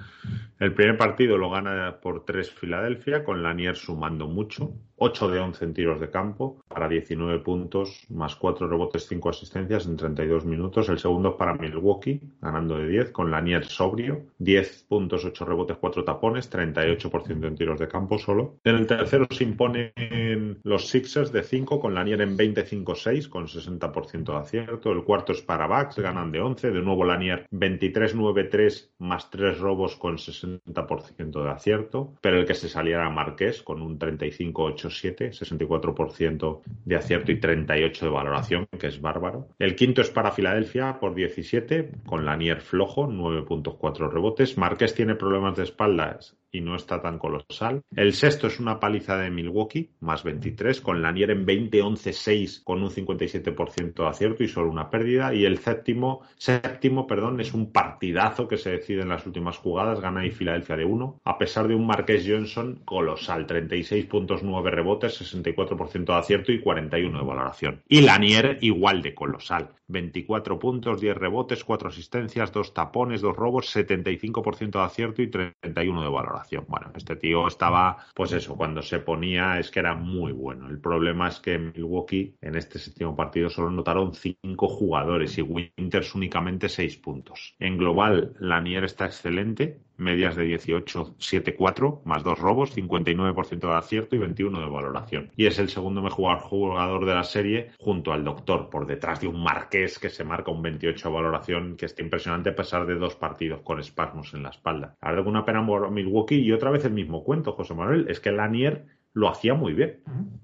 El primer partido lo gana por tres Filadelfia, con Lanier sumando mucho. 8 de 11 en tiros de campo para 19 puntos, más 4 rebotes, 5 asistencias en 32 minutos. El segundo para Milwaukee, ganando de 10, con Lanier sobrio. 10 puntos, 8 rebotes, 4 tapones, 38% en tiros de campo solo. En el tercero se imponen los Sixers de 5, con Lanier en 25-6, con 60% de acierto. El cuarto es para Bucks, ganan de 11. De nuevo Lanier 23-9-3, más 3 robos con 60% de acierto. Pero el que se saliera era Marqués, con un 35-8 64% de acierto y 38 de valoración, que es bárbaro. El quinto es para Filadelfia por 17, con Lanier flojo, 9.4 rebotes. Márquez tiene problemas de espaldas y no está tan colosal. El sexto es una paliza de Milwaukee, más 23, con Lanier en 20-11-6 con un 57% de acierto y solo una pérdida. Y el séptimo, séptimo perdón, es un partidazo que se decide en las últimas jugadas, gana y Filadelfia de 1, a pesar de un Marqués Johnson colosal, 36 puntos, 9 rebotes, 64% de acierto y 41 de valoración. Y Lanier igual de colosal, 24 puntos, 10 rebotes, 4 asistencias, 2 tapones, 2 robos, 75% de acierto y 31 de valoración. Bueno, este tío estaba, pues eso, cuando se ponía es que era muy bueno. El problema es que Milwaukee en este séptimo partido solo notaron cinco jugadores y Winters únicamente seis puntos. En global, Lanier está excelente, medias de 18, 7, 4, más dos robos, 59% de acierto y 21 de valoración. Y es el segundo mejor jugador de la serie junto al doctor, por detrás de un Marqués que se marca un 28 de valoración, que está impresionante a pesar de dos partidos con espasmos en la espalda. Ahora una pena Milwaukee y otra vez el mismo cuento, José Manuel, es que Lanier lo hacía muy bien.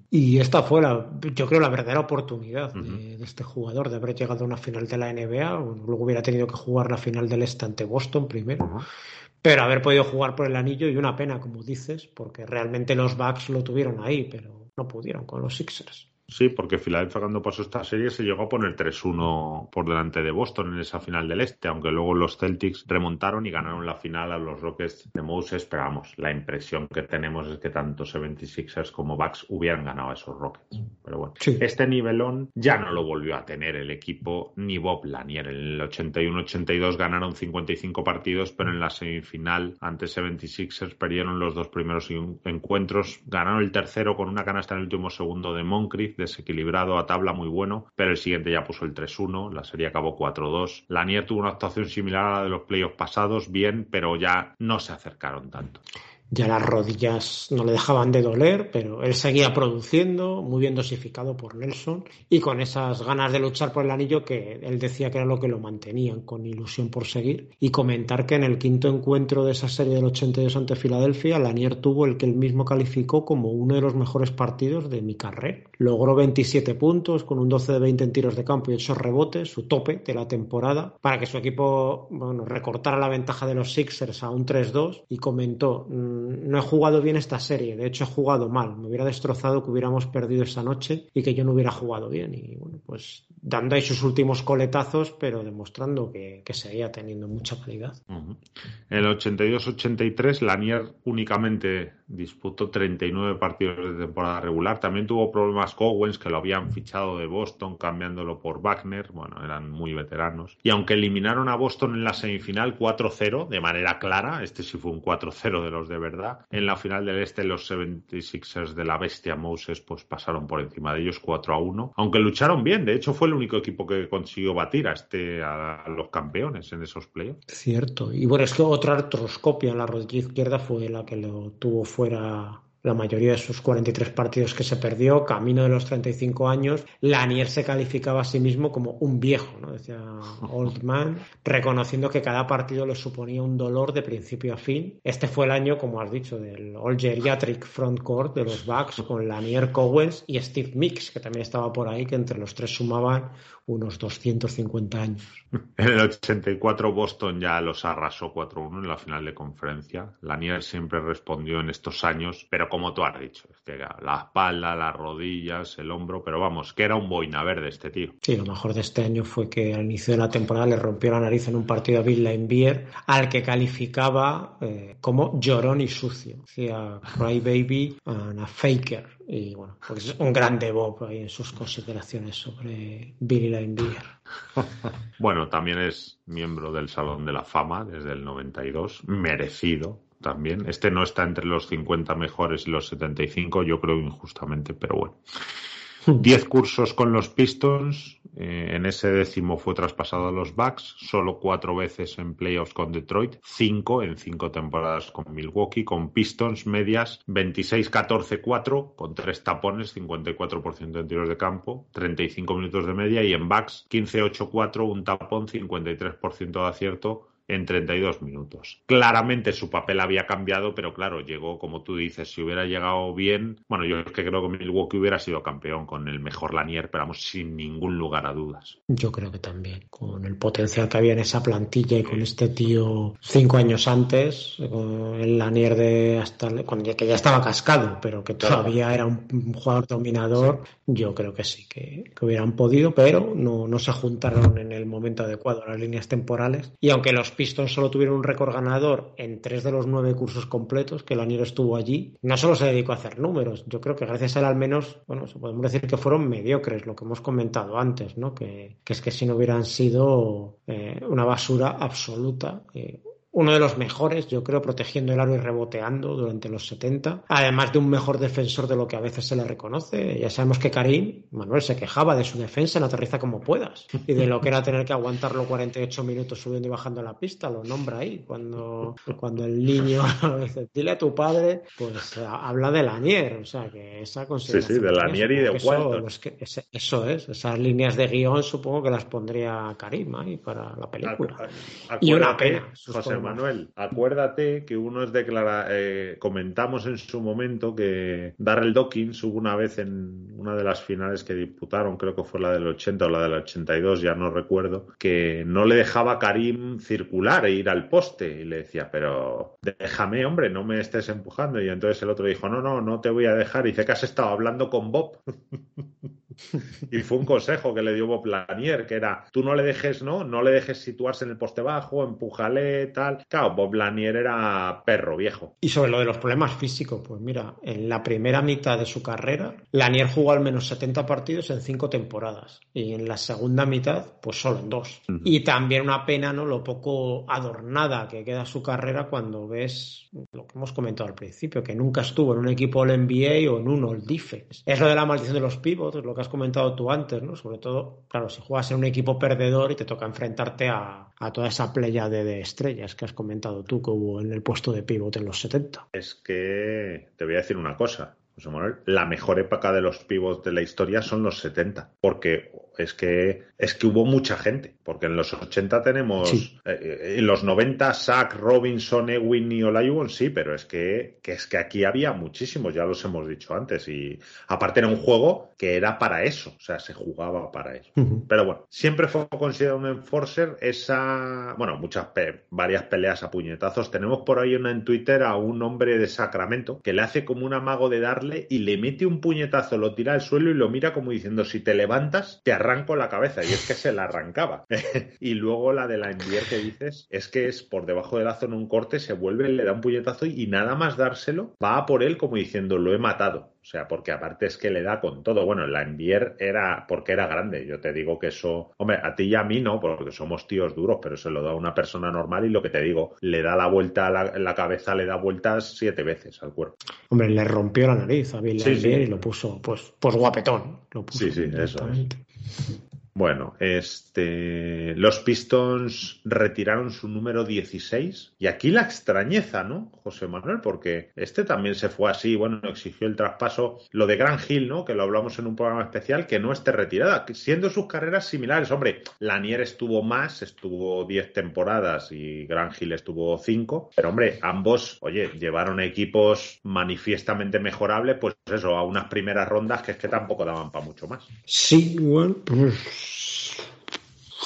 Y esta fue, la, yo creo, la verdadera oportunidad de, este jugador de haber llegado a una final de la NBA. Luego hubiera tenido que jugar la final del Este ante Boston primero pero haber podido jugar por el anillo y una pena, como dices, porque realmente los Bucks lo tuvieron ahí, pero no pudieron con los Sixers. Sí, porque Filadelfia cuando pasó esta serie se llegó a poner 3-1 por delante de Boston en esa final del Este, aunque luego los Celtics remontaron y ganaron la final a los Rockets de Moses, pero vamos, la impresión que tenemos es que tanto 76ers como Bucks hubieran ganado a esos Rockets. Pero bueno, este nivelón ya no lo volvió a tener el equipo ni Bob Lanier. En el 81-82 ganaron 55 partidos, pero en la semifinal ante 76ers perdieron los dos primeros encuentros, ganaron el tercero con una canasta en el último segundo de Moncrief desequilibrado a tabla muy bueno, pero el siguiente ya puso el 3-1, la serie acabó 4-2. Lanier tuvo una actuación similar a la de los playoffs pasados, bien, pero ya no se acercaron tanto. Ya las rodillas no le dejaban de doler, pero él seguía produciendo, muy bien dosificado por Nelson y con esas ganas de luchar por el anillo que él decía que era lo que lo mantenían, con ilusión por seguir. Y comentar que en el quinto encuentro de esa serie del 82 ante Filadelfia, Lanier tuvo el que él mismo calificó como uno de los mejores partidos de mi carrera. Logró 27 puntos con un 12 de 20 en tiros de campo y 8 rebotes, su tope de la temporada, para que su equipo bueno, recortara la ventaja de los Sixers a un 3-2 y comentó, no he jugado bien esta serie, de hecho he jugado mal, me hubiera destrozado que hubiéramos perdido esa noche y que yo no hubiera jugado bien. Y bueno, pues dando ahí sus últimos coletazos, pero demostrando que, seguía teniendo mucha calidad. En el 82-83, Lanier únicamente disputó 39 partidos de temporada regular. También tuvo problemas Cowens, que lo habían fichado de Boston, cambiándolo por Wagner. Bueno, eran muy veteranos. Y aunque eliminaron a Boston en la semifinal 4-0, de manera clara, este sí fue un 4-0 de los de verdad, en la final del este los 76ers de la bestia Moses pues pasaron por encima de ellos 4-1. Aunque lucharon bien, de hecho fue el único equipo que consiguió batir a, este, a los campeones en esos playoffs. Cierto. Y bueno, es que otra artroscopia en la rodilla izquierda fue la que lo tuvo fuera la mayoría de sus 43 partidos que se perdió, camino de los 35 años, Lanier se calificaba a sí mismo como un viejo, ¿no? decía Old Man, reconociendo que cada partido le suponía un dolor de principio a fin. Este fue el año, como has dicho, del All Geriatric Frontcourt de los Bucks con Lanier Cowens y Steve Mix, que también estaba por ahí, que entre los tres sumaban unos 250 años. En el 84 Boston ya los arrasó 4-1 en la final de conferencia. Lanier siempre respondió en estos años, pero como tú has dicho, la espalda, las rodillas, el hombro, pero vamos, que era un boina verde este tío. Sí, lo mejor de este año fue que al inicio de la temporada le rompió la nariz en un partido a Bill Laimbeer, al que calificaba eh, como llorón y sucio. Decía Cry Baby and a Faker y bueno, pues es un grande Bob ahí en sus consideraciones sobre Billy Linebeer. bueno, también es miembro del Salón de la Fama desde el 92, merecido también. Este no está entre los 50 mejores y los 75, yo creo injustamente, pero bueno. 10 cursos con los Pistons. Eh, en ese décimo fue traspasado a los Bucks. Solo cuatro veces en playoffs con Detroit. Cinco en cinco temporadas con Milwaukee. Con Pistons medias 26-14-4 con tres tapones, 54% en tiros de campo, 35 minutos de media. Y en Bucks 15-8-4 un tapón, 53% de acierto en 32 minutos. Claramente su papel había cambiado, pero claro, llegó, como tú dices, si hubiera llegado bien, bueno, yo es que creo que Milwaukee hubiera sido campeón con el mejor Lanier, pero vamos, sin ningún lugar a dudas. Yo creo que también, con el potencial que había en esa plantilla y con este tío cinco años antes, el Lanier de hasta cuando que ya estaba cascado, pero que todavía era un, jugador dominador, yo creo que sí, que, que hubieran podido, pero no, no se juntaron en el momento adecuado las líneas temporales. Y aunque los Pistons solo tuvieron un récord ganador en tres de los nueve cursos completos que Lanier estuvo allí. No solo se dedicó a hacer números, yo creo que gracias a él al menos, bueno, podemos decir que fueron mediocres, lo que hemos comentado antes, ¿no? Que, es que si no hubieran sido eh, una basura absoluta, eh, uno de los mejores, yo creo, protegiendo el aro y reboteando durante los 70, además de un mejor defensor de lo que a veces se le reconoce. Ya sabemos que Karim, Manuel, se quejaba de su defensa en aterriza como puedas y de lo que era tener que aguantarlo 48 minutos subiendo y bajando la pista, lo nombra ahí. Cuando, cuando el niño dice, dile a tu padre, pues habla de Lanier, o sea, que esa consideración. Sí, sí, de Lanier y de eso, eso es, esas líneas de guion supongo que las pondría Karim ahí para la película. y una pena. Manuel, acuérdate que uno es declara, eh, comentamos en su momento que Darrell Dawkins hubo una vez en una de las finales que disputaron, creo que fue la del 80 o la del 82, ya no recuerdo, que no le dejaba a Karim circular e ir al poste y le decía, pero déjame, hombre, no me estés empujando. Y entonces el otro dijo, no, no, no te voy a dejar. Y dice que has estado hablando con Bob. y fue un consejo que le dio Bob Lanier, que era, tú no le dejes, ¿no? No le dejes situarse en el poste bajo, empújale, tal. Claro, Bob Lanier era perro viejo. Y sobre lo de los problemas físicos, pues mira, en la primera mitad de su carrera, Lanier jugó al menos 70 partidos en cinco temporadas. Y en la segunda mitad, pues solo en dos. Y también una pena, ¿no? Lo poco adornada que queda su carrera cuando ves lo que hemos comentado al principio, que nunca estuvo en un equipo All NBA o en un All Defense. Es lo de la maldición de los pivots, lo que has comentado tú antes, ¿no? Sobre todo, claro, si juegas en un equipo perdedor y te toca enfrentarte a, toda esa playa de, estrellas que has comentado tú que hubo en el puesto de pívot en los 70. Es que te voy a decir una cosa. José Manuel, la mejor época de los pivots de la historia son los 70, porque es que es que hubo mucha gente, porque en los 80 tenemos, eh, en los 90 Zach, Robinson, Ewing y Olajuwon sí, pero es que, que, es que aquí había muchísimos, ya los hemos dicho antes, y aparte era un juego que era para eso, o sea, se jugaba para eso. Pero bueno, siempre fue considerado un enforcer esa, bueno, muchas, varias peleas a puñetazos. Tenemos por ahí una en Twitter a un hombre de Sacramento que le hace como un amago de darle y le mete un puñetazo, lo tira al suelo y lo mira como diciendo, si te levantas, te arranco la cabeza. Y es que se la arrancaba. y luego la de la enviar que dices, es que es por debajo de la zona un corte, se vuelve, le da un puñetazo y nada más dárselo, va a por él como diciendo, lo he matado. O sea, porque aparte es que le da con todo. Bueno, la Envier era porque era grande. Yo te digo que eso, hombre, a ti y a mí no, porque somos tíos duros, pero se lo da a una persona normal y lo que te digo, le da la vuelta a la, la cabeza, le da vueltas siete veces al cuerpo. Hombre, le rompió la nariz a Bill y lo puso, pues, pues guapetón. Lo puso sí, sí, eso es. Thank you. Bueno, este, los Pistons retiraron su número 16 y aquí la extrañeza, ¿no, José Manuel? Porque este también se fue así, bueno, exigió el traspaso, lo de Gran Hill, ¿no? Que lo hablamos en un programa especial, que no esté retirada, siendo sus carreras similares. Hombre, Lanier estuvo más, estuvo 10 temporadas y Gran Hill estuvo 5, pero hombre, ambos, oye, llevaron equipos manifiestamente mejorables, pues eso, a unas primeras rondas que es que tampoco daban para mucho más. Sí, bueno, pues shh.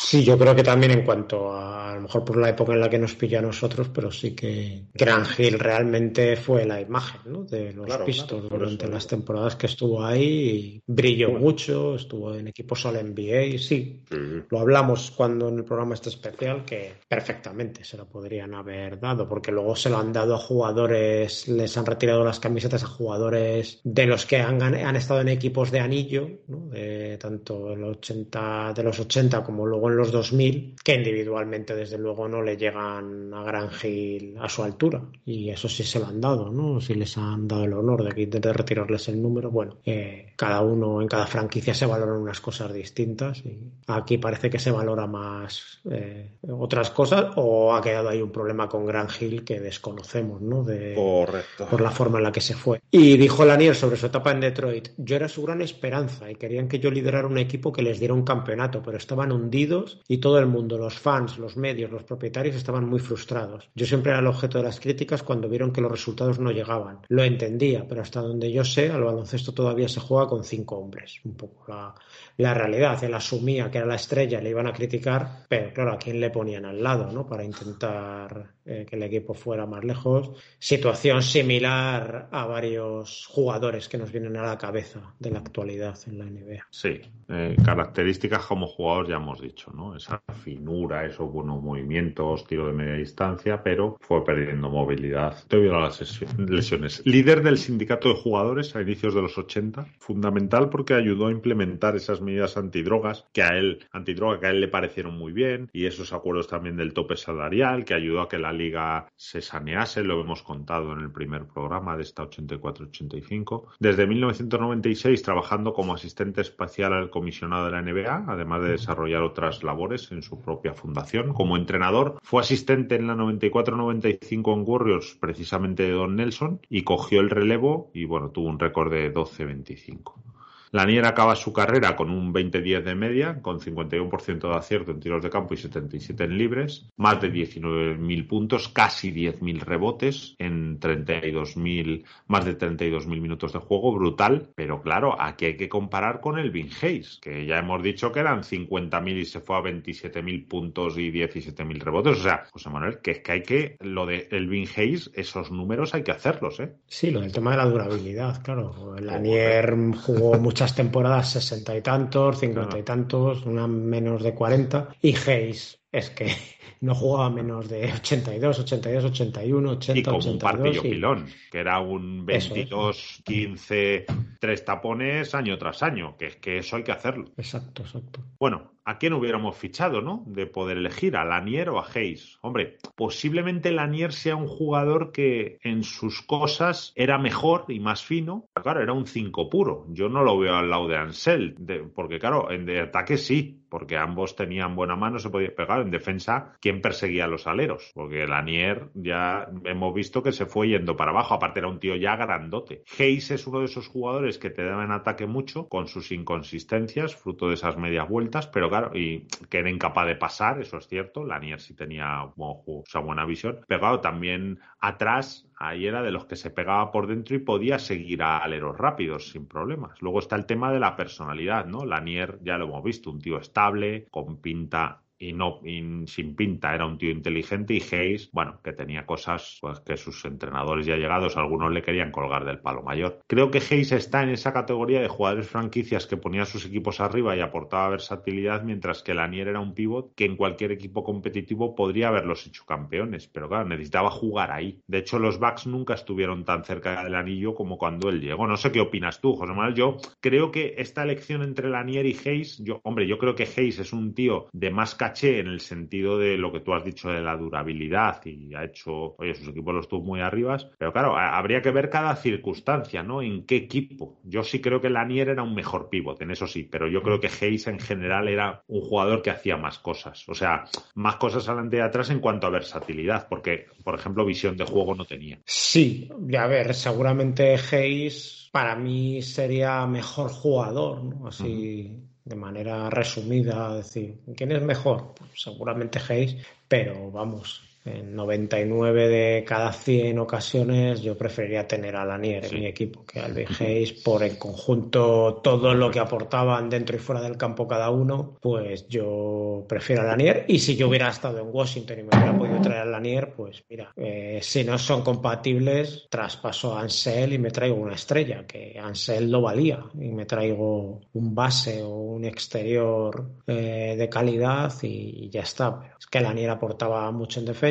Sí, yo creo que también en cuanto a, a lo mejor por la época en la que nos pilló a nosotros, pero sí que Gran Hill realmente fue la imagen ¿no? de los pistos durante las temporadas que estuvo ahí. brilló mucho, estuvo en equipos all NBA, sí. Lo hablamos cuando en el programa este especial que perfectamente se lo podrían haber dado, porque luego se lo han dado a jugadores, les han retirado las camisetas a jugadores de los que han, han estado en equipos de anillo, ¿no? de, tanto el 80, de los 80 como luego los los 2000 que individualmente desde luego no le llegan a Gran Gil a su altura y eso sí se lo han dado, ¿no? Si les han dado el honor de, de retirarles el número, bueno, eh, cada uno en cada franquicia se valoran unas cosas distintas y aquí parece que se valora más eh, otras cosas o ha quedado ahí un problema con Gran Gil que desconocemos, ¿no? De, Correcto. Por la forma en la que se fue. Y dijo Lanier sobre su etapa en Detroit, yo era su gran esperanza y querían que yo liderara un equipo que les diera un campeonato, pero estaban hundidos y todo el mundo, los fans, los medios, los propietarios estaban muy frustrados. Yo siempre era el objeto de las críticas cuando vieron que los resultados no llegaban. Lo entendía, pero hasta donde yo sé, al baloncesto todavía se juega con cinco hombres. Un poco la, la realidad. Él asumía que era la estrella, le iban a criticar, pero claro, ¿a quién le ponían al lado, no? Para intentar eh, que el equipo fuera más lejos. Situación similar a varios jugadores que nos vienen a la cabeza de la actualidad en la NBA. Sí, eh, características como jugador ya hemos dicho, ¿no? Esa finura, esos buenos movimientos, tiro de media distancia, pero fue perdiendo movilidad debido a las lesiones. Líder del sindicato de jugadores a inicios de los 80, fundamental porque ayudó a implementar esas medidas antidrogas que a él, antidroga que a él le parecieron muy bien y esos acuerdos también del tope salarial que ayudó a que la liga se sanease, lo hemos contado en el primer programa de esta 84-85. Desde 1996 trabajando como asistente espacial al comisionado de la NBA, además de desarrollar otras labores en su propia fundación. Como entrenador, fue asistente en la 94-95 en Warriors, precisamente de Don Nelson, y cogió el relevo y bueno, tuvo un récord de 12-25. Lanier acaba su carrera con un 20-10 de media, con 51% de acierto en tiros de campo y 77 en libres, más de 19.000 puntos, casi 10.000 rebotes en 32.000, más de 32.000 minutos de juego, brutal, pero claro, aquí hay que comparar con el Vin Hayes, que ya hemos dicho que eran 50.000 y se fue a 27.000 puntos y 17.000 rebotes, o sea, José Manuel, que es que hay que, lo de Elvin Hayes, esos números hay que hacerlos, ¿eh? Sí, lo del tema de la durabilidad, claro, Lanier jugó mucho temporadas sesenta y tantos, cincuenta y tantos, una menos de cuarenta. Y Hayes es que no jugaba menos de 82, 82, 81, 80, y como 82. un partillo pilón, que era un 22, 15, tres tapones año tras año, que es que eso hay que hacerlo. Exacto, exacto. Bueno, ¿a quién hubiéramos fichado, no? De poder elegir, a Lanier o a Hayes. Hombre, posiblemente Lanier sea un jugador que en sus cosas era mejor y más fino. Claro, era un 5 puro. Yo no lo veo al lado de Ansel, porque claro, en de ataque sí, porque ambos tenían buena mano, se podía pegar. En defensa quién perseguía a los aleros, porque Lanier ya hemos visto que se fue yendo para abajo, aparte era un tío ya grandote. Hayes es uno de esos jugadores que te dan ataque mucho con sus inconsistencias, fruto de esas medias vueltas, pero claro, y que era incapaz de pasar, eso es cierto, Lanier sí tenía buena visión, pero claro, también atrás ahí era de los que se pegaba por dentro y podía seguir a aleros rápidos sin problemas. Luego está el tema de la personalidad, ¿no? Lanier ya lo hemos visto, un tío estable, con pinta y no sin pinta, era un tío inteligente y Hayes, bueno, que tenía cosas pues que sus entrenadores ya llegados, algunos le querían colgar del palo mayor. Creo que Hayes está en esa categoría de jugadores franquicias que ponía sus equipos arriba y aportaba versatilidad, mientras que Lanier era un pivot que en cualquier equipo competitivo podría haberlos hecho campeones, pero claro, necesitaba jugar ahí. De hecho, los Bucks nunca estuvieron tan cerca del anillo como cuando él llegó. No sé qué opinas tú, José Manuel. Yo creo que esta elección entre Lanier y Hayes, yo, hombre, yo creo que Hayes es un tío de más en el sentido de lo que tú has dicho de la durabilidad y ha hecho, oye, sus equipos los tuvo muy arriba, pero claro, habría que ver cada circunstancia, ¿no? En qué equipo. Yo sí creo que Lanier era un mejor pívot, en eso sí, pero yo creo que Hayes en general era un jugador que hacía más cosas, o sea, más cosas adelante y atrás en cuanto a versatilidad, porque, por ejemplo, visión de juego no tenía. Sí, a ver, seguramente Hayes para mí sería mejor jugador, ¿no? Así de manera resumida, decir, ¿quién es mejor? Pues seguramente Hayes, pero vamos, en 99 de cada 100 ocasiones yo preferiría tener a Lanier en mi equipo que a Alvin Hayes por el conjunto todo lo que aportaban dentro y fuera del campo cada uno pues yo prefiero a Lanier. Y si yo hubiera estado en Washington y me hubiera podido traer a Lanier pues mira eh, si no son compatibles traspaso a Ansel y me traigo una estrella que Ansel lo valía y me traigo un base o un exterior eh, de calidad y, ya está. Es que Lanier aportaba mucho en defensa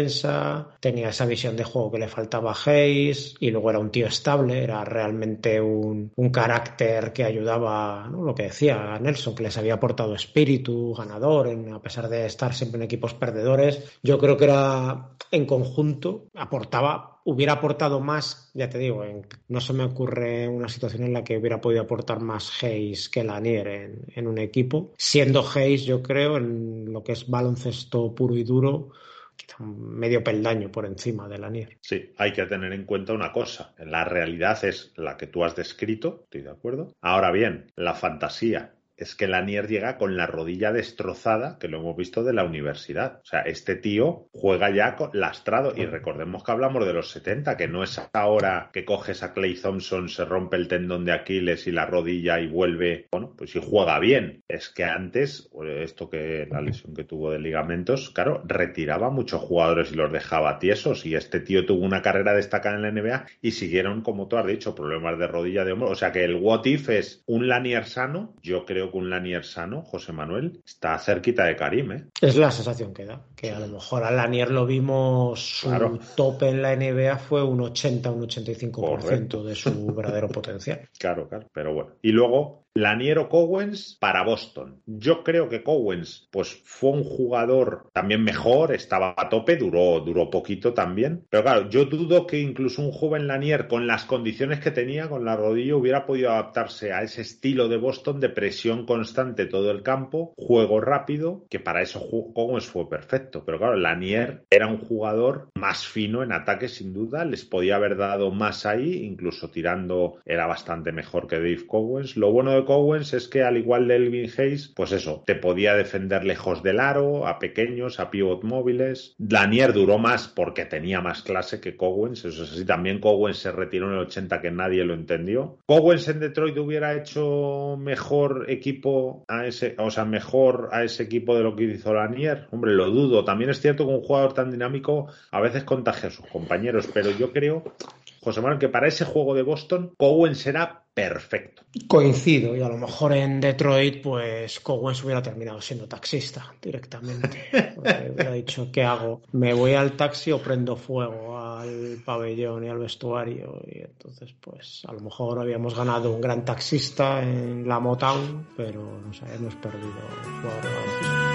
tenía esa visión de juego que le faltaba a Hayes y luego era un tío estable, era realmente un, carácter que ayudaba, lo que decía Nelson, que les había aportado espíritu ganador a pesar de estar siempre en equipos perdedores. Yo creo que era en conjunto, aportaba hubiera aportado más, ya te digo, no se me ocurre una situación en la que hubiera podido aportar más Hayes que Lanier en, en un equipo. Siendo Hayes, yo creo, en lo que es baloncesto puro y duro, medio peldaño por encima de Lanier. Sí, hay que tener en cuenta una cosa. La realidad es la que tú has descrito, estoy de acuerdo. Ahora bien, la fantasía es que Lanier llega con la rodilla destrozada, que lo hemos visto de la universidad. O sea, este tío juega ya lastrado. Y recordemos que hablamos de los 70, que no es ahora que coges a Clay Thompson, se rompe el tendón de Aquiles y la rodilla y vuelve. Bueno, pues si juega bien. Es que antes, esto que la lesión que tuvo de ligamentos, claro, retiraba a muchos jugadores y los dejaba tiesos. Y este tío tuvo una carrera destacada en la NBA y siguieron, como tú has dicho, problemas de rodilla, de hombro. O sea que el what if es un Lanier sano. Yo creo con un Lanier sano, José Manuel, está cerquita de Karim. ¿eh? Es la sensación que da, que a lo mejor a Lanier lo vimos, su tope en la NBA fue un 80, un 85% de su verdadero potencial. Claro, claro, pero bueno. Y luego Laniero Cowens para Boston. Yo creo que Cowens pues fue un jugador también mejor, estaba a tope, duró, duró poquito también. Pero claro, yo dudo que incluso un joven Lanier con las condiciones que tenía con la rodilla hubiera podido adaptarse a ese estilo de Boston de presión constante todo el campo, juego rápido, que para eso Cowens fue perfecto. Pero claro, Lanier era un jugador más fino en ataque sin duda, les podía haber dado más ahí, incluso tirando era bastante mejor que Dave Cowens. Lo bueno de Cowens es que al igual de Elvin Hayes, pues eso, te podía defender lejos del aro, a pequeños, a pivot móviles. Lanier duró más porque tenía más clase que Cowens, eso es así. También Cowens se retiró en el 80 que nadie lo entendió. Cowens en Detroit hubiera hecho mejor equipo a ese, o sea, mejor a ese equipo de lo que hizo Lanier. Hombre, lo dudo. También es cierto que un jugador tan dinámico a veces contagia a sus compañeros, pero yo creo José Manuel, que para ese juego de Boston, Cowen será perfecto. Coincido, y a lo mejor en Detroit, pues Cowens hubiera terminado siendo taxista directamente. hubiera dicho, ¿qué hago? ¿Me voy al taxi o prendo fuego al pabellón y al vestuario? Y entonces, pues a lo mejor habíamos ganado un gran taxista en la Motown, pero no sé, hemos perdido el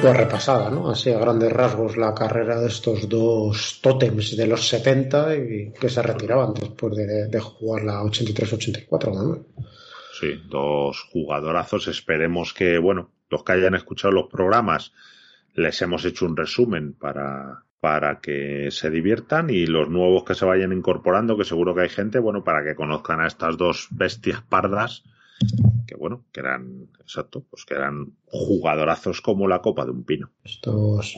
pues repasada, ¿no? Así a grandes rasgos la carrera de estos dos tótems de los 70 y que se retiraban después de, jugar la 83-84, ¿no? Sí, dos jugadorazos. Esperemos que, bueno, los que hayan escuchado los programas les hemos hecho un resumen para, para que se diviertan y los nuevos que se vayan incorporando, que seguro que hay gente, bueno, para que conozcan a estas dos bestias pardas que bueno, que eran, exacto, pues que eran jugadorazos como la copa de un pino. Estos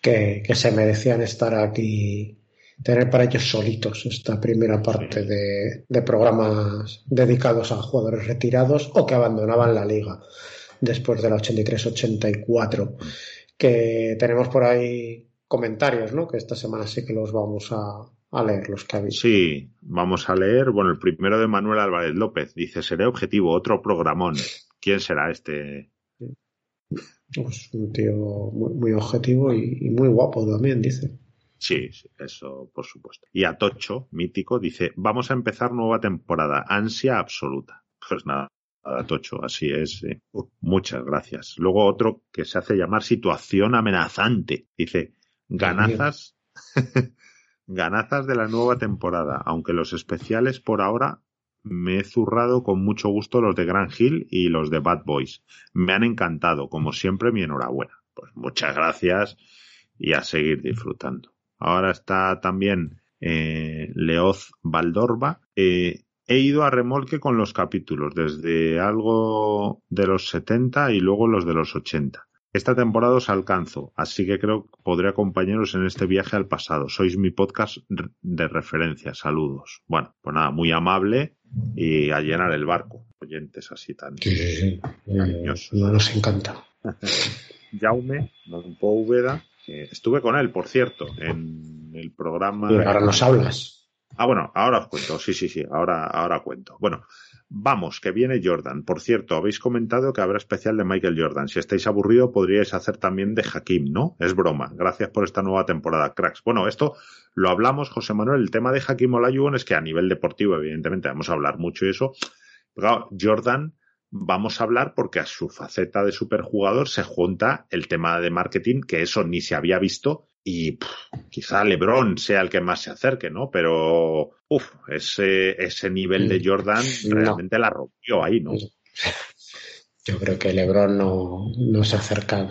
que, se merecían estar aquí, tener para ellos solitos esta primera parte de, de programas dedicados a jugadores retirados o que abandonaban la liga después de la 83-84. Que tenemos por ahí comentarios, ¿no? Que esta semana sí que los vamos a, a leer los que Sí, vamos a leer. Bueno, el primero de Manuel Álvarez López dice: Seré objetivo, otro programón. ¿Quién será este? Pues un tío muy, objetivo y, muy guapo también, dice. Sí, sí, eso por supuesto. Y Atocho, mítico, dice: Vamos a empezar nueva temporada, ansia absoluta. Pues nada, Atocho, así es. muchas gracias. Luego otro que se hace llamar situación amenazante. Dice: Ganazas. Ganazas de la nueva temporada, aunque los especiales por ahora me he zurrado con mucho gusto los de Grand Hill y los de Bad Boys. Me han encantado, como siempre, mi enhorabuena. Pues muchas gracias y a seguir disfrutando. Ahora está también eh, Leoz Valdorba. Eh, he ido a remolque con los capítulos, desde algo de los 70 y luego los de los 80. Esta temporada os alcanzo, así que creo que podré acompañaros en este viaje al pasado. Sois mi podcast de referencia. Saludos. Bueno, pues nada, muy amable y a llenar el barco. Oyentes así tan sí, sí, sí. No nos encanta. Jaume Monpóveda, estuve con él, por cierto, en el programa. ahora nos hablas. Ah, bueno, ahora os cuento. Sí, sí, sí, ahora, ahora cuento. Bueno, Vamos, que viene Jordan. Por cierto, habéis comentado que habrá especial de Michael Jordan. Si estáis aburrido, podríais hacer también de Hakim, ¿no? Es broma. Gracias por esta nueva temporada, cracks. Bueno, esto lo hablamos, José Manuel. El tema de Hakim Olajuwon es que a nivel deportivo, evidentemente, vamos a hablar mucho de eso. Pero Jordan, vamos a hablar porque a su faceta de superjugador se junta el tema de marketing, que eso ni se había visto y quizá LeBron sea el que más se acerque, ¿no? Pero, uff, ese, ese nivel de Jordan realmente la rompió ahí, ¿no? Yo creo que LeBron no, no se ha acercado.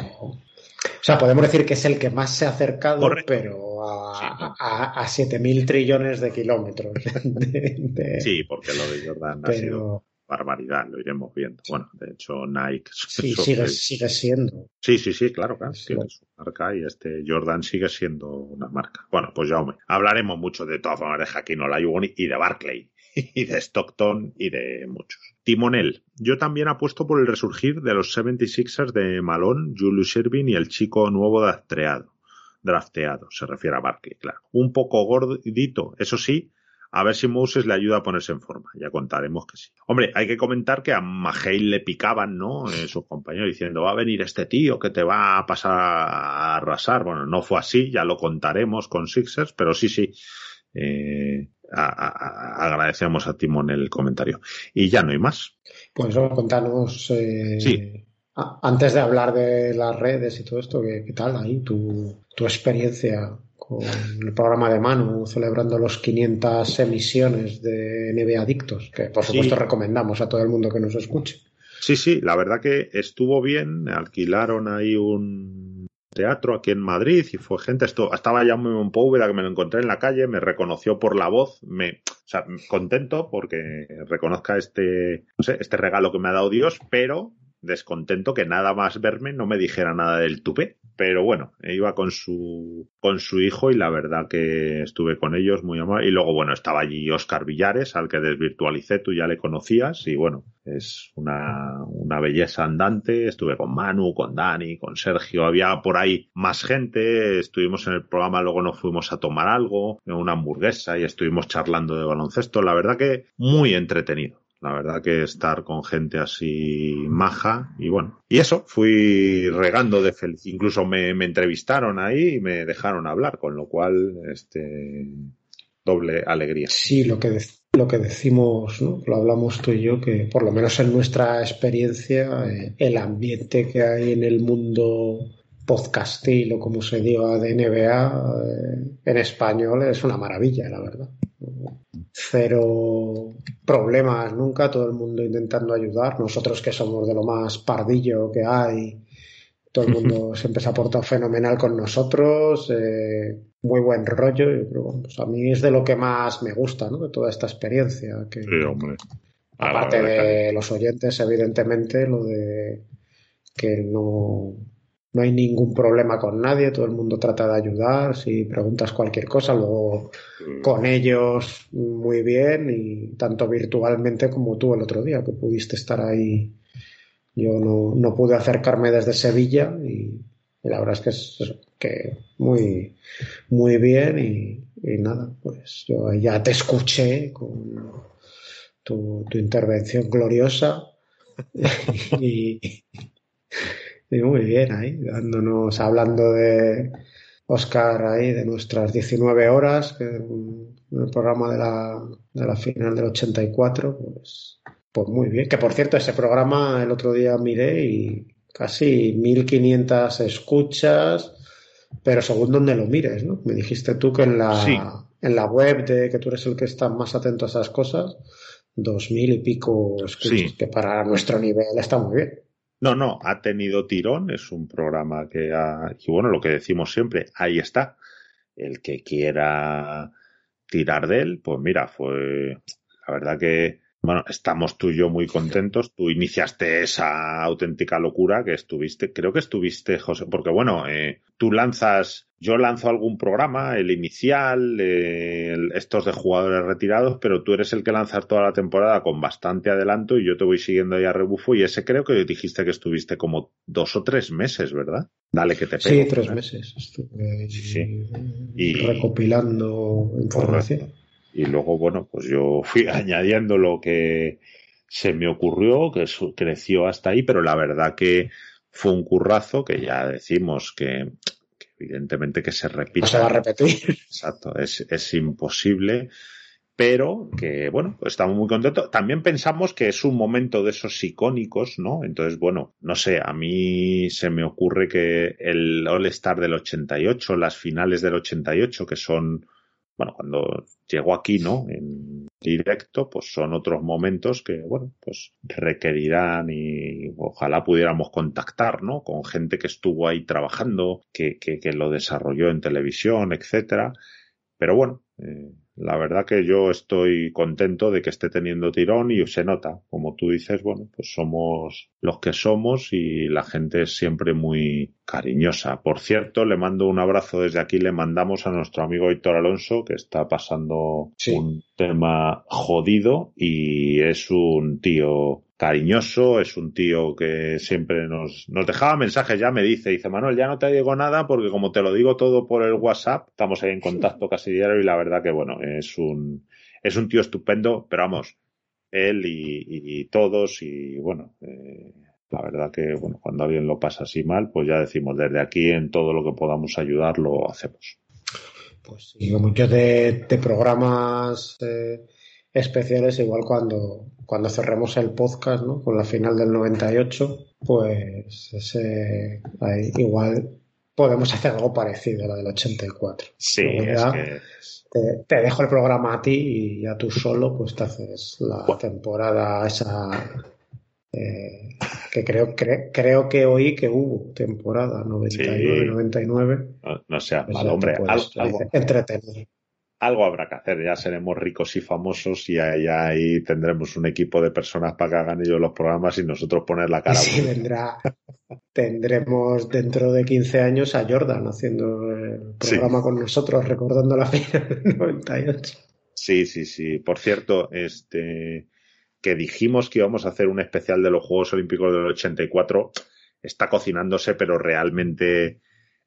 O sea, podemos decir que es el que más se ha acercado, pero a, a, 7.000 trillones de kilómetros. Sí, porque lo de Jordan ha sido barbaridad, lo iremos viendo. Bueno, de hecho, Nike. Sí, sigue, sigue, siendo. Sí, sí, sí, claro, claro. Tiene su marca y este Jordan sigue siendo una marca. Bueno, pues ya hablaremos mucho de todas formas de Jaquino Olajuwon y de Barclay y de Stockton y de muchos. Timonel. Yo también apuesto por el resurgir de los 76ers de Malone, Julius Irving y el chico nuevo drafteado. Drafteado, se refiere a Barclay, claro. Un poco gordito, eso sí, a ver si Moses le ayuda a ponerse en forma. Ya contaremos que sí. Hombre, hay que comentar que a Maheil le picaban, ¿no? Eh, sus compañeros diciendo, va a venir este tío que te va a pasar a arrasar. Bueno, no fue así, ya lo contaremos con Sixers, pero sí, sí. Eh, agradecemos a Timón el comentario. Y ya no hay más. Pues contanos. Eh, sí. Antes de hablar de las redes y todo esto, ¿qué, qué tal ahí tu, tu experiencia con el programa de Manu celebrando los 500 emisiones de NBA Adictos, que por supuesto recomendamos a todo el mundo que nos escuche. Sí, sí, la verdad que estuvo bien, alquilaron ahí un teatro aquí en Madrid y fue gente, esto, estaba ya muy Poveda que me lo encontré en la calle, me reconoció por la voz, me, o sea, contento porque reconozca este, no sé, este regalo que me ha dado Dios, pero descontento que nada más verme no me dijera nada del tupé. Pero bueno, iba con su, con su hijo y la verdad que estuve con ellos muy amable. Y luego, bueno, estaba allí Oscar Villares, al que desvirtualicé, tú ya le conocías y bueno, es una, una belleza andante. Estuve con Manu, con Dani, con Sergio, había por ahí más gente. Estuvimos en el programa, luego nos fuimos a tomar algo, una hamburguesa y estuvimos charlando de baloncesto. La verdad que muy entretenido. La verdad que estar con gente así maja y bueno. Y eso, fui regando de felicidad. Incluso me, entrevistaron ahí y me dejaron hablar, con lo cual, este, doble alegría. Sí, lo que, lo que decimos, ¿no? lo hablamos tú y yo, que por lo menos en nuestra experiencia, eh, el ambiente que hay en el mundo podcastil o como se diga de NBA eh, en español es una maravilla, la verdad. Cero problemas nunca, todo el mundo intentando ayudar, nosotros que somos de lo más pardillo que hay, todo el mundo siempre se ha portado fenomenal con nosotros, eh, muy buen rollo, pues a mí es de lo que más me gusta, ¿no? De toda esta experiencia. Que, Aparte de los oyentes, evidentemente, lo de que no, no hay ningún problema con nadie, todo el mundo trata de ayudar, si preguntas cualquier cosa, luego mm. con ellos muy bien y tanto virtualmente como tú el otro día, que pudiste estar ahí. Yo no, no pude acercarme desde Sevilla y, la verdad es que es que muy, muy bien y, y, nada, pues yo ya te escuché con tu, tu intervención gloriosa y, muy bien ahí, dándonos, hablando de Oscar ahí, de nuestras 19 horas, que en el programa de la, de la final del 84, pues, pues muy bien. Que por cierto, ese programa el otro día miré y casi 1500 escuchas, pero según donde lo mires, ¿no? Me dijiste tú que en la, en la web de que tú eres el que está más atento a esas cosas, dos mil y pico escuchas, que para nuestro nivel está muy bien. No, no, ha tenido tirón, es un programa que ha, y bueno, lo que decimos siempre, ahí está. El que quiera tirar de él, pues mira, fue, la verdad que bueno, estamos tú y yo muy contentos. Tú iniciaste esa auténtica locura que estuviste, creo que estuviste, José, porque bueno, eh, tú lanzas, yo lanzo algún programa, el inicial, estos de jugadores retirados, pero tú eres el que lanzas toda la temporada con bastante adelanto y yo te voy siguiendo ahí a rebufo y ese creo que dijiste que estuviste como dos o tres meses, ¿verdad? Dale que te pego. Sí, tres meses. Estuve sí, Y... recopilando información. Y luego, bueno, pues yo fui añadiendo lo que se me ocurrió, que creció hasta ahí, pero la verdad que fue un currazo que ya decimos que, evidentemente que se repite. se va a repetir. Exacto, es, es imposible pero que bueno, pues estamos muy contentos. También pensamos que es un momento de esos icónicos, ¿no? Entonces, bueno, no sé, a mí se me ocurre que el All Star del 88, las finales del 88, que son bueno, cuando llegó aquí, ¿no? En directo, pues son otros momentos que, bueno, pues requerirán y ojalá pudiéramos contactar, ¿no? Con gente que estuvo ahí trabajando, que, que, que lo desarrolló en televisión, etcétera. Pero bueno, eh, la verdad que yo estoy contento de que esté teniendo tirón y se nota. Como tú dices, bueno, pues somos los que somos y la gente es siempre muy cariñosa. Por cierto, le mando un abrazo desde aquí, le mandamos a nuestro amigo Héctor Alonso, que está pasando un tema jodido y es un tío cariñoso, es un tío que siempre nos, nos dejaba mensajes, ya me dice, dice Manuel, ya no te digo nada porque como te lo digo todo por el WhatsApp, estamos ahí en contacto casi diario y la verdad que bueno, es un, es un tío estupendo, pero vamos, él y, todos y bueno, eh, la verdad que bueno, cuando alguien lo pasa así mal, pues ya decimos, desde aquí en todo lo que podamos ayudar lo hacemos. Pues sí, muchos de, de programas eh, especiales, igual cuando, cuando cerremos el podcast, ¿no? Con la final del 98, pues ese, ahí, igual podemos hacer algo parecido a la del 84. Sí, es que... te, dejo el programa a ti y ya tú solo pues te haces la temporada esa eh, que creo, creo que oí que hubo temporada 99-99. No, no sea pues mal, hombre. Algo, entretenido algo habrá que hacer. Ya seremos ricos y famosos y ahí, tendremos un equipo de personas para que hagan ellos los programas y nosotros poner la cara. Sí, vendrá. Tendremos dentro de 15 años a Jordan haciendo el programa con nosotros, recordando la fecha del 98. Sí, sí, sí. Por cierto, este que dijimos que íbamos a hacer un especial de los Juegos Olímpicos del 84 está cocinándose, pero realmente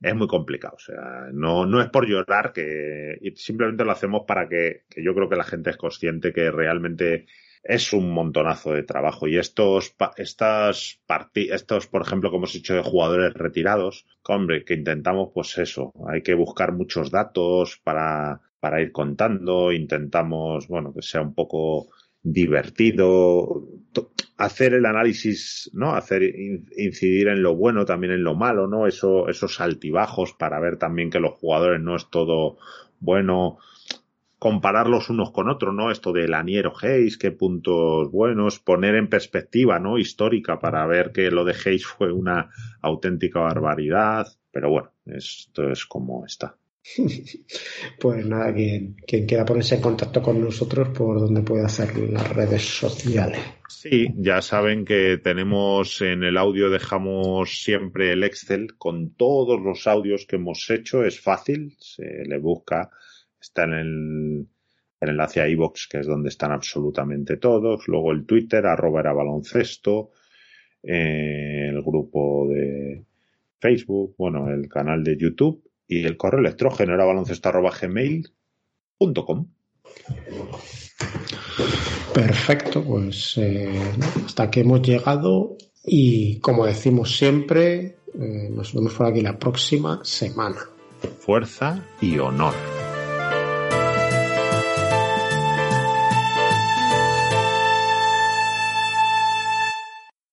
es muy complicado. O sea, no, no es por llorar, que simplemente lo hacemos para que, que yo creo que la gente es consciente que realmente es un montonazo de trabajo. Y estos, estas estos, por ejemplo, como hemos dicho de jugadores retirados, hombre, que intentamos, pues eso, hay que buscar muchos datos para, para ir contando, intentamos, bueno, que sea un poco divertido. Hacer el análisis, ¿no? Hacer incidir en lo bueno, también en lo malo, ¿no? Eso, esos altibajos para ver también que los jugadores no es todo bueno, compararlos unos con otros, ¿no? Esto de Laniero Hayes, qué puntos buenos, poner en perspectiva, ¿no? Histórica para ver que lo de Hayes fue una auténtica barbaridad, pero bueno, esto es como está. Pues nada, quien, quiera ponerse en contacto con nosotros, por donde puede hacer las redes sociales. Sí, ya saben que tenemos en el audio, dejamos siempre el Excel con todos los audios que hemos hecho. Es fácil, se le busca, está en el, enlace a iBox, que es donde están absolutamente todos. Luego el Twitter, arroba era baloncesto, eh, el grupo de Facebook, bueno, el canal de YouTube y el correo electrógeno era baloncesto arroba gmail.com. Perfecto, pues eh, hasta que hemos llegado y como decimos siempre, eh, nos vemos por aquí la próxima semana. Fuerza y honor.